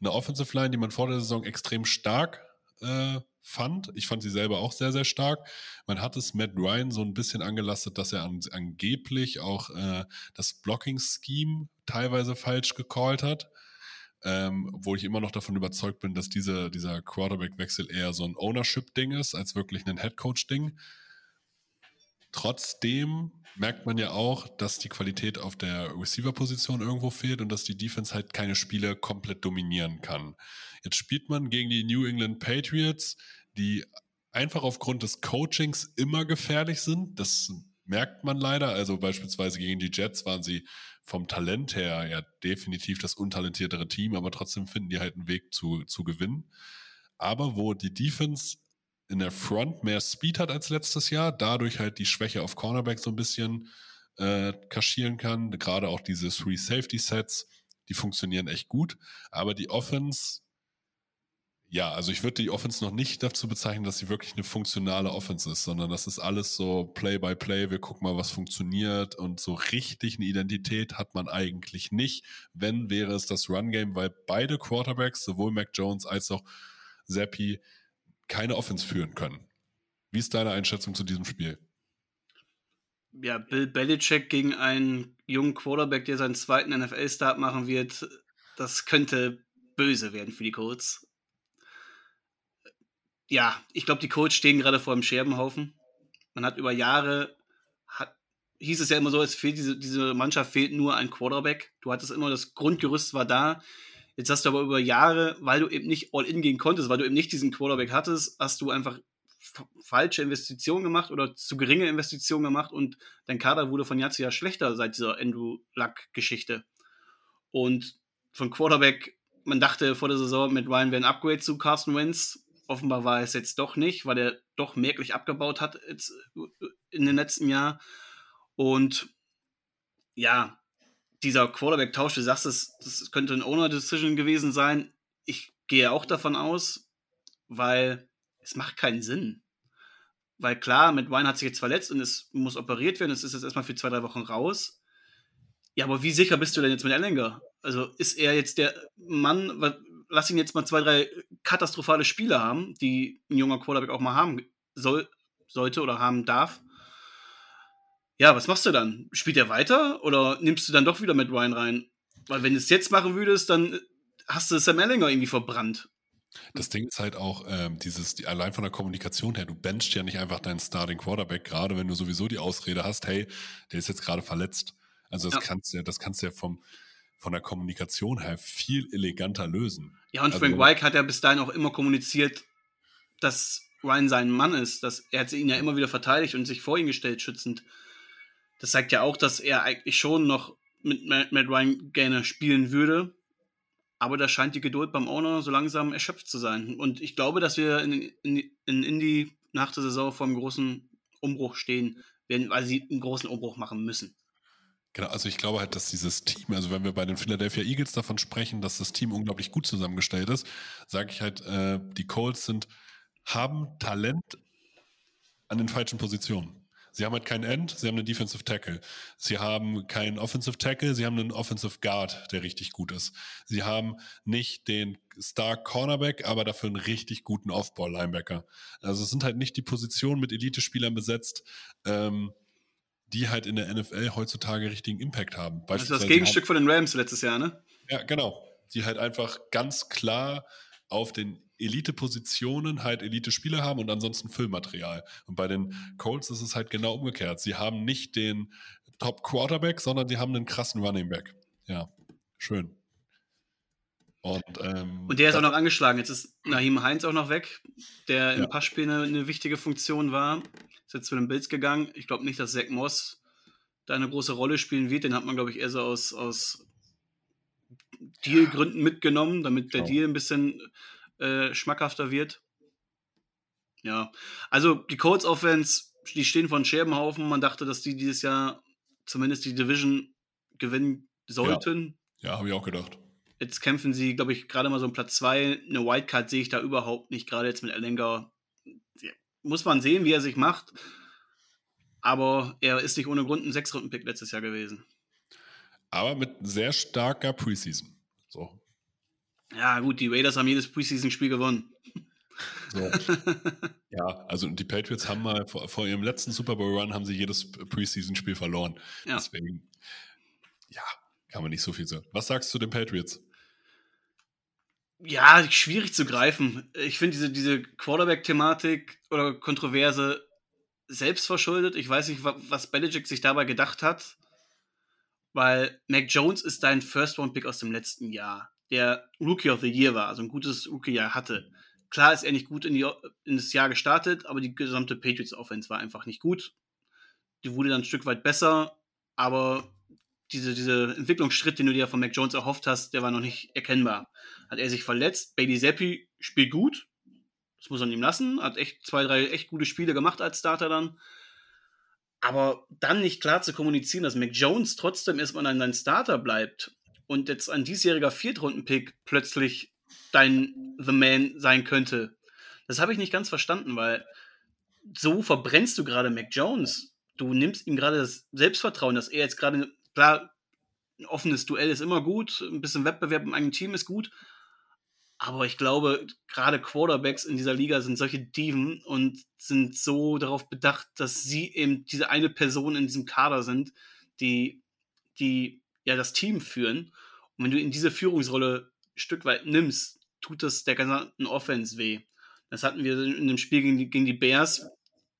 eine Offensive Line, die man vor der Saison extrem stark äh, fand. Ich fand sie selber auch sehr, sehr stark. Man hat es Matt Ryan so ein bisschen angelastet, dass er an, angeblich auch äh, das Blocking-Scheme teilweise falsch gecallt hat. Ähm, wo ich immer noch davon überzeugt bin, dass diese, dieser Quarterback-Wechsel eher so ein Ownership-Ding ist, als wirklich ein Headcoach-Ding. Trotzdem merkt man ja auch, dass die Qualität auf der Receiver-Position irgendwo fehlt und dass die Defense halt keine Spiele komplett dominieren kann. Jetzt spielt man gegen die New England Patriots, die einfach aufgrund des Coachings immer gefährlich sind. Das merkt man leider. Also beispielsweise gegen die Jets waren sie vom Talent her ja definitiv das untalentiertere Team, aber trotzdem finden die halt einen Weg zu, zu gewinnen. Aber wo die Defense in der Front mehr Speed hat als letztes Jahr, dadurch halt die Schwäche auf Cornerback so ein bisschen äh, kaschieren kann. Gerade auch diese Three Safety Sets, die funktionieren echt gut. Aber die Offense ja, also ich würde die Offense noch nicht dazu bezeichnen, dass sie wirklich eine funktionale Offense ist, sondern das ist alles so Play by Play. Wir gucken mal, was funktioniert und so richtig eine Identität hat man eigentlich nicht. Wenn wäre es das Run Game, weil beide Quarterbacks, sowohl Mac Jones als auch Zappi, keine Offense führen können. Wie ist deine Einschätzung zu diesem Spiel? Ja, Bill Belichick gegen einen jungen Quarterback, der seinen zweiten NFL-Start machen wird, das könnte böse werden für die Colts ja, ich glaube, die Colts stehen gerade vor einem Scherbenhaufen. Man hat über Jahre, hat, hieß es ja immer so, es fehlt diese, diese Mannschaft fehlt nur ein Quarterback. Du hattest immer, das Grundgerüst war da. Jetzt hast du aber über Jahre, weil du eben nicht all in gehen konntest, weil du eben nicht diesen Quarterback hattest, hast du einfach falsche Investitionen gemacht oder zu geringe Investitionen gemacht und dein Kader wurde von Jahr zu Jahr schlechter seit dieser Andrew Luck-Geschichte. Und von Quarterback, man dachte vor der Saison mit Ryan wäre ein Upgrade zu Carson Wentz, Offenbar war es jetzt doch nicht, weil er doch merklich abgebaut hat jetzt äh, in den letzten Jahren. Und ja, dieser Quarterback-Tausch, du sagst, das, das könnte ein Owner-Decision gewesen sein. Ich gehe auch davon aus, weil es macht keinen Sinn. Weil klar, mit Wine hat sich jetzt verletzt und es muss operiert werden. Es ist jetzt erstmal für zwei, drei Wochen raus. Ja, aber wie sicher bist du denn jetzt mit Ellinger? Also ist er jetzt der Mann, lass ihn jetzt mal zwei, drei katastrophale Spiele haben, die ein junger Quarterback auch mal haben soll, sollte oder haben darf. Ja, was machst du dann? Spielt er weiter oder nimmst du dann doch wieder Matt Ryan rein? Weil wenn du es jetzt machen würdest, dann hast du Sam Ellinger irgendwie verbrannt. Das Ding ist halt auch, ähm, dieses, die, allein von der Kommunikation her, du benchst ja nicht einfach deinen Starting Quarterback, gerade wenn du sowieso die Ausrede hast, hey, der ist jetzt gerade verletzt. Also das Ja. kannst du ja, das kannst du ja vom, von der Kommunikation her viel eleganter lösen. Ja, und Also Frank Reich hat ja bis dahin auch immer kommuniziert, dass Ryan sein Mann ist. Dass er hat ihn ja immer wieder verteidigt und sich vor ihn gestellt, schützend. Das zeigt ja auch, dass er eigentlich schon noch mit Matt Ryan gerne spielen würde. Aber da scheint die Geduld beim Owner so langsam erschöpft zu sein. Und ich glaube, dass wir in, in, in Indy nach der Saison vor einem großen Umbruch stehen, werden, weil sie einen großen Umbruch machen müssen. Genau, also ich glaube halt, dass dieses Team, also wenn wir bei den Philadelphia Eagles davon sprechen, dass das Team unglaublich gut zusammengestellt ist, sage ich halt, äh, die Colts sind, haben Talent an den falschen Positionen. Sie haben halt keinen End, sie haben einen Defensive Tackle. Sie haben keinen Offensive Tackle, sie haben einen Offensive Guard, der richtig gut ist. Sie haben nicht den Star Cornerback, aber dafür einen richtig guten Off-Ball-Linebacker. Also es sind halt nicht die Positionen mit Elite-Spielern besetzt, ähm, die halt in der NFL heutzutage richtigen Impact haben. Das ist das Gegenstück von den Rams letztes Jahr, ne? ja, genau. Die halt einfach ganz klar auf den Elite-Positionen halt Elite-Spieler haben und ansonsten Füllmaterial. Und bei den Colts ist es halt genau umgekehrt. Sie haben nicht den Top-Quarterback, sondern sie haben einen krassen Running Back. Ja, schön. Und, ähm, Und der ist auch noch angeschlagen. Jetzt ist Naheem Heinz auch noch weg, der im Ja. Passspiel eine, eine wichtige Funktion war. Ist jetzt zu den Bills gegangen. Ich glaube nicht, dass Zach Moss da eine große Rolle spielen wird. Den hat man, glaube ich, eher so aus, aus Dealgründen mitgenommen, damit der Genau. Deal ein bisschen äh, schmackhafter wird. Ja, also die Colts Offense, die stehen von Scherbenhaufen. Man dachte, dass die dieses Jahr zumindest die Division gewinnen sollten. ja, habe ich auch gedacht. Jetzt kämpfen sie, glaube ich, gerade mal so um Platz 2. Eine Wildcard sehe ich da überhaupt nicht, gerade jetzt mit Ellinger. Ja, Muss man sehen, wie er sich macht. Aber er ist nicht ohne Grund ein Sechs-Runden-Pick letztes Jahr gewesen. Aber mit sehr starker Preseason. So. Ja, gut, die Raiders haben jedes Preseason-Spiel gewonnen. so. ja, also die Patriots haben mal vor, vor ihrem letzten Super Bowl-Run haben sie jedes Preseason-Spiel verloren. Ja. Deswegen, ja, kann man nicht so viel sagen. Was sagst du zu den Patriots? Ja, schwierig zu greifen. Ich finde diese, diese Quarterback-Thematik oder Kontroverse selbst verschuldet. Ich weiß nicht, wa- was Belichick sich dabei gedacht hat, weil Mac Jones ist dein First-Round-Pick aus dem letzten Jahr, der Rookie of the Year war, also ein gutes Rookie-Jahr hatte. Klar ist er nicht gut in, die, in das Jahr gestartet, aber die gesamte Patriots-Offense war einfach nicht gut. Die wurde dann ein Stück weit besser, aber diese, diese Entwicklungsschritt, den du dir von Mac Jones erhofft hast, der war noch nicht erkennbar. Hat er sich verletzt. Bailey Zappi spielt gut. Das muss man ihm lassen. Hat echt zwei, drei echt gute Spiele gemacht als Starter dann. Aber dann nicht klar zu kommunizieren, dass Mac Jones trotzdem erstmal ein dein Starter bleibt und jetzt ein diesjähriger Viertrunden-Pick plötzlich dein The Man sein könnte. Das habe ich nicht ganz verstanden, weil so verbrennst du gerade Mac Jones. Du nimmst ihm gerade das Selbstvertrauen, dass er jetzt gerade, klar, ein offenes Duell ist immer gut, ein bisschen Wettbewerb im eigenen Team ist gut, aber ich glaube, gerade Quarterbacks in dieser Liga sind solche Diven und sind so darauf bedacht, dass sie eben diese eine Person in diesem Kader sind, die, die ja das Team führen. Und wenn du in diese Führungsrolle ein Stück weit nimmst, tut das der gesamten Offense weh. Das hatten wir in dem Spiel gegen die, gegen die Bears,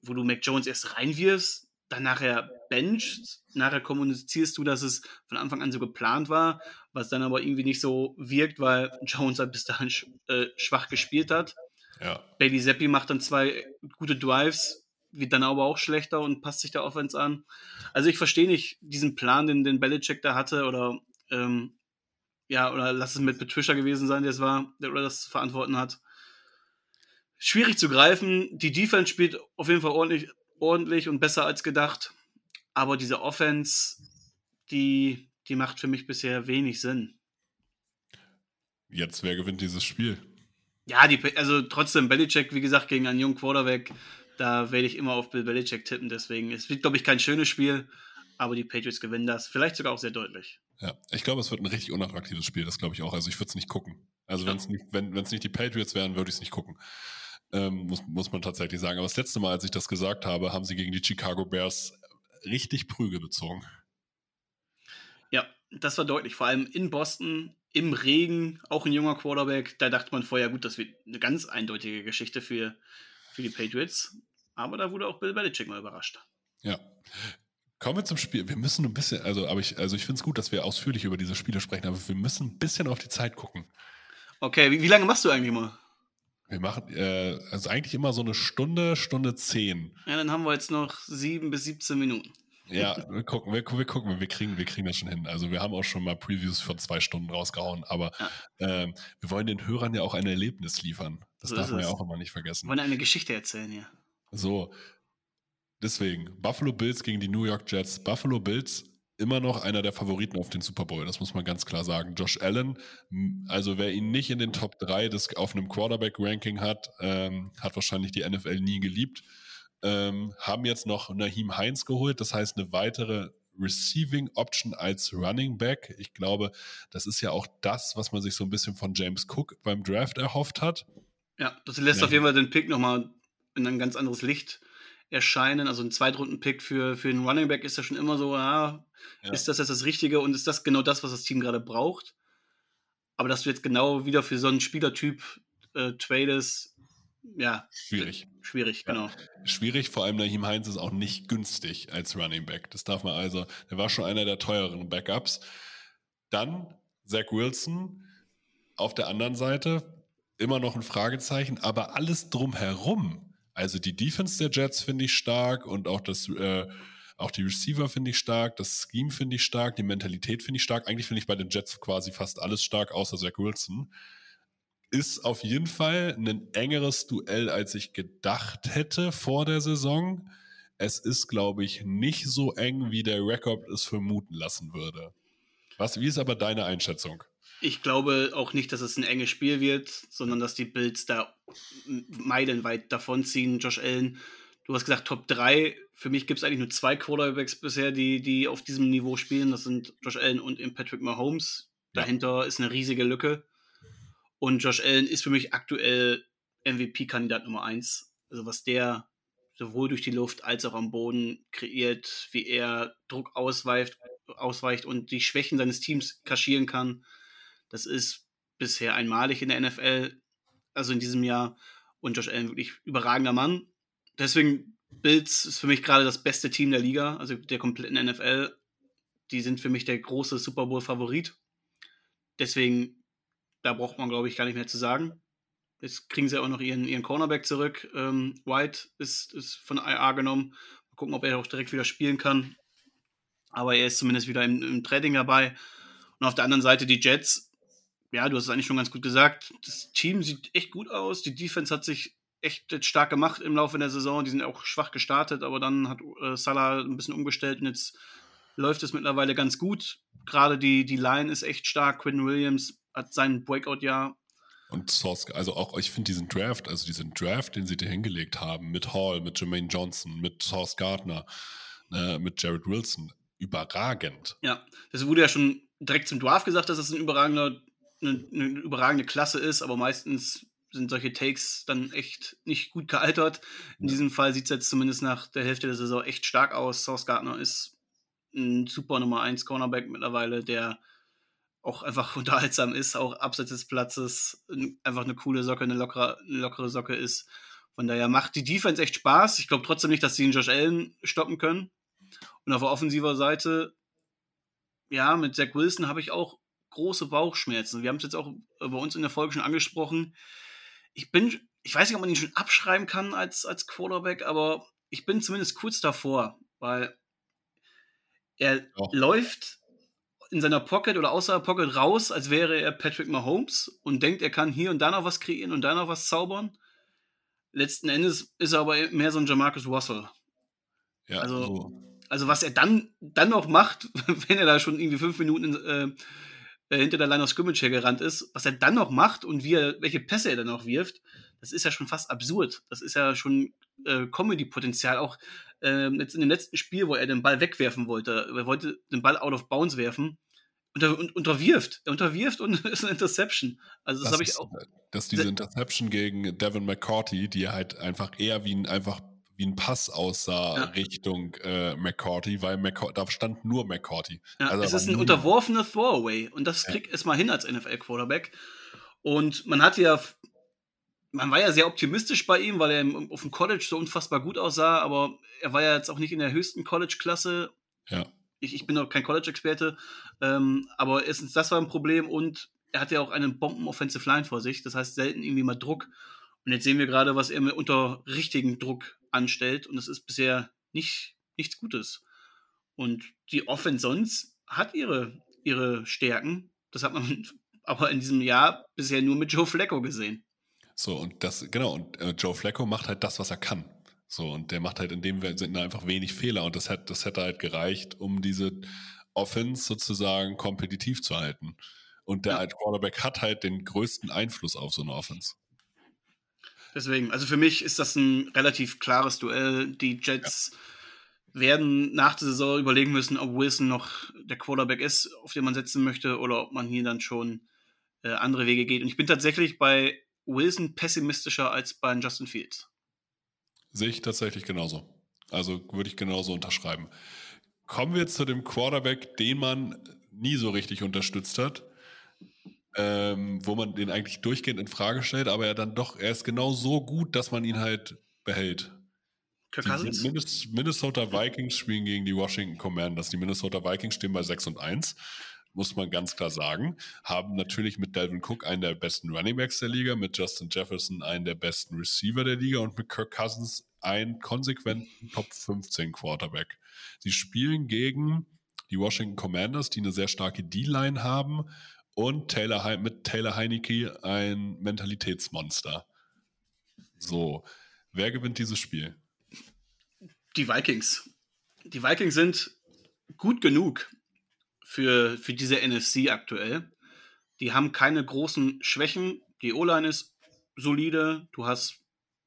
wo du Mac Jones erst reinwirfst, dann nachher benchst, nachher kommunizierst du, dass es von Anfang an so geplant war, was dann aber irgendwie nicht so wirkt, weil Jones halt bis dahin sch äh, schwach gespielt hat. Ja. Bailey Zappi macht dann zwei gute Drives, wird dann aber auch schlechter und passt sich der Offense an. Also ich verstehe nicht diesen Plan, den, den Belichick da hatte oder ähm, ja, oder lass es mit Patricia gewesen sein, der es war, der oder das zu verantworten hat. Schwierig zu greifen. Die Defense spielt auf jeden Fall ordentlich, ordentlich und besser als gedacht. Aber diese Offense, die, die macht für mich bisher wenig Sinn. Jetzt, wer gewinnt dieses Spiel? Ja, die, also trotzdem, Belichick, wie gesagt, gegen einen jungen Quarterback, da werde ich immer auf Bill Belichick tippen. Deswegen, es wird, glaube ich, kein schönes Spiel, aber die Patriots gewinnen das. Vielleicht sogar auch sehr deutlich. Ja, ich glaube, es wird ein richtig unattraktives Spiel, das glaube ich auch. Also ich würde es nicht gucken. Also Ja. wenn's nicht, wenn es nicht die Patriots wären, würde ich es nicht gucken. Ähm, muss, muss man tatsächlich sagen. Aber das letzte Mal, als ich das gesagt habe, haben sie gegen die Chicago Bears richtig Prügel bezogen. Ja, das war deutlich. Vor allem in Boston, im Regen, auch ein junger Quarterback. Da dachte man vorher, gut, das wird eine ganz eindeutige Geschichte für, für die Patriots. Aber da wurde auch Bill Belichick mal überrascht. Ja. Kommen wir zum Spiel. Wir müssen ein bisschen, also, aber ich, also ich finde es gut, dass wir ausführlich über diese Spiele sprechen, aber wir müssen ein bisschen auf die Zeit gucken. Okay, wie, wie lange machst du eigentlich mal? Wir machen äh, also eigentlich immer so eine Stunde, Stunde zehn. Ja, dann haben wir jetzt noch sieben bis 17 Minuten. Ja, wir gucken, wir, wir gucken, wir kriegen, wir kriegen das schon hin. Also wir haben auch schon mal Previews von zwei Stunden rausgehauen, aber Ja. ähm, wir wollen den Hörern ja auch ein Erlebnis liefern. Das So darf man ja auch immer nicht Wir vergessen. wollen eine Geschichte erzählen hier. So, deswegen, Buffalo Bills gegen die New York Jets. Buffalo Bills immer noch einer der Favoriten auf den Super Bowl, das muss man ganz klar sagen. Josh Allen, also wer ihn nicht in den Top 3 des, auf einem Quarterback-Ranking hat, ähm, hat wahrscheinlich die NFL nie geliebt. Ähm, haben jetzt noch Naheem Heinz geholt, das heißt eine weitere Receiving Option als Running Back. Ich glaube, das ist ja auch das, was man sich so ein bisschen von James Cook beim Draft erhofft hat. Ja, das lässt Ja. auf jeden Fall den Pick nochmal in ein ganz anderes Licht erscheinen. Also ein Zweitrunden-Pick für, für einen Running Back ist ja schon immer so, ja, Ja. ist das jetzt das Richtige und ist das genau das, was das Team gerade braucht? Aber dass du jetzt genau wieder für so einen Spielertyp äh, tradest, ja, Schwierig. schwierig, Ja. genau. Schwierig, vor allem Naheem Heinz ist auch nicht günstig als Running Back. Das darf man also, der war schon einer der teureren Backups. Dann Zach Wilson auf der anderen Seite, immer noch ein Fragezeichen, aber alles drumherum. Also die Defense der Jets finde ich stark und auch das, äh, auch die Receiver finde ich stark, das Scheme finde ich stark, die Mentalität finde ich stark. Eigentlich finde ich bei den Jets quasi fast alles stark, außer Zach Wilson. Ist auf jeden Fall ein engeres Duell, als ich gedacht hätte vor der Saison. Es ist, glaube ich, nicht so eng, wie der Rekord es vermuten lassen würde. Was, wie ist aber deine Einschätzung? Ich glaube auch nicht, dass es ein enges Spiel wird, sondern dass die Bills da meilenweit davonziehen. Josh Allen, du hast gesagt Top 3. Für mich gibt es eigentlich nur zwei Quarterbacks bisher, die, die auf diesem Niveau spielen. Das sind Josh Allen und Patrick Mahomes. Ja. Dahinter ist eine riesige Lücke. Und Josh Allen ist für mich aktuell MVP-Kandidat Nummer 1. Also was der sowohl durch die Luft als auch am Boden kreiert, wie er Druck ausweicht, ausweicht und die Schwächen seines Teams kaschieren kann. Das ist bisher einmalig in der NFL, also in diesem Jahr. Und Josh Allen wirklich überragender Mann. Deswegen, Bills ist für mich gerade das beste Team der Liga, also der kompletten NFL. Die sind für mich der große Super Bowl-Favorit. Deswegen, da braucht man, glaube ich, gar nicht mehr zu sagen. Jetzt kriegen sie auch noch ihren, ihren Cornerback zurück. Ähm, White ist, ist von IA genommen. Mal gucken, ob er auch direkt wieder spielen kann. Aber er ist zumindest wieder im, im Trading dabei. Und auf der anderen Seite die Jets. Ja, du hast es eigentlich schon ganz gut gesagt. Das Team sieht echt gut aus. Die Defense hat sich echt stark gemacht im Laufe der Saison. Die sind auch schwach gestartet, aber dann hat äh, Salah ein bisschen umgestellt und jetzt läuft es mittlerweile ganz gut. Gerade die, die Line ist echt stark. Quinn Williams hat sein Breakout-Jahr. Und Source, also auch, ich finde diesen Draft, also diesen Draft, den sie dir hingelegt haben, mit Hall, mit Jermaine Johnson, mit Source Gardner, äh, mit Jared Wilson, überragend. Ja, das wurde ja schon direkt zum Dwarf gesagt, dass es ein überragender, eine, eine überragende Klasse ist, aber meistens sind solche Takes dann echt nicht gut gealtert. In Ja. diesem Fall sieht es jetzt zumindest nach der Hälfte der Saison echt stark aus. Sauce Gardner ist ein super Nummer 1 Cornerback mittlerweile, der auch einfach unterhaltsam ist, auch abseits des Platzes einfach eine coole Socke, eine lockere, eine lockere Socke ist. Von daher macht die Defense echt Spaß. Ich glaube trotzdem nicht, dass sie den Josh Allen stoppen können. Und auf der offensiver Seite, ja, mit Zach Wilson habe ich auch große Bauchschmerzen. Wir haben es jetzt auch äh, bei uns in der Folge schon angesprochen. Ich bin, ich weiß nicht, ob man ihn schon abschreiben kann als, als Quarterback, aber ich bin zumindest kurz davor, weil er Auch. läuft in seiner Pocket oder außer der Pocket raus, als wäre er Patrick Mahomes und denkt, er kann hier und da noch was kreieren und da noch was zaubern. Letzten Endes ist er aber mehr so ein Jamarcus Russell. Ja, Also- so. Also was er dann, dann noch macht, wenn er da schon irgendwie fünf Minuten äh, äh, hinter der Line of Scrimmage hergerannt ist, was er dann noch macht und wie er, welche Pässe er dann noch wirft, das ist ja schon fast absurd. Das ist ja schon äh, Comedy-Potenzial. Auch ähm, jetzt in dem letzten Spiel, wo er den Ball wegwerfen wollte, er wollte den Ball out of bounds werfen und er und, unterwirft. Er unterwirft und ist eine Interception. Also das, Das habe ich auch. dass diese Interception gegen Devin McCourty, die halt einfach eher wie ein, einfach wie ein Pass aussah Ja. Richtung äh, McCourty, weil McCour da stand nur McCourty. Ja, Also es ist ein unterworfener Throwaway und das Ja. kriegt es mal hin als NFL-Quarterback. Und man hatte ja, man war ja sehr optimistisch bei ihm, weil er im, auf dem College so unfassbar gut aussah, aber er war ja jetzt auch nicht in der höchsten College-Klasse. Ja. Ich, ich bin auch kein College-Experte, ähm, aber erstens, das war ein Problem und er hatte ja auch einen Bomben-Offensive Line vor sich, das heißt selten irgendwie mal Druck. Und jetzt sehen wir gerade, was er mit unter richtigen Druck anstellt und das ist bisher nicht, nichts Gutes. Und die Offense sonst hat ihre, ihre Stärken. Das hat man aber in diesem Jahr bisher nur mit Joe Flacco gesehen. So, und das, genau, und äh, Joe Flacco macht halt das, was er kann. So, und der macht halt in dem Sinne einfach wenig Fehler und das, hat, das hätte halt gereicht, um diese Offense sozusagen kompetitiv zu halten. Und der Ja. Quarterback hat halt den größten Einfluss auf so eine Offense. Deswegen, also für mich ist das ein relativ klares Duell. Die Jets werden nach der Saison überlegen müssen, ob Wilson noch der Quarterback ist, auf den man setzen möchte, oder ob man hier dann schon äh, andere Wege geht. Und ich bin tatsächlich bei Wilson pessimistischer als bei Justin Fields. Sehe ich tatsächlich genauso. Also würde ich genauso unterschreiben. Kommen wir zu dem Quarterback, den man nie so richtig unterstützt hat, ähm, wo man den eigentlich durchgehend in Frage stellt, aber er dann doch, er ist genau so gut, dass man ihn halt behält. Die Minnesota Vikings spielen gegen die Washington Commanders. Die Minnesota Vikings stehen bei 6 und 1, muss man ganz klar sagen. Haben natürlich mit Dalvin Cook einen der besten Runningbacks der Liga, mit Justin Jefferson einen der besten Receiver der Liga und mit Kirk Cousins einen konsequenten Top 15 Quarterback. Sie spielen gegen die Washington Commanders, die eine sehr starke D-Line haben und Taylor, Hei- mit Taylor Heineke ein Mentalitätsmonster. So, wer gewinnt dieses Spiel? Die Vikings. Die Vikings sind gut genug für, für diese NFC aktuell. Die haben keine großen Schwächen. Die O-Line ist solide. Du hast,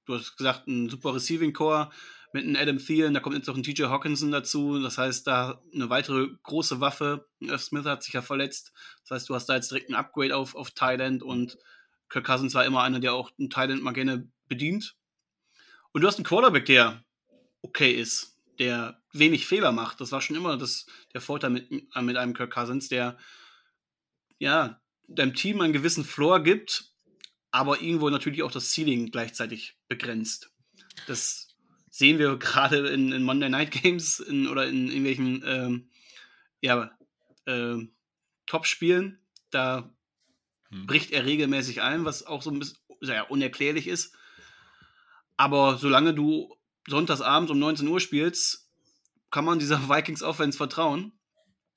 du hast gesagt, einen super Receiving Core mit einem Adam Thielen. Da kommt jetzt noch ein TJ Hawkinson dazu. Das heißt, da eine weitere große Waffe. F. Smith hat sich ja verletzt. Das heißt, du hast da jetzt direkt ein Upgrade auf, auf Thailand und Kirk Cousins war immer einer, der auch ein Thailand mal gerne bedient. Und du hast einen Quarterback, der okay ist, der wenig Fehler macht. Das war schon immer das, der Vorteil mit, mit einem Kirk Cousins, der ja deinem Team einen gewissen Floor gibt, aber irgendwo natürlich auch das Ceiling gleichzeitig begrenzt. Das sehen wir gerade in, in Monday Night Games in, oder in irgendwelchen ähm, ja, ähm, Top-Spielen. Da Hm. bricht er regelmäßig ein, was auch so ein bisschen sehr unerklärlich ist. Aber solange du sonntagsabends um 19 Uhr spielst, kann man dieser Vikings Offense vertrauen.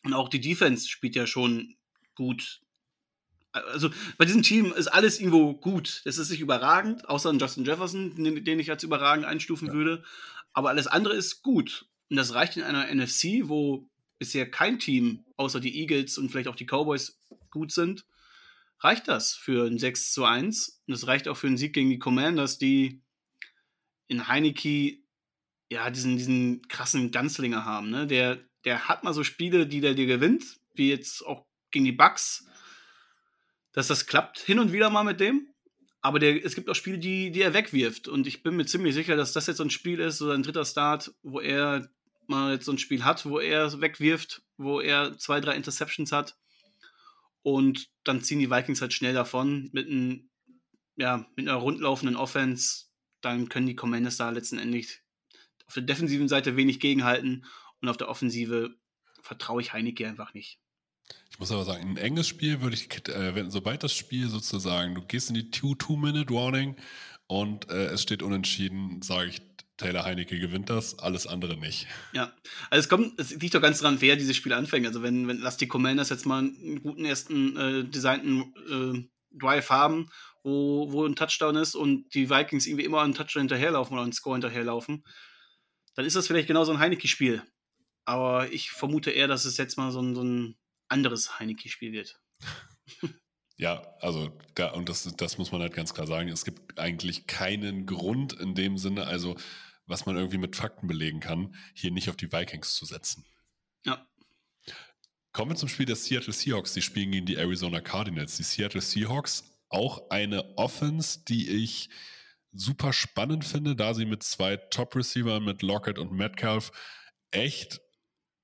Und auch die Defense spielt ja schon gut. Also bei diesem Team ist alles irgendwo gut. Das ist nicht überragend, außer Justin Jefferson, den, den ich als überragend einstufen Ja. würde. Aber alles andere ist gut. Und das reicht in einer NFC, wo bisher kein Team, außer die Eagles und vielleicht auch die Cowboys, gut sind, reicht das für ein 6 zu 1. Und das reicht auch für einen Sieg gegen die Commanders, die in Heineke ja diesen, diesen krassen Ganzlinger haben. Ne? Der, der hat mal so Spiele, die der dir gewinnt, wie jetzt auch gegen die Bucks, dass das klappt hin und wieder mal mit dem. Aber der, es gibt auch Spiele, die, die er wegwirft. Und ich bin mir ziemlich sicher, dass das jetzt so ein Spiel ist, so ein dritter Start, wo er mal jetzt so ein Spiel hat, wo er wegwirft, wo er zwei, drei Interceptions hat. Und dann ziehen die Vikings halt schnell davon mit, ein, ja, mit einer rundlaufenden Offense. Dann können die Commanders da letztendlich auf der defensiven Seite wenig gegenhalten und auf der Offensive vertraue ich Heineke einfach nicht. Ich muss aber sagen, ein enges Spiel würde ich, äh, wenn, sobald das Spiel sozusagen, du gehst in die Two-Two-Minute-Warning und äh, es steht unentschieden, sage ich, Taylor Heineke gewinnt das, alles andere nicht. Ja, also es kommt, es liegt doch ganz dran, wer dieses Spiel anfängt. Also wenn, wenn lass die Commanders jetzt mal einen guten ersten äh, designten äh, Drive haben, wo, wo ein Touchdown ist und die Vikings irgendwie immer einen Touchdown hinterherlaufen oder einen Score hinterherlaufen, dann ist das vielleicht genau so ein Heineke-Spiel. Aber ich vermute eher, dass es jetzt mal so ein, so ein anderes Heineke-Spiel wird. Ja, also da, und das, das muss man halt ganz klar sagen, es gibt eigentlich keinen Grund in dem Sinne, also was man irgendwie mit Fakten belegen kann, hier nicht auf die Vikings zu setzen. Ja. Kommen wir zum Spiel der Seattle Seahawks. Die spielen gegen die Arizona Cardinals. Die Seattle Seahawks, auch eine Offense, die ich super spannend finde, da sie mit zwei Top-Receivern, mit Lockett und Metcalf, echt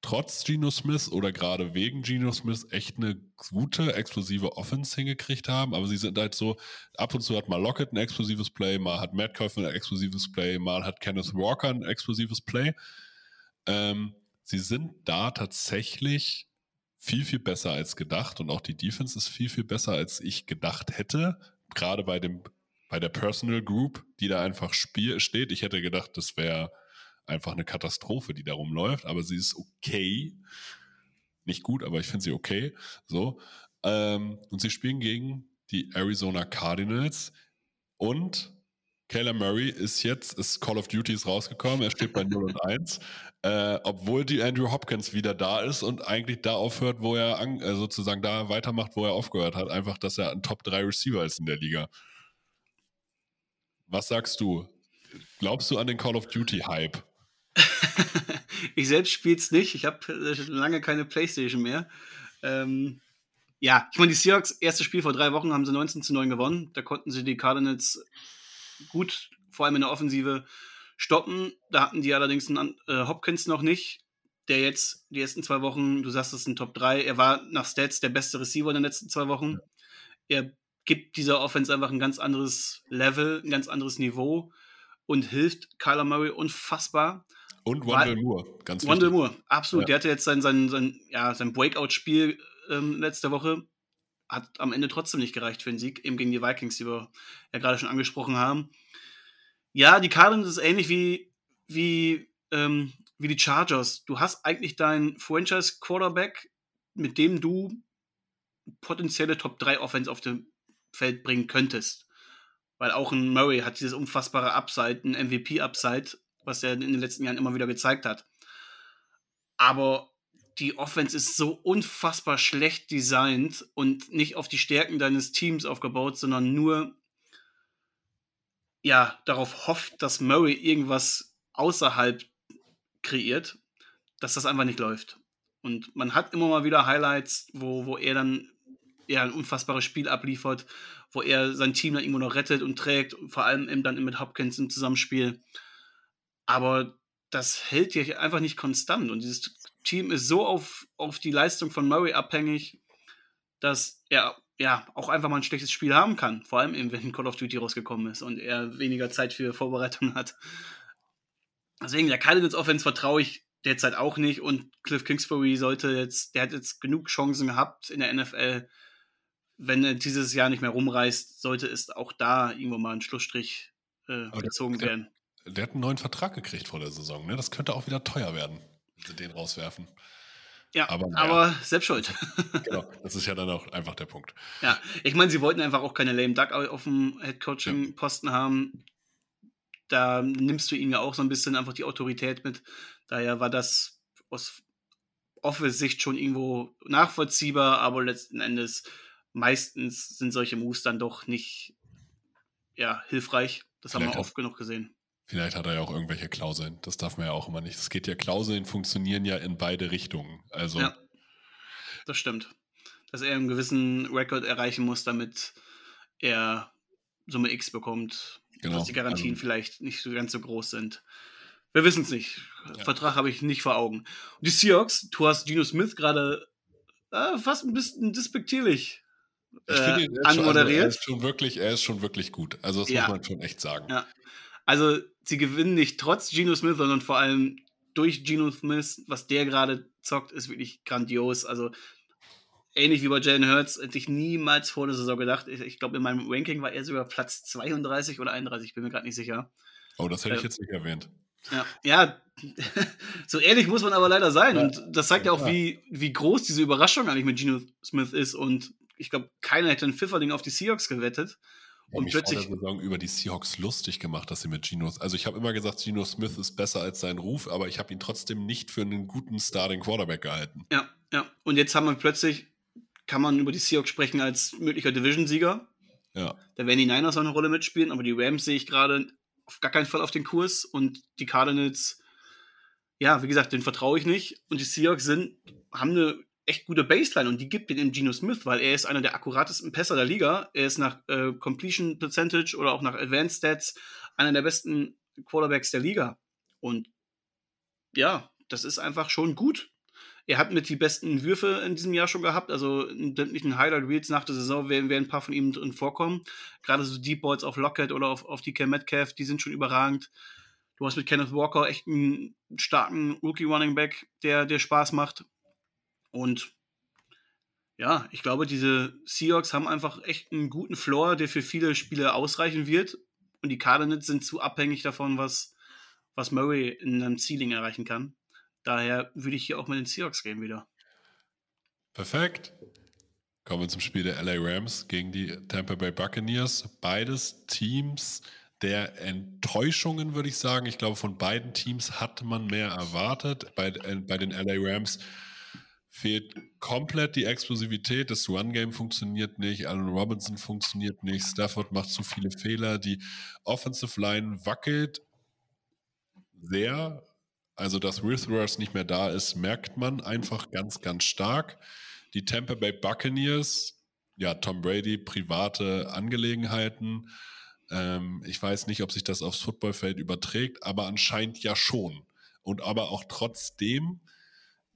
trotz Geno Smith oder gerade wegen Geno Smith echt eine gute, explosive Offense hingekriegt haben. Aber sie sind halt so, ab und zu hat mal Lockett ein explosives Play, mal hat Metcalf ein explosives Play, mal hat Kenneth Walker ein explosives Play. Ähm, sie sind da tatsächlich viel, viel besser als gedacht und auch die Defense ist viel, viel besser, als ich gedacht hätte. Gerade bei dem, bei der Personal Group, die da einfach spiel, steht. Ich hätte gedacht, das wäre einfach eine Katastrophe, die da rumläuft, aber sie ist okay. Nicht gut, aber ich finde sie okay. So. Ähm, und sie spielen gegen die Arizona Cardinals und Kayla Murray ist jetzt, ist Call of Duty ist rausgekommen, er steht bei 0 und 1, äh, obwohl die Andrew Hopkins wieder da ist und eigentlich da aufhört, wo er an, äh, sozusagen da weitermacht, wo er aufgehört hat. Einfach, dass er ein Top 3 Receiver ist in der Liga. Was sagst du? Glaubst du an den Call of Duty Hype? ich selbst spiele es nicht. Ich habe äh, lange keine Playstation mehr. Ähm, ja, ich meine, die Seahawks, erstes Spiel vor drei Wochen, haben sie 19 zu 9 gewonnen. Da konnten sie die Cardinals gut, vor allem in der Offensive, stoppen. Da hatten die allerdings einen äh, Hopkins noch nicht, der jetzt die ersten zwei Wochen, du sagst, es ist ein Top 3. Er war nach Stats der beste Receiver in den letzten zwei Wochen. Er gibt dieser Offense einfach ein ganz anderes Level, ein ganz anderes Niveau und hilft Kyler Murray unfassbar. Und Wendell Moore, ganz Wendell Moore, absolut. Ja. Der hatte jetzt sein, sein, sein, ja, sein Breakout-Spiel ähm, letzte Woche. Hat am Ende trotzdem nicht gereicht für den Sieg, eben gegen die Vikings, die wir ja gerade schon angesprochen haben. Ja, die Cardinals ist ähnlich wie, wie, ähm, wie die Chargers. Du hast eigentlich deinen Franchise-Quarterback, mit dem du potenzielle Top 3 Offense auf dem Feld bringen könntest. Weil auch ein Murray hat dieses unfassbare Upside, ein MVP-Upside, was er in den letzten Jahren immer wieder gezeigt hat. Aber die Offense ist so unfassbar schlecht designt und nicht auf die Stärken deines Teams aufgebaut, sondern nur ja, darauf hofft, dass Murray irgendwas außerhalb kreiert, dass das einfach nicht läuft. Und man hat immer mal wieder Highlights, wo, wo er dann ja, ein unfassbares Spiel abliefert, wo er sein Team dann irgendwo noch rettet und trägt, vor allem eben dann mit Hopkins im Zusammenspiel. Aber das hält ja einfach nicht konstant. Und dieses Team ist so auf, auf die Leistung von Murray abhängig, dass er ja auch einfach mal ein schlechtes Spiel haben kann. Vor allem eben, wenn Call of Duty rausgekommen ist und er weniger Zeit für Vorbereitung hat. Deswegen, der Cardinals Offense vertraue ich derzeit auch nicht und Cliff Kingsbury sollte jetzt, der hat jetzt genug Chancen gehabt in der NFL. Wenn er dieses Jahr nicht mehr rumreißt, sollte es auch da irgendwo mal ein Schlussstrich äh, gezogen werden. Der hat einen neuen Vertrag gekriegt vor der Saison. Ne? Das könnte auch wieder teuer werden, sie den rauswerfen. Ja, aber, naja. aber selbst schuld. genau, das ist ja dann auch einfach der Punkt. Ja, ich meine, sie wollten einfach auch keine lame Duck auf dem Headcoaching-Posten ja. haben. Da nimmst du ihnen ja auch so ein bisschen einfach die Autorität mit. Daher war das aus Office-Sicht schon irgendwo nachvollziehbar, aber letzten Endes meistens sind solche Moves dann doch nicht ja, hilfreich. Das Vielleicht haben wir oft genug gesehen. Vielleicht hat er ja auch irgendwelche Klauseln. Das darf man ja auch immer nicht. Es geht ja, Klauseln funktionieren ja in beide Richtungen. Also. Ja, das stimmt. Dass er einen gewissen Rekord erreichen muss, damit er Summe X bekommt. Genau. Dass die Garantien also, vielleicht nicht so ganz so groß sind. Wir wissen es nicht. Ja. Vertrag habe ich nicht vor Augen. Und die Seahawks, du hast Geno Smith gerade äh, fast ein bisschen despektierlich äh, anmoderiert. Schon, also er, ist schon wirklich, er ist schon wirklich gut. Also das ja. muss man schon echt sagen. Ja. Also sie gewinnen nicht trotz Geno Smith, sondern vor allem durch Geno Smith. Was der gerade zockt, ist wirklich grandios. Also ähnlich wie bei Jalen Hurts, hätte ich niemals vor der Saison gedacht. Ich, ich glaube, in meinem Ranking war er sogar Platz 32 oder 31, bin mir gerade nicht sicher. Oh, das hätte äh, ich jetzt nicht erwähnt. Ja, ja so ehrlich muss man aber leider sein. Ja. Und das zeigt ja auch, wie, wie groß diese Überraschung eigentlich mit Geno Smith ist. Und ich glaube, keiner hätte einen Pfifferling auf die Seahawks gewettet. Und plötzlich. vor der Saison über die Seahawks lustig gemacht, dass sie mit Geno. Also ich habe immer gesagt, Geno Smith ist besser als sein Ruf, aber ich habe ihn trotzdem nicht für einen guten Starting Quarterback gehalten. Ja, ja. Und jetzt haben wir plötzlich, kann man über die Seahawks sprechen als möglicher Division-Sieger. Ja. Da werden die Niners auch eine Rolle mitspielen, aber die Rams sehe ich gerade auf gar keinen Fall auf den Kurs und die Cardinals, ja, wie gesagt, den vertraue ich nicht. Und die Seahawks sind, haben eine echt gute Baseline und die gibt den Geno Smith, weil er ist einer der akkuratesten Pässer der Liga. Er ist nach äh, Completion Percentage oder auch nach Advanced Stats einer der besten Quarterbacks der Liga. Und ja, das ist einfach schon gut. Er hat mit die besten Würfe in diesem Jahr schon gehabt. Also in sämtlichen Highlight Reels nach der Saison werden, werden ein paar von ihm drin vorkommen. Gerade so Deep Balls auf Lockett oder auf, auf DK Metcalf, die sind schon überragend. Du hast mit Kenneth Walker echt einen starken Rookie Running Back, der, der Spaß macht. Und ja, ich glaube, diese Seahawks haben einfach echt einen guten Floor, der für viele Spiele ausreichen wird. Und die Cardinals sind zu abhängig davon, was, was Murray in einem Ceiling erreichen kann. Daher würde ich hier auch mit den Seahawks gehen wieder. Perfekt. Kommen wir zum Spiel der LA Rams gegen die Tampa Bay Buccaneers. Beides Teams der Enttäuschungen, würde ich sagen. Ich glaube, von beiden Teams hat man mehr erwartet. Bei, äh, bei den LA Rams fehlt komplett die Explosivität. Das Run-Game funktioniert nicht. Allen Robinson funktioniert nicht. Stafford macht zu viele Fehler. Die Offensive Line wackelt sehr. Also, dass Withers nicht mehr da ist, merkt man einfach ganz, ganz stark. Die Tampa Bay Buccaneers, ja, Tom Brady, private Angelegenheiten. Ähm, ich weiß nicht, ob sich das aufs Footballfeld überträgt, aber anscheinend ja schon. Und aber auch trotzdem,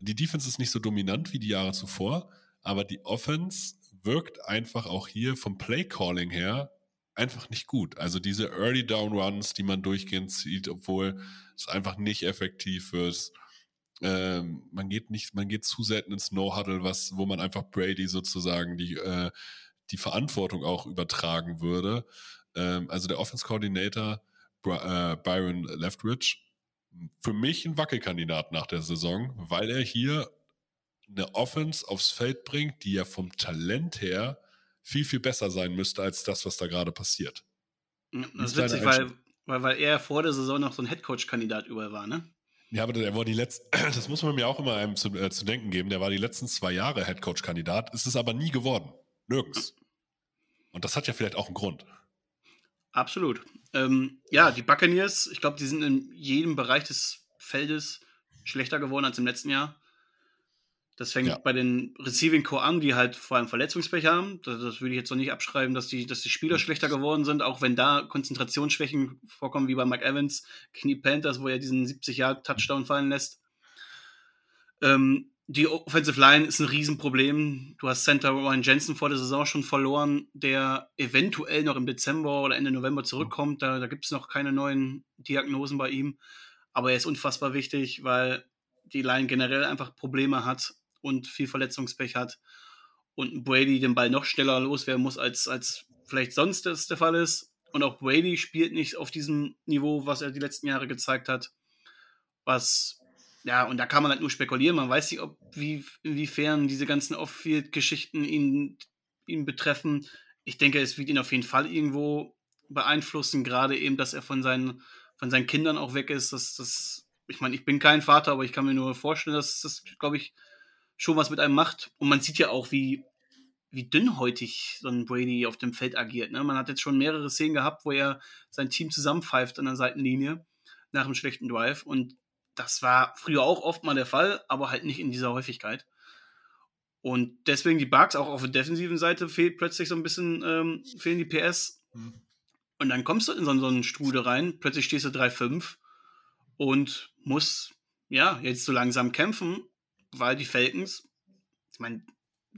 die Defense ist nicht so dominant wie die Jahre zuvor, aber die Offense wirkt einfach auch hier vom Play Calling her einfach nicht gut. Also diese Early Down Runs, die man durchgehend zieht, obwohl es einfach nicht effektiv ist. Ähm, man geht nicht, man geht zu selten ins No-Huddle, was, wo man einfach Brady sozusagen die, äh, die Verantwortung auch übertragen würde. Ähm, also der Offense Coordinator äh, Byron Leftwich, für mich ein Wackelkandidat nach der Saison, weil er hier eine Offense aufs Feld bringt, die ja vom Talent her viel, viel besser sein müsste als das, was da gerade passiert. das ist witzig, weil, weil, weil er vor der Saison noch so ein Headcoach-Kandidat überall war, ne? Ja, aber der war die letzten, das muss man mir auch immer einem zu, äh, zu denken geben, der war die letzten zwei Jahre Headcoach-Kandidat, ist es aber nie geworden. Nirgends. Und das hat ja vielleicht auch einen Grund. Absolut. Ähm, ja, die Buccaneers, ich glaube, die sind in jedem Bereich des Feldes schlechter geworden als im letzten Jahr. Das fängt ja. bei den Receiving Core an, die halt vor allem Verletzungspech haben. Das, das, würde ich jetzt noch nicht abschreiben, dass die, dass die Spieler mhm. schlechter geworden sind, auch wenn da Konzentrationsschwächen vorkommen, wie bei Mike Evans, Knie Panthers, wo er diesen 70-Jahr-Touchdown fallen lässt. Ähm, die Offensive Line ist ein Riesenproblem. Du hast Center Ryan Jensen vor der Saison schon verloren, der eventuell noch im Dezember oder Ende November zurückkommt. Da, da gibt es noch keine neuen Diagnosen bei ihm. Aber er ist unfassbar wichtig, weil die Line generell einfach Probleme hat und viel Verletzungspech hat. Und Brady den Ball noch schneller loswerden muss, als, als vielleicht sonst das der Fall ist. Und auch Brady spielt nicht auf diesem Niveau, was er die letzten Jahre gezeigt hat. Was ja, und da kann man halt nur spekulieren. Man weiß nicht, ob, wie, inwiefern diese ganzen Off-Field-Geschichten ihn, ihn betreffen. Ich denke, es wird ihn auf jeden Fall irgendwo beeinflussen, gerade eben, dass er von seinen, von seinen Kindern auch weg ist. Das, das, ich meine, ich bin kein Vater, aber ich kann mir nur vorstellen, dass das, glaube ich, schon was mit einem macht. Und man sieht ja auch, wie, wie dünnhäutig so ein Brady auf dem Feld agiert. Ne? Man hat jetzt schon mehrere Szenen gehabt, wo er sein Team zusammenpfeift an der Seitenlinie nach einem schlechten Drive. Und das war früher auch oft mal der Fall, aber halt nicht in dieser Häufigkeit. Und deswegen die Bugs, auch auf der defensiven Seite fehlt plötzlich so ein bisschen, ähm, fehlen die PS. Mhm. Und dann kommst du in so, so einen Strudel rein, plötzlich stehst du 3-5 und musst, ja, jetzt so langsam kämpfen, weil die Falcons, ich meine,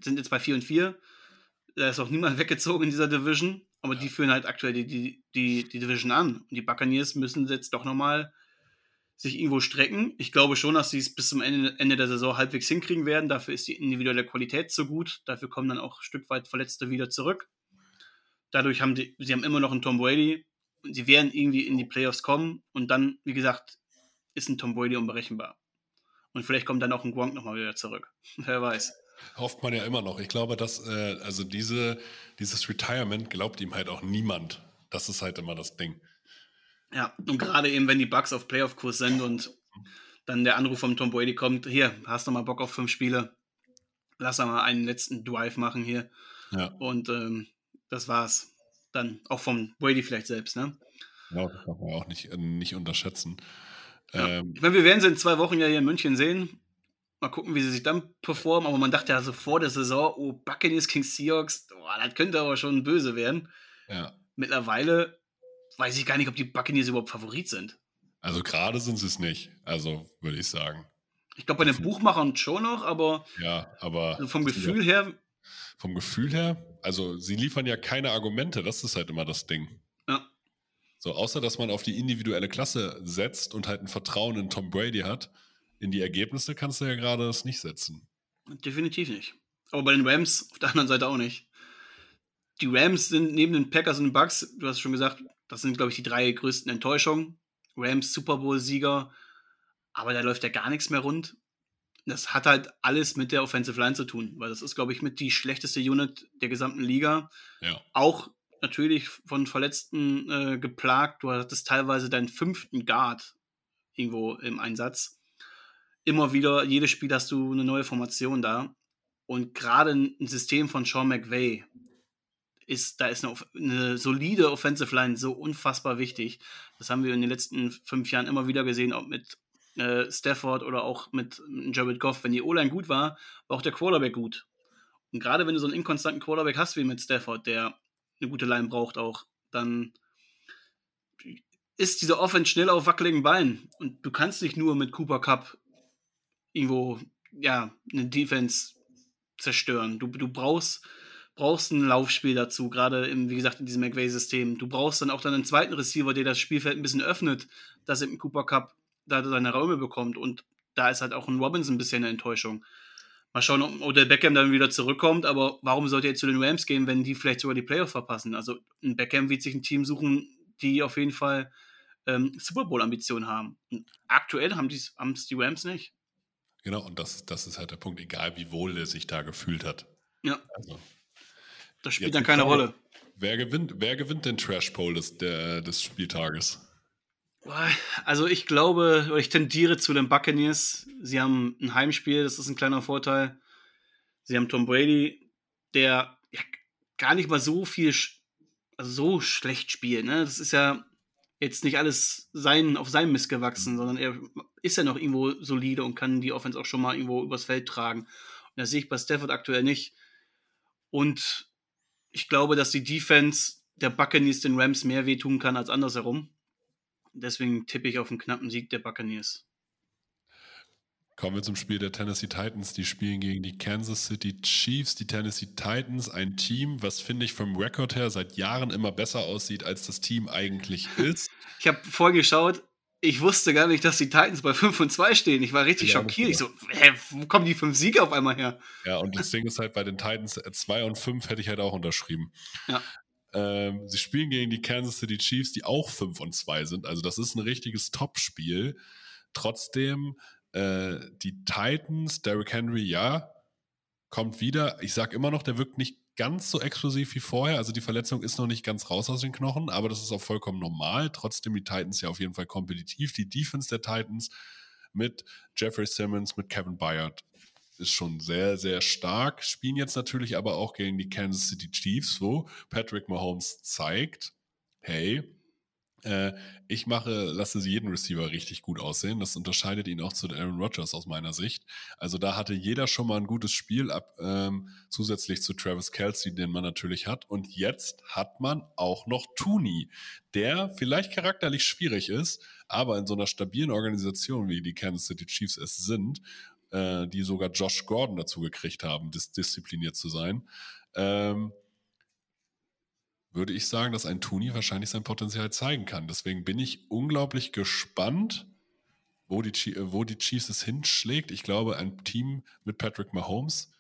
sind jetzt bei 4 und 4, da ist auch niemand weggezogen in dieser Division, aber ja. die führen halt aktuell die, die, die, die Division an. Und die Buccaneers müssen jetzt doch nochmal sich irgendwo strecken. Ich glaube schon, dass sie es bis zum Ende, Ende der Saison halbwegs hinkriegen werden. Dafür ist die individuelle Qualität so gut. Dafür kommen dann auch ein Stück weit Verletzte wieder zurück. Dadurch haben die, sie haben immer noch einen Tom Brady. Sie werden irgendwie in die Playoffs kommen. Und dann, wie gesagt, ist ein Tom Brady unberechenbar. Und vielleicht kommt dann auch ein Gronk nochmal wieder zurück. Wer weiß. Hofft man ja immer noch. Ich glaube, dass äh, also diese, dieses Retirement glaubt ihm halt auch niemand. Das ist halt immer das Ding. Ja, und gerade eben, wenn die Bugs auf Playoff-Kurs sind und dann der Anruf vom Tom Brady kommt, hier, hast du mal Bock auf fünf Spiele? Lass mal einen letzten Drive machen hier. Ja. Und ähm, das war's. Dann auch vom Brady vielleicht selbst, ne? Ja, das darf man auch nicht, äh, nicht unterschätzen. Ja. Ähm, ich meine, wir werden sie in zwei Wochen ja hier in München sehen. Mal gucken, wie sie sich dann performen. Aber man dachte ja so vor der Saison, oh, Buccaneers King Seahawks, oh, das könnte aber schon böse werden. Ja. Mittlerweile weiß ich gar nicht, ob die Buccaneers überhaupt Favorit sind. Also gerade sind sie es nicht. Also würde ich sagen. Ich glaube, bei den Buchmachern schon noch, aber Ja, aber also vom Gefühl her, vom Gefühl her, also sie liefern ja keine Argumente, das ist halt immer das Ding. ja. So, außer dass man auf die individuelle Klasse setzt und halt ein Vertrauen in Tom Brady hat, in die Ergebnisse kannst du ja gerade das nicht setzen. Definitiv nicht. Aber bei den Rams auf der anderen Seite auch nicht. Die Rams sind neben den Packers und den Bucks, du hast schon gesagt, das sind, glaube ich, die drei größten Enttäuschungen. Rams Super Bowl-Sieger, aber da läuft ja gar nichts mehr rund. Das hat halt alles mit der Offensive Line zu tun, weil das ist, glaube ich, mit die schlechteste Unit der gesamten Liga. Ja. Auch natürlich von Verletzten äh, geplagt. Du hattest teilweise deinen fünften Guard irgendwo im Einsatz. Immer wieder, jedes Spiel hast du eine neue Formation da. Und gerade ein System von Sean McVay ist, da ist eine, eine solide Offensive Line so unfassbar wichtig. Das haben wir in den letzten fünf Jahren immer wieder gesehen, ob mit äh, Stafford oder auch mit Jared Goff. Wenn die O-Line gut war, war auch der Quarterback gut. Und gerade wenn du so einen inkonstanten Quarterback hast wie mit Stafford, der eine gute Line braucht auch, dann ist diese Offense schnell auf wackeligen Beinen. Und du kannst nicht nur mit Cooper Cup irgendwo, ja, eine Defense zerstören. Du, du brauchst, brauchst ein Laufspiel dazu, gerade im, wie gesagt, in diesem McVay-System. Du brauchst dann auch dann einen zweiten Receiver, der das Spielfeld ein bisschen öffnet, dass eben Cooper Cup da seine Räume bekommt. Und da ist halt auch ein Robinson ein bisschen eine Enttäuschung. Mal schauen, ob Odell Beckham dann wieder zurückkommt, aber warum sollte er zu den Rams gehen, wenn die vielleicht sogar die Playoffs verpassen? Also ein Beckham wird sich ein Team suchen, die auf jeden Fall ähm, Super Bowl-Ambitionen haben. Und aktuell haben es die Rams nicht. Genau, und das, das ist halt der Punkt, egal wie wohl er sich da gefühlt hat. Ja, Also, das spielt Jetzt dann keine. Rolle. wer gewinnt, wer gewinnt den Trash Poll des, der, des Spieltages? Also ich glaube, ich tendiere zu den Buccaneers. Sie haben ein Heimspiel, das ist ein kleiner Vorteil. Sie haben Tom Brady, der ja, gar nicht mal so viel, also so schlecht spielt. Ne? Das ist ja jetzt nicht alles sein, auf seinem Mist gewachsen, sondern er ist ja noch irgendwo solide und kann die Offense auch schon mal irgendwo übers Feld tragen. Und das sehe ich bei Stafford aktuell nicht. Und ich glaube, dass die Defense der Buccaneers den Rams mehr wehtun kann als andersherum. Deswegen tippe ich auf einen knappen Sieg der Buccaneers. Kommen wir zum Spiel der Tennessee Titans. Die spielen gegen die Kansas City Chiefs. Die Tennessee Titans, ein Team, was finde ich vom Rekord her seit Jahren immer besser aussieht, als das Team eigentlich ist. Ich habe vorhin geschaut, ich wusste gar nicht, dass die Titans bei 5 und 2 stehen. Ich war richtig Ja, schockiert. Ich so, hä, wo kommen die fünf Siege auf einmal her? Ja, und das Ding ist halt bei den Titans 2 und 5 hätte ich halt auch unterschrieben. Ja. Ähm, sie spielen gegen die Kansas City Chiefs, die auch 5 und 2 sind. Also das ist ein richtiges Top-Spiel. Trotzdem, äh, die Titans, Derrick Henry, ja, kommt wieder. Ich sag immer noch, der wirkt nicht ganz so explosiv wie vorher. Also die Verletzung ist noch nicht ganz raus aus den Knochen, aber das ist auch vollkommen normal. Trotzdem die Titans ja auf jeden Fall kompetitiv. Die Defense der Titans mit Jeffrey Simmons, mit Kevin Byard ist schon sehr, sehr stark. Spielen jetzt natürlich aber auch gegen die Kansas City Chiefs, wo Patrick Mahomes zeigt, hey, äh, ich mache, lasse jeden Receiver richtig gut aussehen. Das unterscheidet ihn auch zu Aaron Rodgers aus meiner Sicht. Also da hatte jeder schon mal ein gutes Spiel ab, ähm, zusätzlich zu Travis Kelsey, den man natürlich hat. Und jetzt hat man auch noch Tooney, der vielleicht charakterlich schwierig ist, aber in so einer stabilen Organisation, wie die Kansas City Chiefs es sind, äh, die sogar Josh Gordon dazu gekriegt haben, dis diszipliniert zu sein, ähm, würde ich sagen, dass ein Tooney wahrscheinlich sein Potenzial zeigen kann. Deswegen bin ich unglaublich gespannt, wo die, äh, wo die Chiefs es hinschlägt. Ich glaube, ein Team mit Patrick Mahomes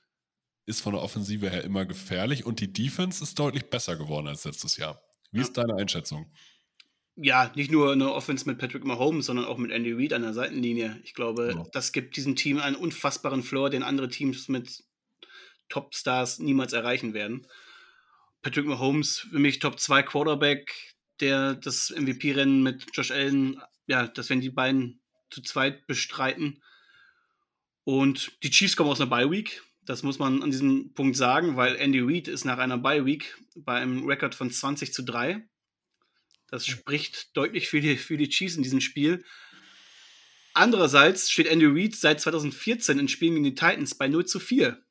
ist von der Offensive her immer gefährlich und die Defense ist deutlich besser geworden als letztes Jahr. Wie Ja. ist deine Einschätzung? Ja, nicht nur eine Offense mit Patrick Mahomes, sondern auch mit Andy Reid an der Seitenlinie. Ich glaube, Ja. das gibt diesem Team einen unfassbaren Floor, den andere Teams mit Topstars niemals erreichen werden. Patrick Mahomes für mich Top 2 Quarterback, der das MVP-Rennen mit Josh Allen, ja, das werden die beiden zu zweit bestreiten. Und die Chiefs kommen aus einer Bye-Week. Das muss man an diesem Punkt sagen, weil Andy Reid ist nach einer Bye-Week bei einem Rekord von 20 zu 3. Das spricht deutlich für die, für die Chiefs in diesem Spiel. Andererseits steht Andy Reid seit 2014 in Spielen gegen die Titans bei 0 zu 4.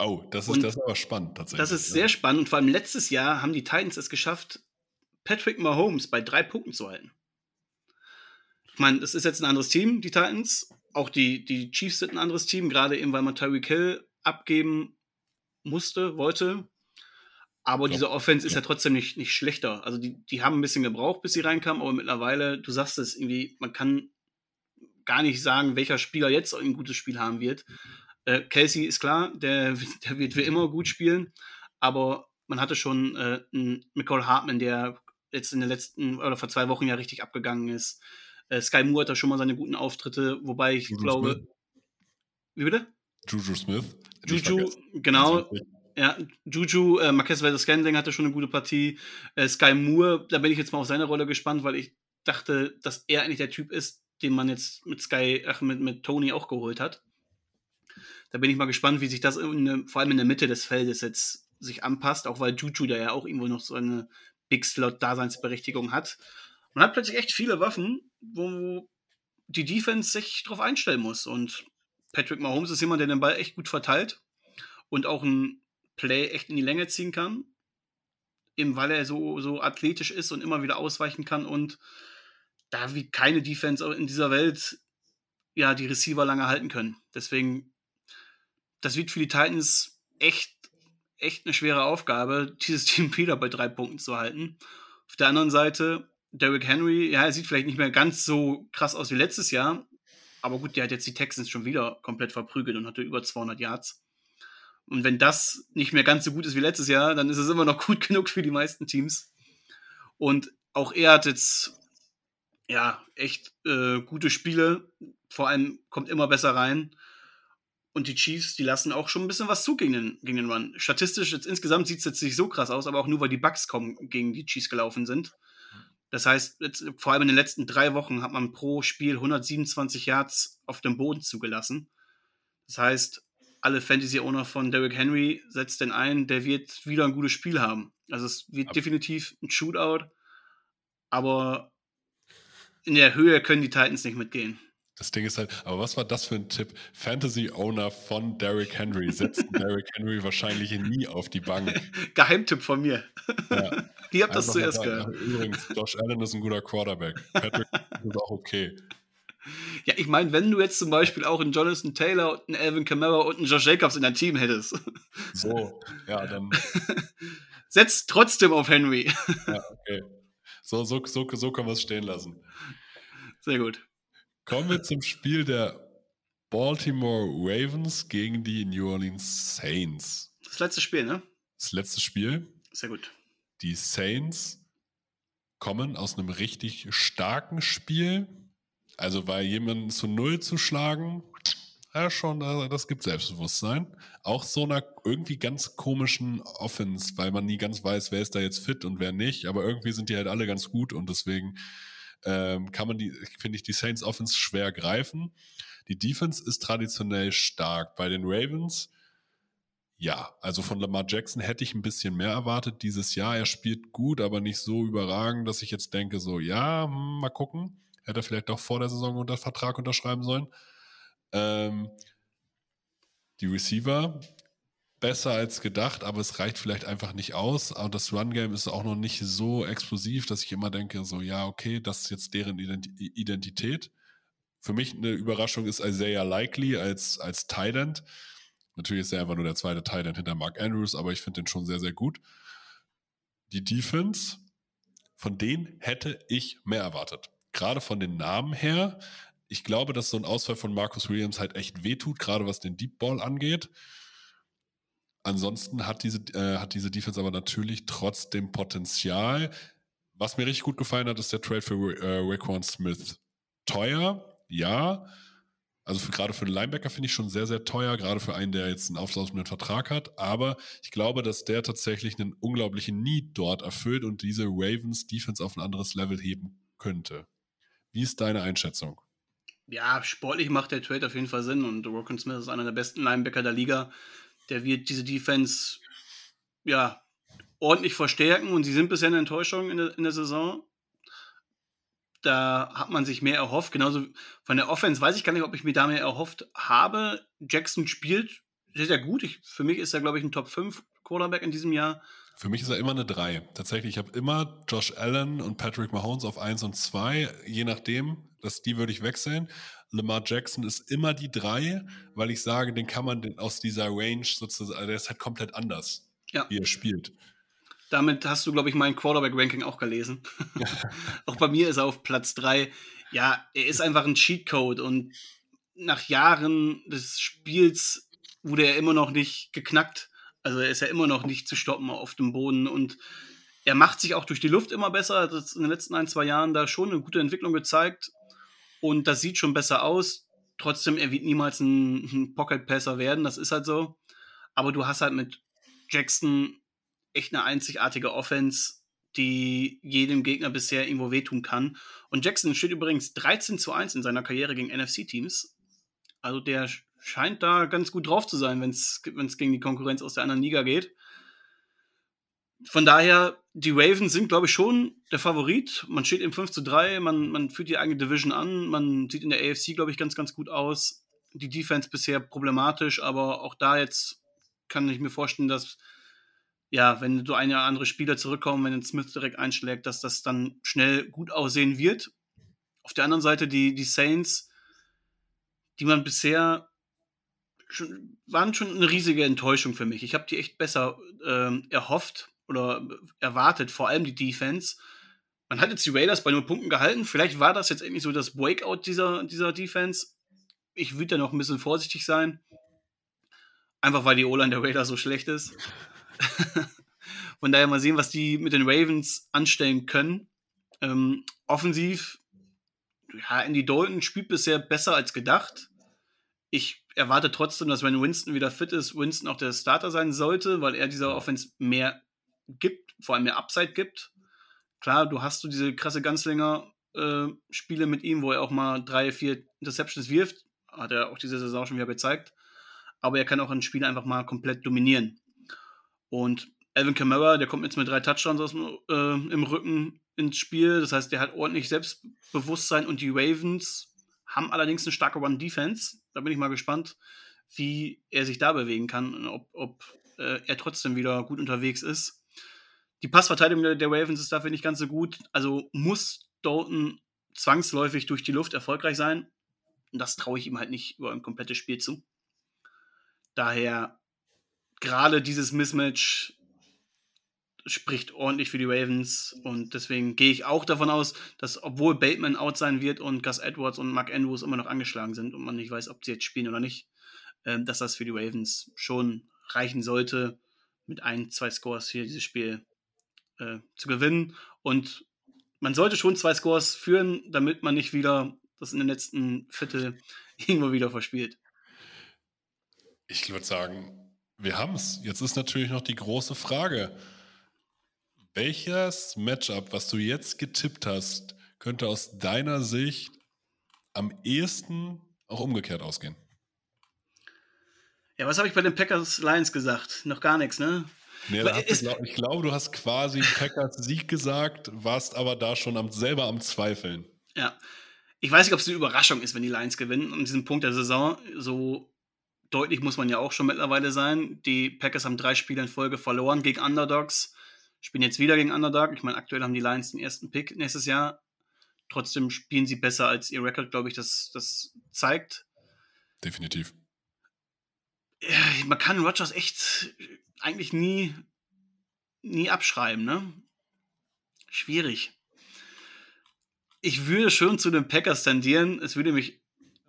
Oh, das ist, Und das ist aber spannend tatsächlich. Das ist ja. sehr spannend und vor allem letztes Jahr haben die Titans es geschafft, Patrick Mahomes bei drei Punkten zu halten. Ich meine, es ist jetzt ein anderes Team, die Titans. Auch die, die Chiefs sind ein anderes Team, gerade eben, weil man Tyreek Hill abgeben musste, wollte. Aber Ja, diese Offense ist ja. ja trotzdem nicht, nicht schlechter. Also die, die haben ein bisschen gebraucht, bis sie reinkamen, aber mittlerweile, du sagst es irgendwie, man kann gar nicht sagen, welcher Spieler jetzt ein gutes Spiel haben wird. Äh, Kelsey ist klar, der, der wird wie immer gut spielen, aber man hatte schon äh, einen Nicole Hartman, der jetzt in den letzten oder vor zwei Wochen ja richtig abgegangen ist. Äh, Sky Moore hat da schon mal seine guten Auftritte, wobei ich Juju glaube. Smith. Wie bitte? Juju Smith. Juju, genau. Ja, Juju, äh, Marquez Valdez Scandling hatte schon eine gute Partie. Äh, Sky Moore, da bin ich jetzt mal auf seine Rolle gespannt, weil ich dachte, dass er eigentlich der Typ ist, den man jetzt mit Sky, ach, mit, mit Tony auch geholt hat. Da bin ich mal gespannt, wie sich das in, vor allem in der Mitte des Feldes jetzt sich anpasst, auch weil Juju da ja auch irgendwo noch so eine Big Slot-Daseinsberechtigung hat. Man hat plötzlich echt viele Waffen, wo die Defense sich drauf einstellen muss. Und Patrick Mahomes ist jemand, der den Ball echt gut verteilt und auch ein Play echt in die Länge ziehen kann. Eben weil er so, so athletisch ist und immer wieder ausweichen kann und da wie keine Defense in dieser Welt ja die Receiver lange halten können. Deswegen, das wird für die Titans echt, echt eine schwere Aufgabe, dieses Team wieder bei drei Punkten zu halten. Auf der anderen Seite, Derrick Henry, ja, er sieht vielleicht nicht mehr ganz so krass aus wie letztes Jahr, aber gut, der hat jetzt die Texans schon wieder komplett verprügelt und hatte über 200 Yards. Und wenn das nicht mehr ganz so gut ist wie letztes Jahr, dann ist es immer noch gut genug für die meisten Teams. Und auch er hat jetzt ja echt äh, gute Spiele. Vor allem kommt immer besser rein. Und die Chiefs, die lassen auch schon ein bisschen was zu gegen den, gegen den Run. Statistisch jetzt insgesamt sieht es jetzt nicht so krass aus, aber auch nur weil die Bucks kommen, gegen die Chiefs gelaufen sind. Das heißt, jetzt, vor allem in den letzten drei Wochen hat man pro Spiel 127 Yards auf dem Boden zugelassen. Das heißt, alle Fantasy-Owner von Derrick Henry setzt den ein, der wird wieder ein gutes Spiel haben. Also es wird Ab- definitiv ein Shootout, aber in der Höhe können die Titans nicht mitgehen. Das Ding ist halt, aber was war das für ein Tipp? Fantasy-Owner von Derrick Henry setzt Derrick Henry wahrscheinlich nie auf die Bank. Geheimtipp von mir. Ja. Ihr habt das zuerst gehört. Übrigens, Josh Allen ist ein guter Quarterback. Patrick ist auch okay. Ja, ich meine, wenn du jetzt zum Beispiel auch einen Jonathan Taylor und einen Alvin Kamara und einen Josh Jacobs in deinem Team hättest, So, ja, dann, setzt trotzdem auf Henry. ja, okay. So, so, so, so können wir es stehen lassen. Sehr gut. Kommen wir zum Spiel der Baltimore Ravens gegen die New Orleans Saints. Das letzte Spiel, ne? Das letzte Spiel. Sehr gut. Die Saints kommen aus einem richtig starken Spiel. Also, weil jemanden zu Null zu schlagen, ja, schon, äh, das gibt Selbstbewusstsein. Auch so einer irgendwie ganz komischen Offense, weil man nie ganz weiß, wer ist da jetzt fit und wer nicht. Aber irgendwie sind die halt alle ganz gut und deswegen ähm, kann man die, finde ich, die Saints Offense schwer greifen. Die Defense ist traditionell stark. Bei den Ravens, ja, also von Lamar Jackson hätte ich ein bisschen mehr erwartet dieses Jahr. Er spielt gut, aber nicht so überragend, dass ich jetzt denke, so, ja, hm, mal gucken. Hätte er vielleicht auch vor der Saison unter Vertrag unterschreiben sollen. Ähm, die Receiver besser als gedacht, aber es reicht vielleicht einfach nicht aus. Und das Run-Game ist auch noch nicht so explosiv, dass ich immer denke, so, ja, okay, das ist jetzt deren Ident- Identität. Für mich eine Überraschung ist Isaiah Likely als, als Thailand. Natürlich ist er einfach nur der zweite Thailand hinter Mark Andrews, aber ich finde den schon sehr, sehr gut. Die Defense, von denen hätte ich mehr erwartet. Gerade von den Namen her. Ich glaube, dass so ein Ausfall von Marcus Williams halt echt wehtut, gerade was den Deep Ball angeht. Ansonsten hat diese, äh, hat diese Defense aber natürlich trotzdem Potenzial. Was mir richtig gut gefallen hat, ist der Trade für äh, Raekwon Smith. Teuer, ja. Also für, gerade für einen Linebacker finde ich schon sehr, sehr teuer, gerade für einen, der jetzt einen auflaufenden Vertrag hat. Aber ich glaube, dass der tatsächlich einen unglaublichen Need dort erfüllt und diese Ravens Defense auf ein anderes Level heben könnte. Wie ist deine Einschätzung? Ja, sportlich macht der Trade auf jeden Fall Sinn und Rockon Smith ist einer der besten Linebacker der Liga. Der wird diese Defense ja ordentlich verstärken und sie sind bisher eine Enttäuschung in der, in der Saison. da hat man sich mehr erhofft. Genauso von der Offense weiß ich gar nicht, ob ich mir da mehr erhofft habe. Jackson spielt sehr, sehr gut. Ich, für mich ist er, glaube ich, ein Top 5 Quarterback in diesem Jahr. Für mich ist er immer eine 3. Tatsächlich, ich habe immer Josh Allen und Patrick Mahomes auf 1 und 2, je nachdem. Das, die würde ich wechseln. Lamar Jackson ist immer die 3, weil ich sage, den kann man aus dieser Range sozusagen, also der ist halt komplett anders, ja. wie er spielt. Damit hast du, glaube ich, mein Quarterback-Ranking auch gelesen. auch bei mir ist er auf Platz 3. Ja, er ist einfach ein Cheatcode und nach Jahren des Spiels wurde er immer noch nicht geknackt. Also er ist ja immer noch nicht zu stoppen auf dem Boden und er macht sich auch durch die Luft immer besser. Er hat in den letzten ein, zwei Jahren da schon eine gute Entwicklung gezeigt und das sieht schon besser aus. Trotzdem, er wird niemals ein, Pocket-Passer werden, das ist halt so. Aber du hast halt mit Jackson echt eine einzigartige Offense, die jedem Gegner bisher irgendwo wehtun kann. Und Jackson steht übrigens 13 zu 1 in seiner Karriere gegen NFC-Teams. Also der scheint da ganz gut drauf zu sein, wenn es gegen die Konkurrenz aus der anderen Liga geht. Von daher, die Ravens sind, glaube ich, schon der Favorit. Man steht im 5 zu 3, man, man führt die eigene Division an, man sieht in der AFC, glaube ich, ganz, ganz gut aus. Die Defense bisher problematisch, aber auch da jetzt kann ich mir vorstellen, dass ja, wenn so eine oder andere Spieler zurückkommen, wenn ein Smith direkt einschlägt, dass das dann schnell gut aussehen wird. Auf der anderen Seite die, die Saints, die man bisher schon, waren schon eine riesige Enttäuschung für mich. Ich habe die echt besser ähm, erhofft oder erwartet, vor allem die Defense. Man hat jetzt die Raiders bei null Punkten gehalten. Vielleicht war das jetzt endlich so das Breakout dieser, dieser Defense. Ich würde da noch ein bisschen vorsichtig sein. Einfach weil die O-Line der Raiders so schlecht ist. Von daher mal sehen, was die mit den Ravens anstellen können. Ähm, offensiv, ja, Andy Dalton spielt bisher besser als gedacht. Ich erwarte trotzdem, dass wenn Winston wieder fit ist, Winston auch der Starter sein sollte, weil er dieser Offense mehr gibt, vor allem mehr Upside gibt. Klar, du hast du diese krasse Ganzlinger-Spiele äh, mit ihm, wo er auch mal drei, vier Interceptions wirft. Hat er auch diese Saison schon wieder gezeigt. Aber er kann auch ein Spiel einfach mal komplett dominieren. Und Alvin Kamara, der kommt jetzt mit drei Touchdowns aus, äh, im Rücken ins Spiel. Das heißt, der hat ordentlich Selbstbewusstsein und die Ravens haben allerdings eine starke One-Defense. Da bin ich mal gespannt, wie er sich da bewegen kann und ob, ob äh, er trotzdem wieder gut unterwegs ist. Die Passverteidigung der, Ravens ist dafür nicht ganz so gut. Also muss Dalton zwangsläufig durch die Luft erfolgreich sein. Und das traue ich ihm halt nicht über ein komplettes Spiel zu. Daher gerade dieses Mismatch spricht ordentlich für die Ravens und deswegen gehe ich auch davon aus, dass obwohl Bateman out sein wird und Gus Edwards und Mark Andrews immer noch angeschlagen sind und man nicht weiß, ob sie jetzt spielen oder nicht, äh, dass das für die Ravens schon reichen sollte, mit ein, zwei Scores hier dieses Spiel äh, zu gewinnen und man sollte schon zwei Scores führen, damit man nicht wieder das in den letzten Viertel irgendwo wieder verspielt. Ich würde sagen, wir haben es. Jetzt ist natürlich noch die große Frage. Welches Matchup, was du jetzt getippt hast, könnte aus deiner Sicht am ehesten auch umgekehrt ausgehen? Ja, was habe ich bei den Packers Lions gesagt? Noch gar nichts, ne? Nee, ist, glaub, ich glaube, du hast quasi Packers Sieg gesagt, warst aber da schon am, selber am Zweifeln. Ja. Ich weiß nicht, ob es eine Überraschung ist, wenn die Lions gewinnen. An diesem Punkt der Saison, so deutlich muss man ja auch schon mittlerweile sein. Die Packers haben drei Spiele in Folge verloren gegen Underdogs. Spielen jetzt wieder gegen Underdog. Ich meine, aktuell haben die Lions den ersten Pick nächstes Jahr. Trotzdem spielen sie besser als ihr Record, glaube ich, das, das zeigt. Definitiv. Ja, man kann Rogers echt eigentlich nie, nie abschreiben, ne? Schwierig. Ich würde schon zu den Packers tendieren. Es würde mich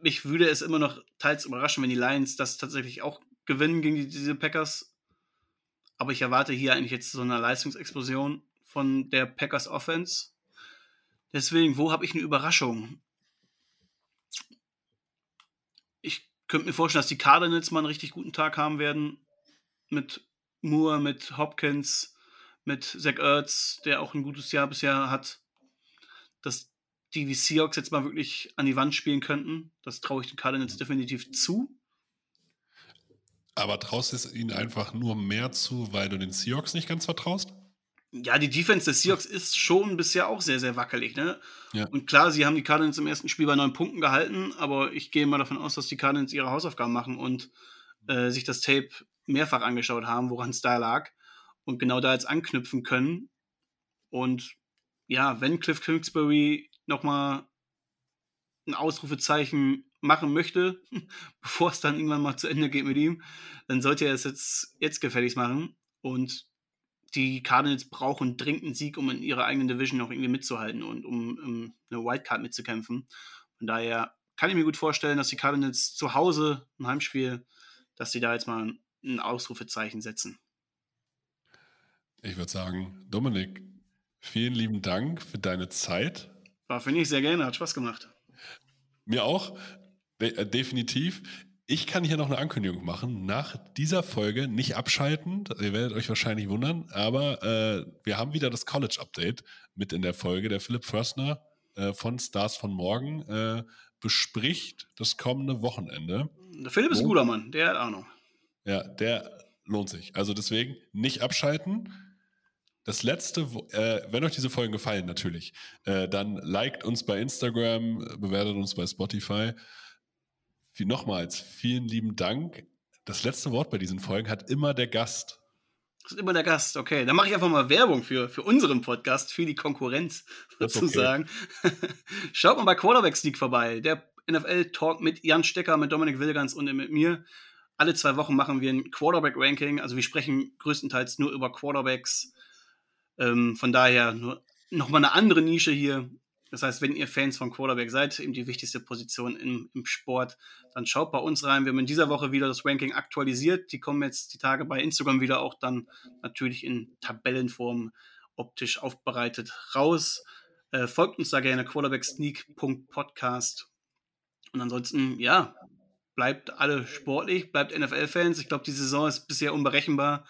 mich würde es immer noch teils überraschen, wenn die Lions das tatsächlich auch gewinnen gegen die, diese Packers. Aber ich erwarte hier eigentlich jetzt so eine Leistungsexplosion von der Packers Offense. Deswegen, wo habe ich eine Überraschung? Ich könnte mir vorstellen, dass die Cardinals mal einen richtig guten Tag haben werden. Mit Moore, mit Hopkins, mit Zach Ertz, der auch ein gutes Jahr bisher hat. Dass die die Seahawks jetzt mal wirklich an die Wand spielen könnten. Das traue ich den Cardinals definitiv zu. Aber traust du es ihnen einfach nur mehr zu, weil du den Seahawks nicht ganz vertraust? Ja, die Defense des Seahawks ist schon bisher auch sehr, sehr wackelig. Ne? Ja. Und klar, sie haben die Cardinals im ersten Spiel bei neun Punkten gehalten, aber ich gehe mal davon aus, dass die Cardinals ihre Hausaufgaben machen und äh, sich das Tape mehrfach angeschaut haben, woran es da lag und genau da jetzt anknüpfen können. Und ja, wenn Cliff Kingsbury nochmal ein Ausrufezeichen machen möchte, bevor es dann irgendwann mal zu Ende geht mit ihm, dann sollte er es jetzt, jetzt gefälligst machen. Und die Cardinals brauchen dringend einen Sieg, um in ihrer eigenen Division noch irgendwie mitzuhalten und um, um eine Wildcard mitzukämpfen. Von daher kann ich mir gut vorstellen, dass die Cardinals zu Hause im Heimspiel, dass sie da jetzt mal ein Ausrufezeichen setzen. Ich würde sagen, Dominik, vielen lieben Dank für deine Zeit. War, finde ich sehr gerne, hat Spaß gemacht. Mir auch, De äh, definitiv. Ich kann hier noch eine Ankündigung machen. Nach dieser Folge nicht abschalten. Ihr werdet euch wahrscheinlich wundern, aber äh, wir haben wieder das College Update mit in der Folge. Der Philipp Förstner äh, von Stars von Morgen äh, bespricht das kommende Wochenende. Der Philipp ist ein guter Mann, der hat Ahnung. Ja, der lohnt sich. Also deswegen nicht abschalten. Das letzte, äh, wenn euch diese Folgen gefallen, natürlich, äh, dann liked uns bei Instagram, bewertet uns bei Spotify. Wie nochmals, vielen lieben Dank. Das letzte Wort bei diesen Folgen hat immer der Gast. Das ist immer der Gast, okay. Dann mache ich einfach mal Werbung für, für unseren Podcast, für die Konkurrenz sozusagen. Okay. Schaut mal bei Quarterback Sneak vorbei. Der NFL-Talk mit Jan Stecker, mit Dominik Wilgans und mit mir. Alle zwei Wochen machen wir ein Quarterback-Ranking. Also wir sprechen größtenteils nur über Quarterbacks. Ähm, von daher nur nochmal eine andere Nische hier. Das heißt, wenn ihr Fans von Quarterback seid, eben die wichtigste Position im, im Sport, dann schaut bei uns rein. Wir haben in dieser Woche wieder das Ranking aktualisiert. Die kommen jetzt die Tage bei Instagram wieder auch dann natürlich in Tabellenform optisch aufbereitet raus. Äh, folgt uns da gerne quarterbacksneak.podcast. Und ansonsten, ja, bleibt alle sportlich, bleibt NFL-Fans. Ich glaube, die Saison ist bisher unberechenbar.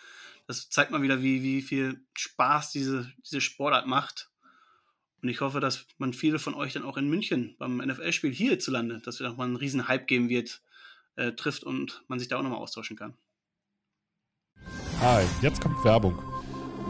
Das zeigt mal wieder, wie, wie viel Spaß diese, diese Sportart macht. Und ich hoffe, dass man viele von euch dann auch in München beim NFL-Spiel hierzulande, dass wir nochmal einen riesen Hype geben wird, äh, trifft und man sich da auch nochmal austauschen kann. Hi, jetzt kommt Werbung.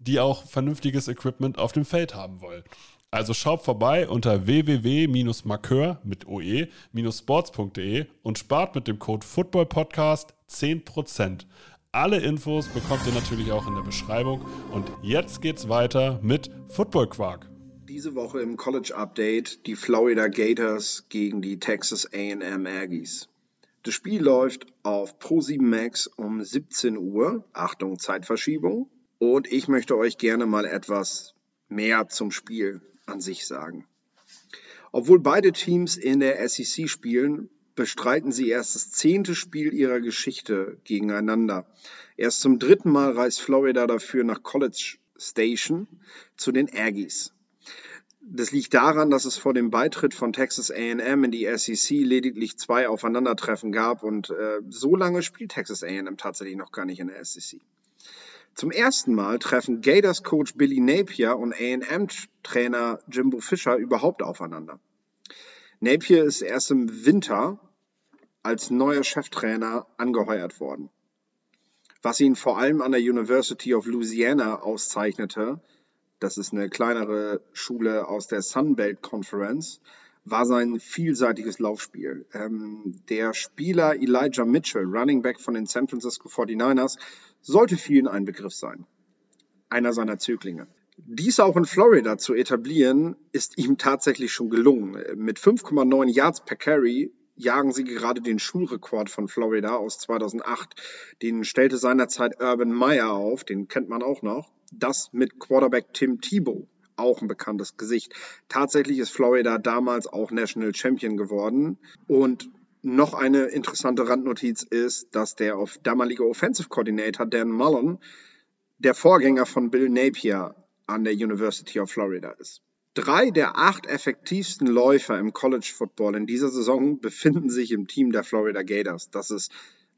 die auch vernünftiges Equipment auf dem Feld haben wollen. Also schaut vorbei unter www-markeur mit oe-sports.de und spart mit dem Code FOOTBALLPODCAST 10%. Alle Infos bekommt ihr natürlich auch in der Beschreibung. Und jetzt geht's weiter mit Football Quark. Diese Woche im College Update die Florida Gators gegen die Texas AM Aggies. Das Spiel läuft auf Pro7 Max um 17 Uhr. Achtung, Zeitverschiebung. Und ich möchte euch gerne mal etwas mehr zum Spiel an sich sagen. Obwohl beide Teams in der SEC spielen, bestreiten sie erst das zehnte Spiel ihrer Geschichte gegeneinander. Erst zum dritten Mal reist Florida dafür nach College Station zu den Aggies. Das liegt daran, dass es vor dem Beitritt von Texas AM in die SEC lediglich zwei Aufeinandertreffen gab und äh, so lange spielt Texas AM tatsächlich noch gar nicht in der SEC. Zum ersten Mal treffen Gators Coach Billy Napier und A&M Trainer Jimbo Fisher überhaupt aufeinander. Napier ist erst im Winter als neuer Cheftrainer angeheuert worden. Was ihn vor allem an der University of Louisiana auszeichnete, das ist eine kleinere Schule aus der Sunbelt Conference, war sein vielseitiges Laufspiel. Ähm, der Spieler Elijah Mitchell, Running Back von den San Francisco 49ers, sollte vielen ein Begriff sein. Einer seiner Zöglinge. Dies auch in Florida zu etablieren, ist ihm tatsächlich schon gelungen. Mit 5,9 Yards per Carry jagen sie gerade den Schulrekord von Florida aus 2008. Den stellte seinerzeit Urban Meyer auf, den kennt man auch noch. Das mit Quarterback Tim Tebow auch ein bekanntes Gesicht. Tatsächlich ist Florida damals auch National Champion geworden. Und noch eine interessante Randnotiz ist, dass der damalige Offensive Coordinator Dan Mullen der Vorgänger von Bill Napier an der University of Florida ist. Drei der acht effektivsten Läufer im College Football in dieser Saison befinden sich im Team der Florida Gators. Das ist,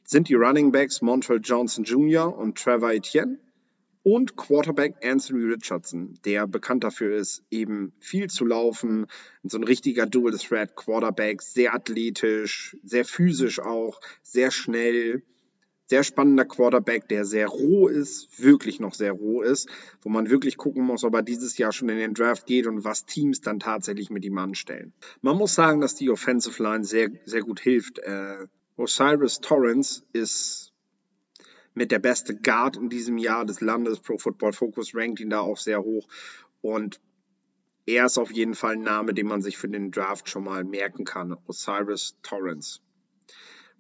sind die Running Backs Montrell Johnson Jr. und Trevor Etienne und Quarterback Anthony Richardson, der bekannt dafür ist, eben viel zu laufen, so ein richtiger Dual Threat Quarterback, sehr athletisch, sehr physisch auch, sehr schnell, sehr spannender Quarterback, der sehr roh ist, wirklich noch sehr roh ist, wo man wirklich gucken muss, ob er dieses Jahr schon in den Draft geht und was Teams dann tatsächlich mit ihm anstellen. Man muss sagen, dass die Offensive Line sehr, sehr gut hilft. Äh, Osiris Torrance ist mit der beste Guard in diesem Jahr des Landes. Pro Football Focus rankt ihn da auch sehr hoch und er ist auf jeden Fall ein Name, den man sich für den Draft schon mal merken kann. Osiris Torrance.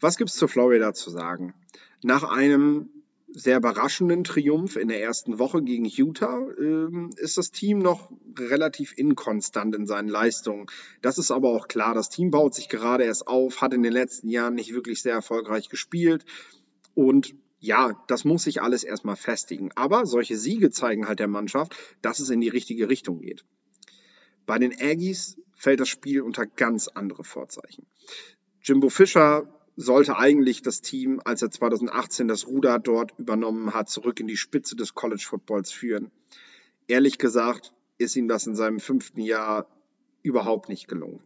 Was gibt's zu Florida zu sagen? Nach einem sehr überraschenden Triumph in der ersten Woche gegen Utah ähm, ist das Team noch relativ inkonstant in seinen Leistungen. Das ist aber auch klar. Das Team baut sich gerade erst auf, hat in den letzten Jahren nicht wirklich sehr erfolgreich gespielt und ja, das muss sich alles erstmal festigen. Aber solche Siege zeigen halt der Mannschaft, dass es in die richtige Richtung geht. Bei den Aggies fällt das Spiel unter ganz andere Vorzeichen. Jimbo Fischer sollte eigentlich das Team, als er 2018 das Ruder dort übernommen hat, zurück in die Spitze des College Footballs führen. Ehrlich gesagt ist ihm das in seinem fünften Jahr überhaupt nicht gelungen.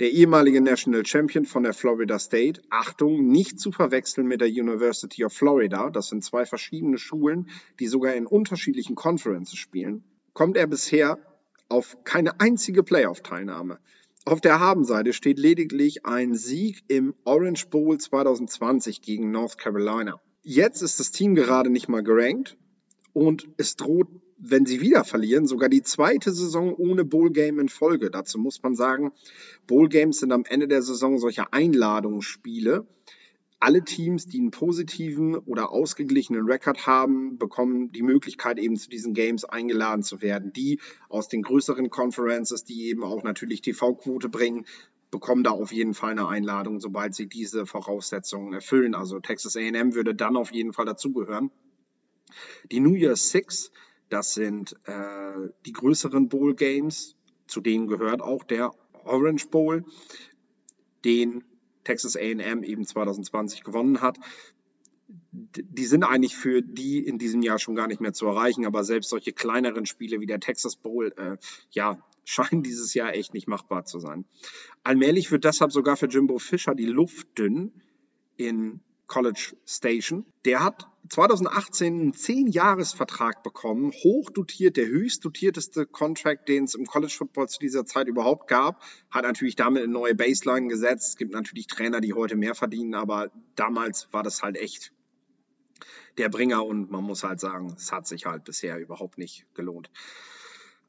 Der ehemalige National Champion von der Florida State, Achtung, nicht zu verwechseln mit der University of Florida, das sind zwei verschiedene Schulen, die sogar in unterschiedlichen Conferences spielen, kommt er bisher auf keine einzige Playoff-Teilnahme. Auf der Habenseite steht lediglich ein Sieg im Orange Bowl 2020 gegen North Carolina. Jetzt ist das Team gerade nicht mal gerankt und es droht, wenn sie wieder verlieren, sogar die zweite Saison ohne Bowl Game in Folge. Dazu muss man sagen, Bowl Games sind am Ende der Saison solche Einladungsspiele, alle Teams, die einen positiven oder ausgeglichenen Rekord haben, bekommen die Möglichkeit, eben zu diesen Games eingeladen zu werden. Die aus den größeren Conferences, die eben auch natürlich TV-Quote bringen, bekommen da auf jeden Fall eine Einladung, sobald sie diese Voraussetzungen erfüllen. Also Texas AM würde dann auf jeden Fall dazugehören. Die New Year's Six, das sind äh, die größeren Bowl Games, zu denen gehört auch der Orange Bowl, den Texas AM eben 2020 gewonnen hat. Die sind eigentlich für die in diesem Jahr schon gar nicht mehr zu erreichen, aber selbst solche kleineren Spiele wie der Texas Bowl, äh, ja, scheinen dieses Jahr echt nicht machbar zu sein. Allmählich wird deshalb sogar für Jimbo Fischer die Luft dünn in College Station. Der hat 2018 einen 10-Jahres-Vertrag bekommen, hoch dotiert, der höchst dotierteste Contract, den es im College Football zu dieser Zeit überhaupt gab, hat natürlich damit eine neue Baseline gesetzt. Es gibt natürlich Trainer, die heute mehr verdienen, aber damals war das halt echt der Bringer und man muss halt sagen, es hat sich halt bisher überhaupt nicht gelohnt.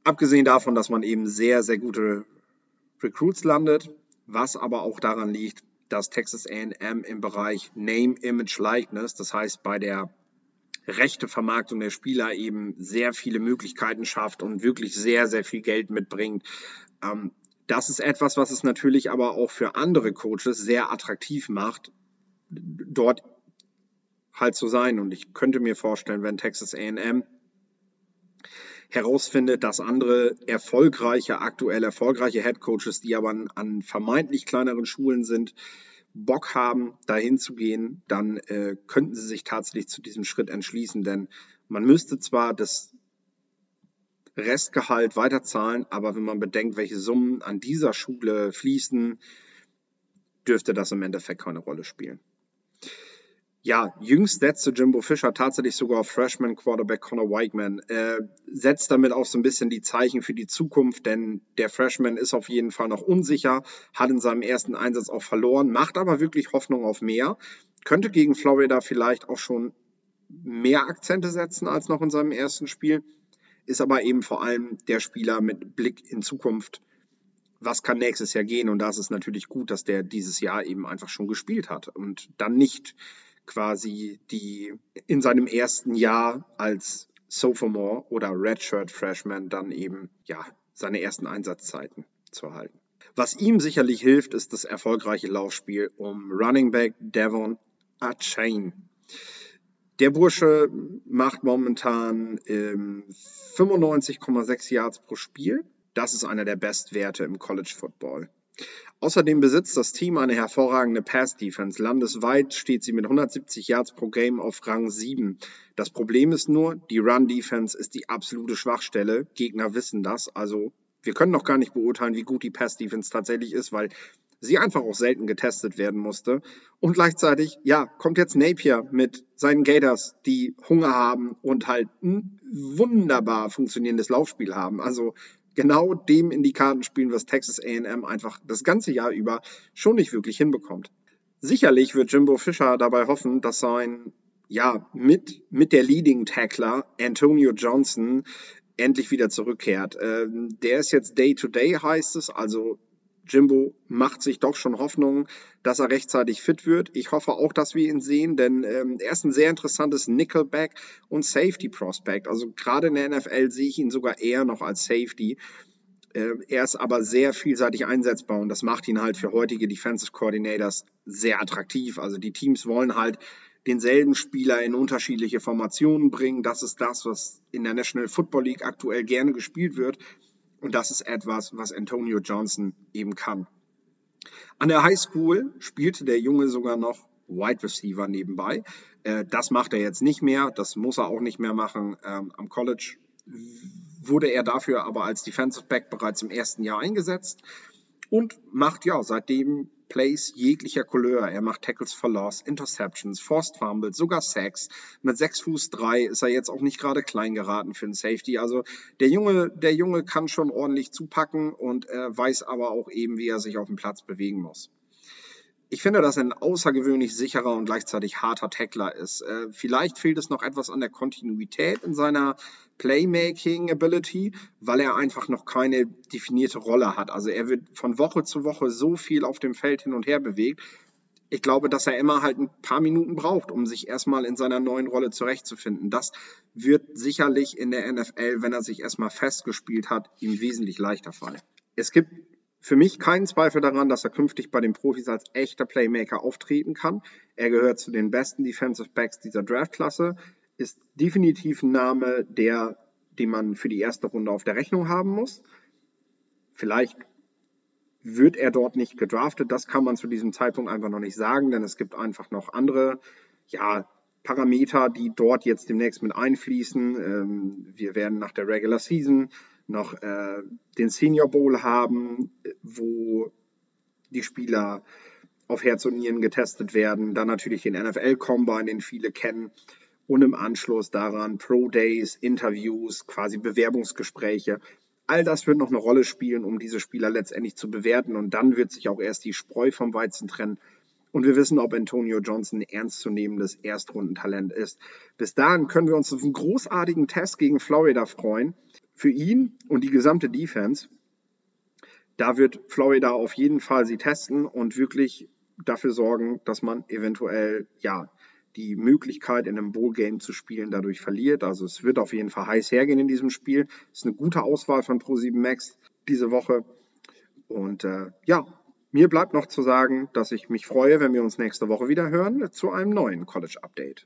Abgesehen davon, dass man eben sehr, sehr gute Recruits landet, was aber auch daran liegt, dass Texas AM im Bereich Name, Image, Likeness, das heißt bei der rechte Vermarktung der Spieler eben sehr viele Möglichkeiten schafft und wirklich sehr, sehr viel Geld mitbringt. Ähm, das ist etwas, was es natürlich aber auch für andere Coaches sehr attraktiv macht, dort halt zu sein. Und ich könnte mir vorstellen, wenn Texas AM herausfindet, dass andere erfolgreiche, aktuell erfolgreiche Head Coaches, die aber an, an vermeintlich kleineren Schulen sind, Bock haben, dahin zu gehen, dann äh, könnten sie sich tatsächlich zu diesem Schritt entschließen. Denn man müsste zwar das Restgehalt weiterzahlen, aber wenn man bedenkt, welche Summen an dieser Schule fließen, dürfte das im Endeffekt keine Rolle spielen. Ja, jüngst setzte Jimbo Fischer tatsächlich sogar auf Freshman Quarterback Connor Whiteman. Äh, setzt damit auch so ein bisschen die Zeichen für die Zukunft, denn der Freshman ist auf jeden Fall noch unsicher, hat in seinem ersten Einsatz auch verloren, macht aber wirklich Hoffnung auf mehr. Könnte gegen Florida vielleicht auch schon mehr Akzente setzen als noch in seinem ersten Spiel, ist aber eben vor allem der Spieler mit Blick in Zukunft. Was kann nächstes Jahr gehen? Und da ist es natürlich gut, dass der dieses Jahr eben einfach schon gespielt hat und dann nicht quasi die in seinem ersten Jahr als Sophomore oder Redshirt Freshman dann eben ja seine ersten Einsatzzeiten zu erhalten. Was ihm sicherlich hilft, ist das erfolgreiche Laufspiel um Running Back Devon Achain. Der Bursche macht momentan ähm, 95,6 Yards pro Spiel Das ist einer der Bestwerte im College Football. Außerdem besitzt das Team eine hervorragende Pass-Defense. Landesweit steht sie mit 170 Yards pro Game auf Rang 7. Das Problem ist nur, die Run-Defense ist die absolute Schwachstelle. Gegner wissen das. Also wir können noch gar nicht beurteilen, wie gut die Pass-Defense tatsächlich ist, weil sie einfach auch selten getestet werden musste. Und gleichzeitig, ja, kommt jetzt Napier mit seinen Gators, die Hunger haben und halt ein wunderbar funktionierendes Laufspiel haben. Also genau dem in die Karten spielen, was Texas AM einfach das ganze Jahr über schon nicht wirklich hinbekommt. Sicherlich wird Jimbo Fischer dabei hoffen, dass sein ja, mit, mit der Leading Tackler Antonio Johnson endlich wieder zurückkehrt. Ähm, der ist jetzt Day to Day, heißt es, also Jimbo macht sich doch schon Hoffnung, dass er rechtzeitig fit wird. Ich hoffe auch, dass wir ihn sehen, denn ähm, er ist ein sehr interessantes Nickelback und Safety Prospect. Also gerade in der NFL sehe ich ihn sogar eher noch als Safety. Äh, er ist aber sehr vielseitig einsetzbar und das macht ihn halt für heutige Defensive Coordinators sehr attraktiv. Also die Teams wollen halt denselben Spieler in unterschiedliche Formationen bringen. Das ist das, was in der National Football League aktuell gerne gespielt wird. Und das ist etwas, was Antonio Johnson eben kann. An der High School spielte der Junge sogar noch Wide Receiver nebenbei. Äh, das macht er jetzt nicht mehr, das muss er auch nicht mehr machen. Ähm, am College wurde er dafür aber als Defensive Back bereits im ersten Jahr eingesetzt und macht ja seitdem Plays jeglicher Couleur. Er macht Tackles for Loss, Interceptions, Forced Fumbles, sogar Sacks. Mit 6 Fuß 3 ist er jetzt auch nicht gerade klein geraten für einen Safety. Also der Junge, der Junge kann schon ordentlich zupacken und äh, weiß aber auch eben, wie er sich auf dem Platz bewegen muss. Ich finde, dass er ein außergewöhnlich sicherer und gleichzeitig harter Tackler ist. Äh, vielleicht fehlt es noch etwas an der Kontinuität in seiner Playmaking Ability, weil er einfach noch keine definierte Rolle hat. Also er wird von Woche zu Woche so viel auf dem Feld hin und her bewegt. Ich glaube, dass er immer halt ein paar Minuten braucht, um sich erstmal in seiner neuen Rolle zurechtzufinden. Das wird sicherlich in der NFL, wenn er sich erstmal festgespielt hat, ihm wesentlich leichter fallen. Es gibt für mich keinen Zweifel daran, dass er künftig bei den Profis als echter Playmaker auftreten kann. Er gehört zu den besten Defensive Backs dieser Draftklasse, ist definitiv ein Name, der, den man für die erste Runde auf der Rechnung haben muss. Vielleicht wird er dort nicht gedraftet, das kann man zu diesem Zeitpunkt einfach noch nicht sagen, denn es gibt einfach noch andere, ja, Parameter, die dort jetzt demnächst mit einfließen. Ähm, wir werden nach der Regular Season noch äh, den Senior Bowl haben, wo die Spieler auf Herz und Nieren getestet werden. Dann natürlich den NFL Combine, den viele kennen. Und im Anschluss daran Pro Days, Interviews, quasi Bewerbungsgespräche. All das wird noch eine Rolle spielen, um diese Spieler letztendlich zu bewerten. Und dann wird sich auch erst die Spreu vom Weizen trennen. Und wir wissen, ob Antonio Johnson ernstzunehmendes Erstrundentalent ist. Bis dahin können wir uns auf einen großartigen Test gegen Florida freuen für ihn und die gesamte Defense, da wird Florida auf jeden Fall sie testen und wirklich dafür sorgen, dass man eventuell ja die Möglichkeit in einem Bowl Game zu spielen dadurch verliert. Also es wird auf jeden Fall heiß hergehen in diesem Spiel. Es ist eine gute Auswahl von Pro7 Max diese Woche. Und äh, ja, mir bleibt noch zu sagen, dass ich mich freue, wenn wir uns nächste Woche wieder hören zu einem neuen College Update.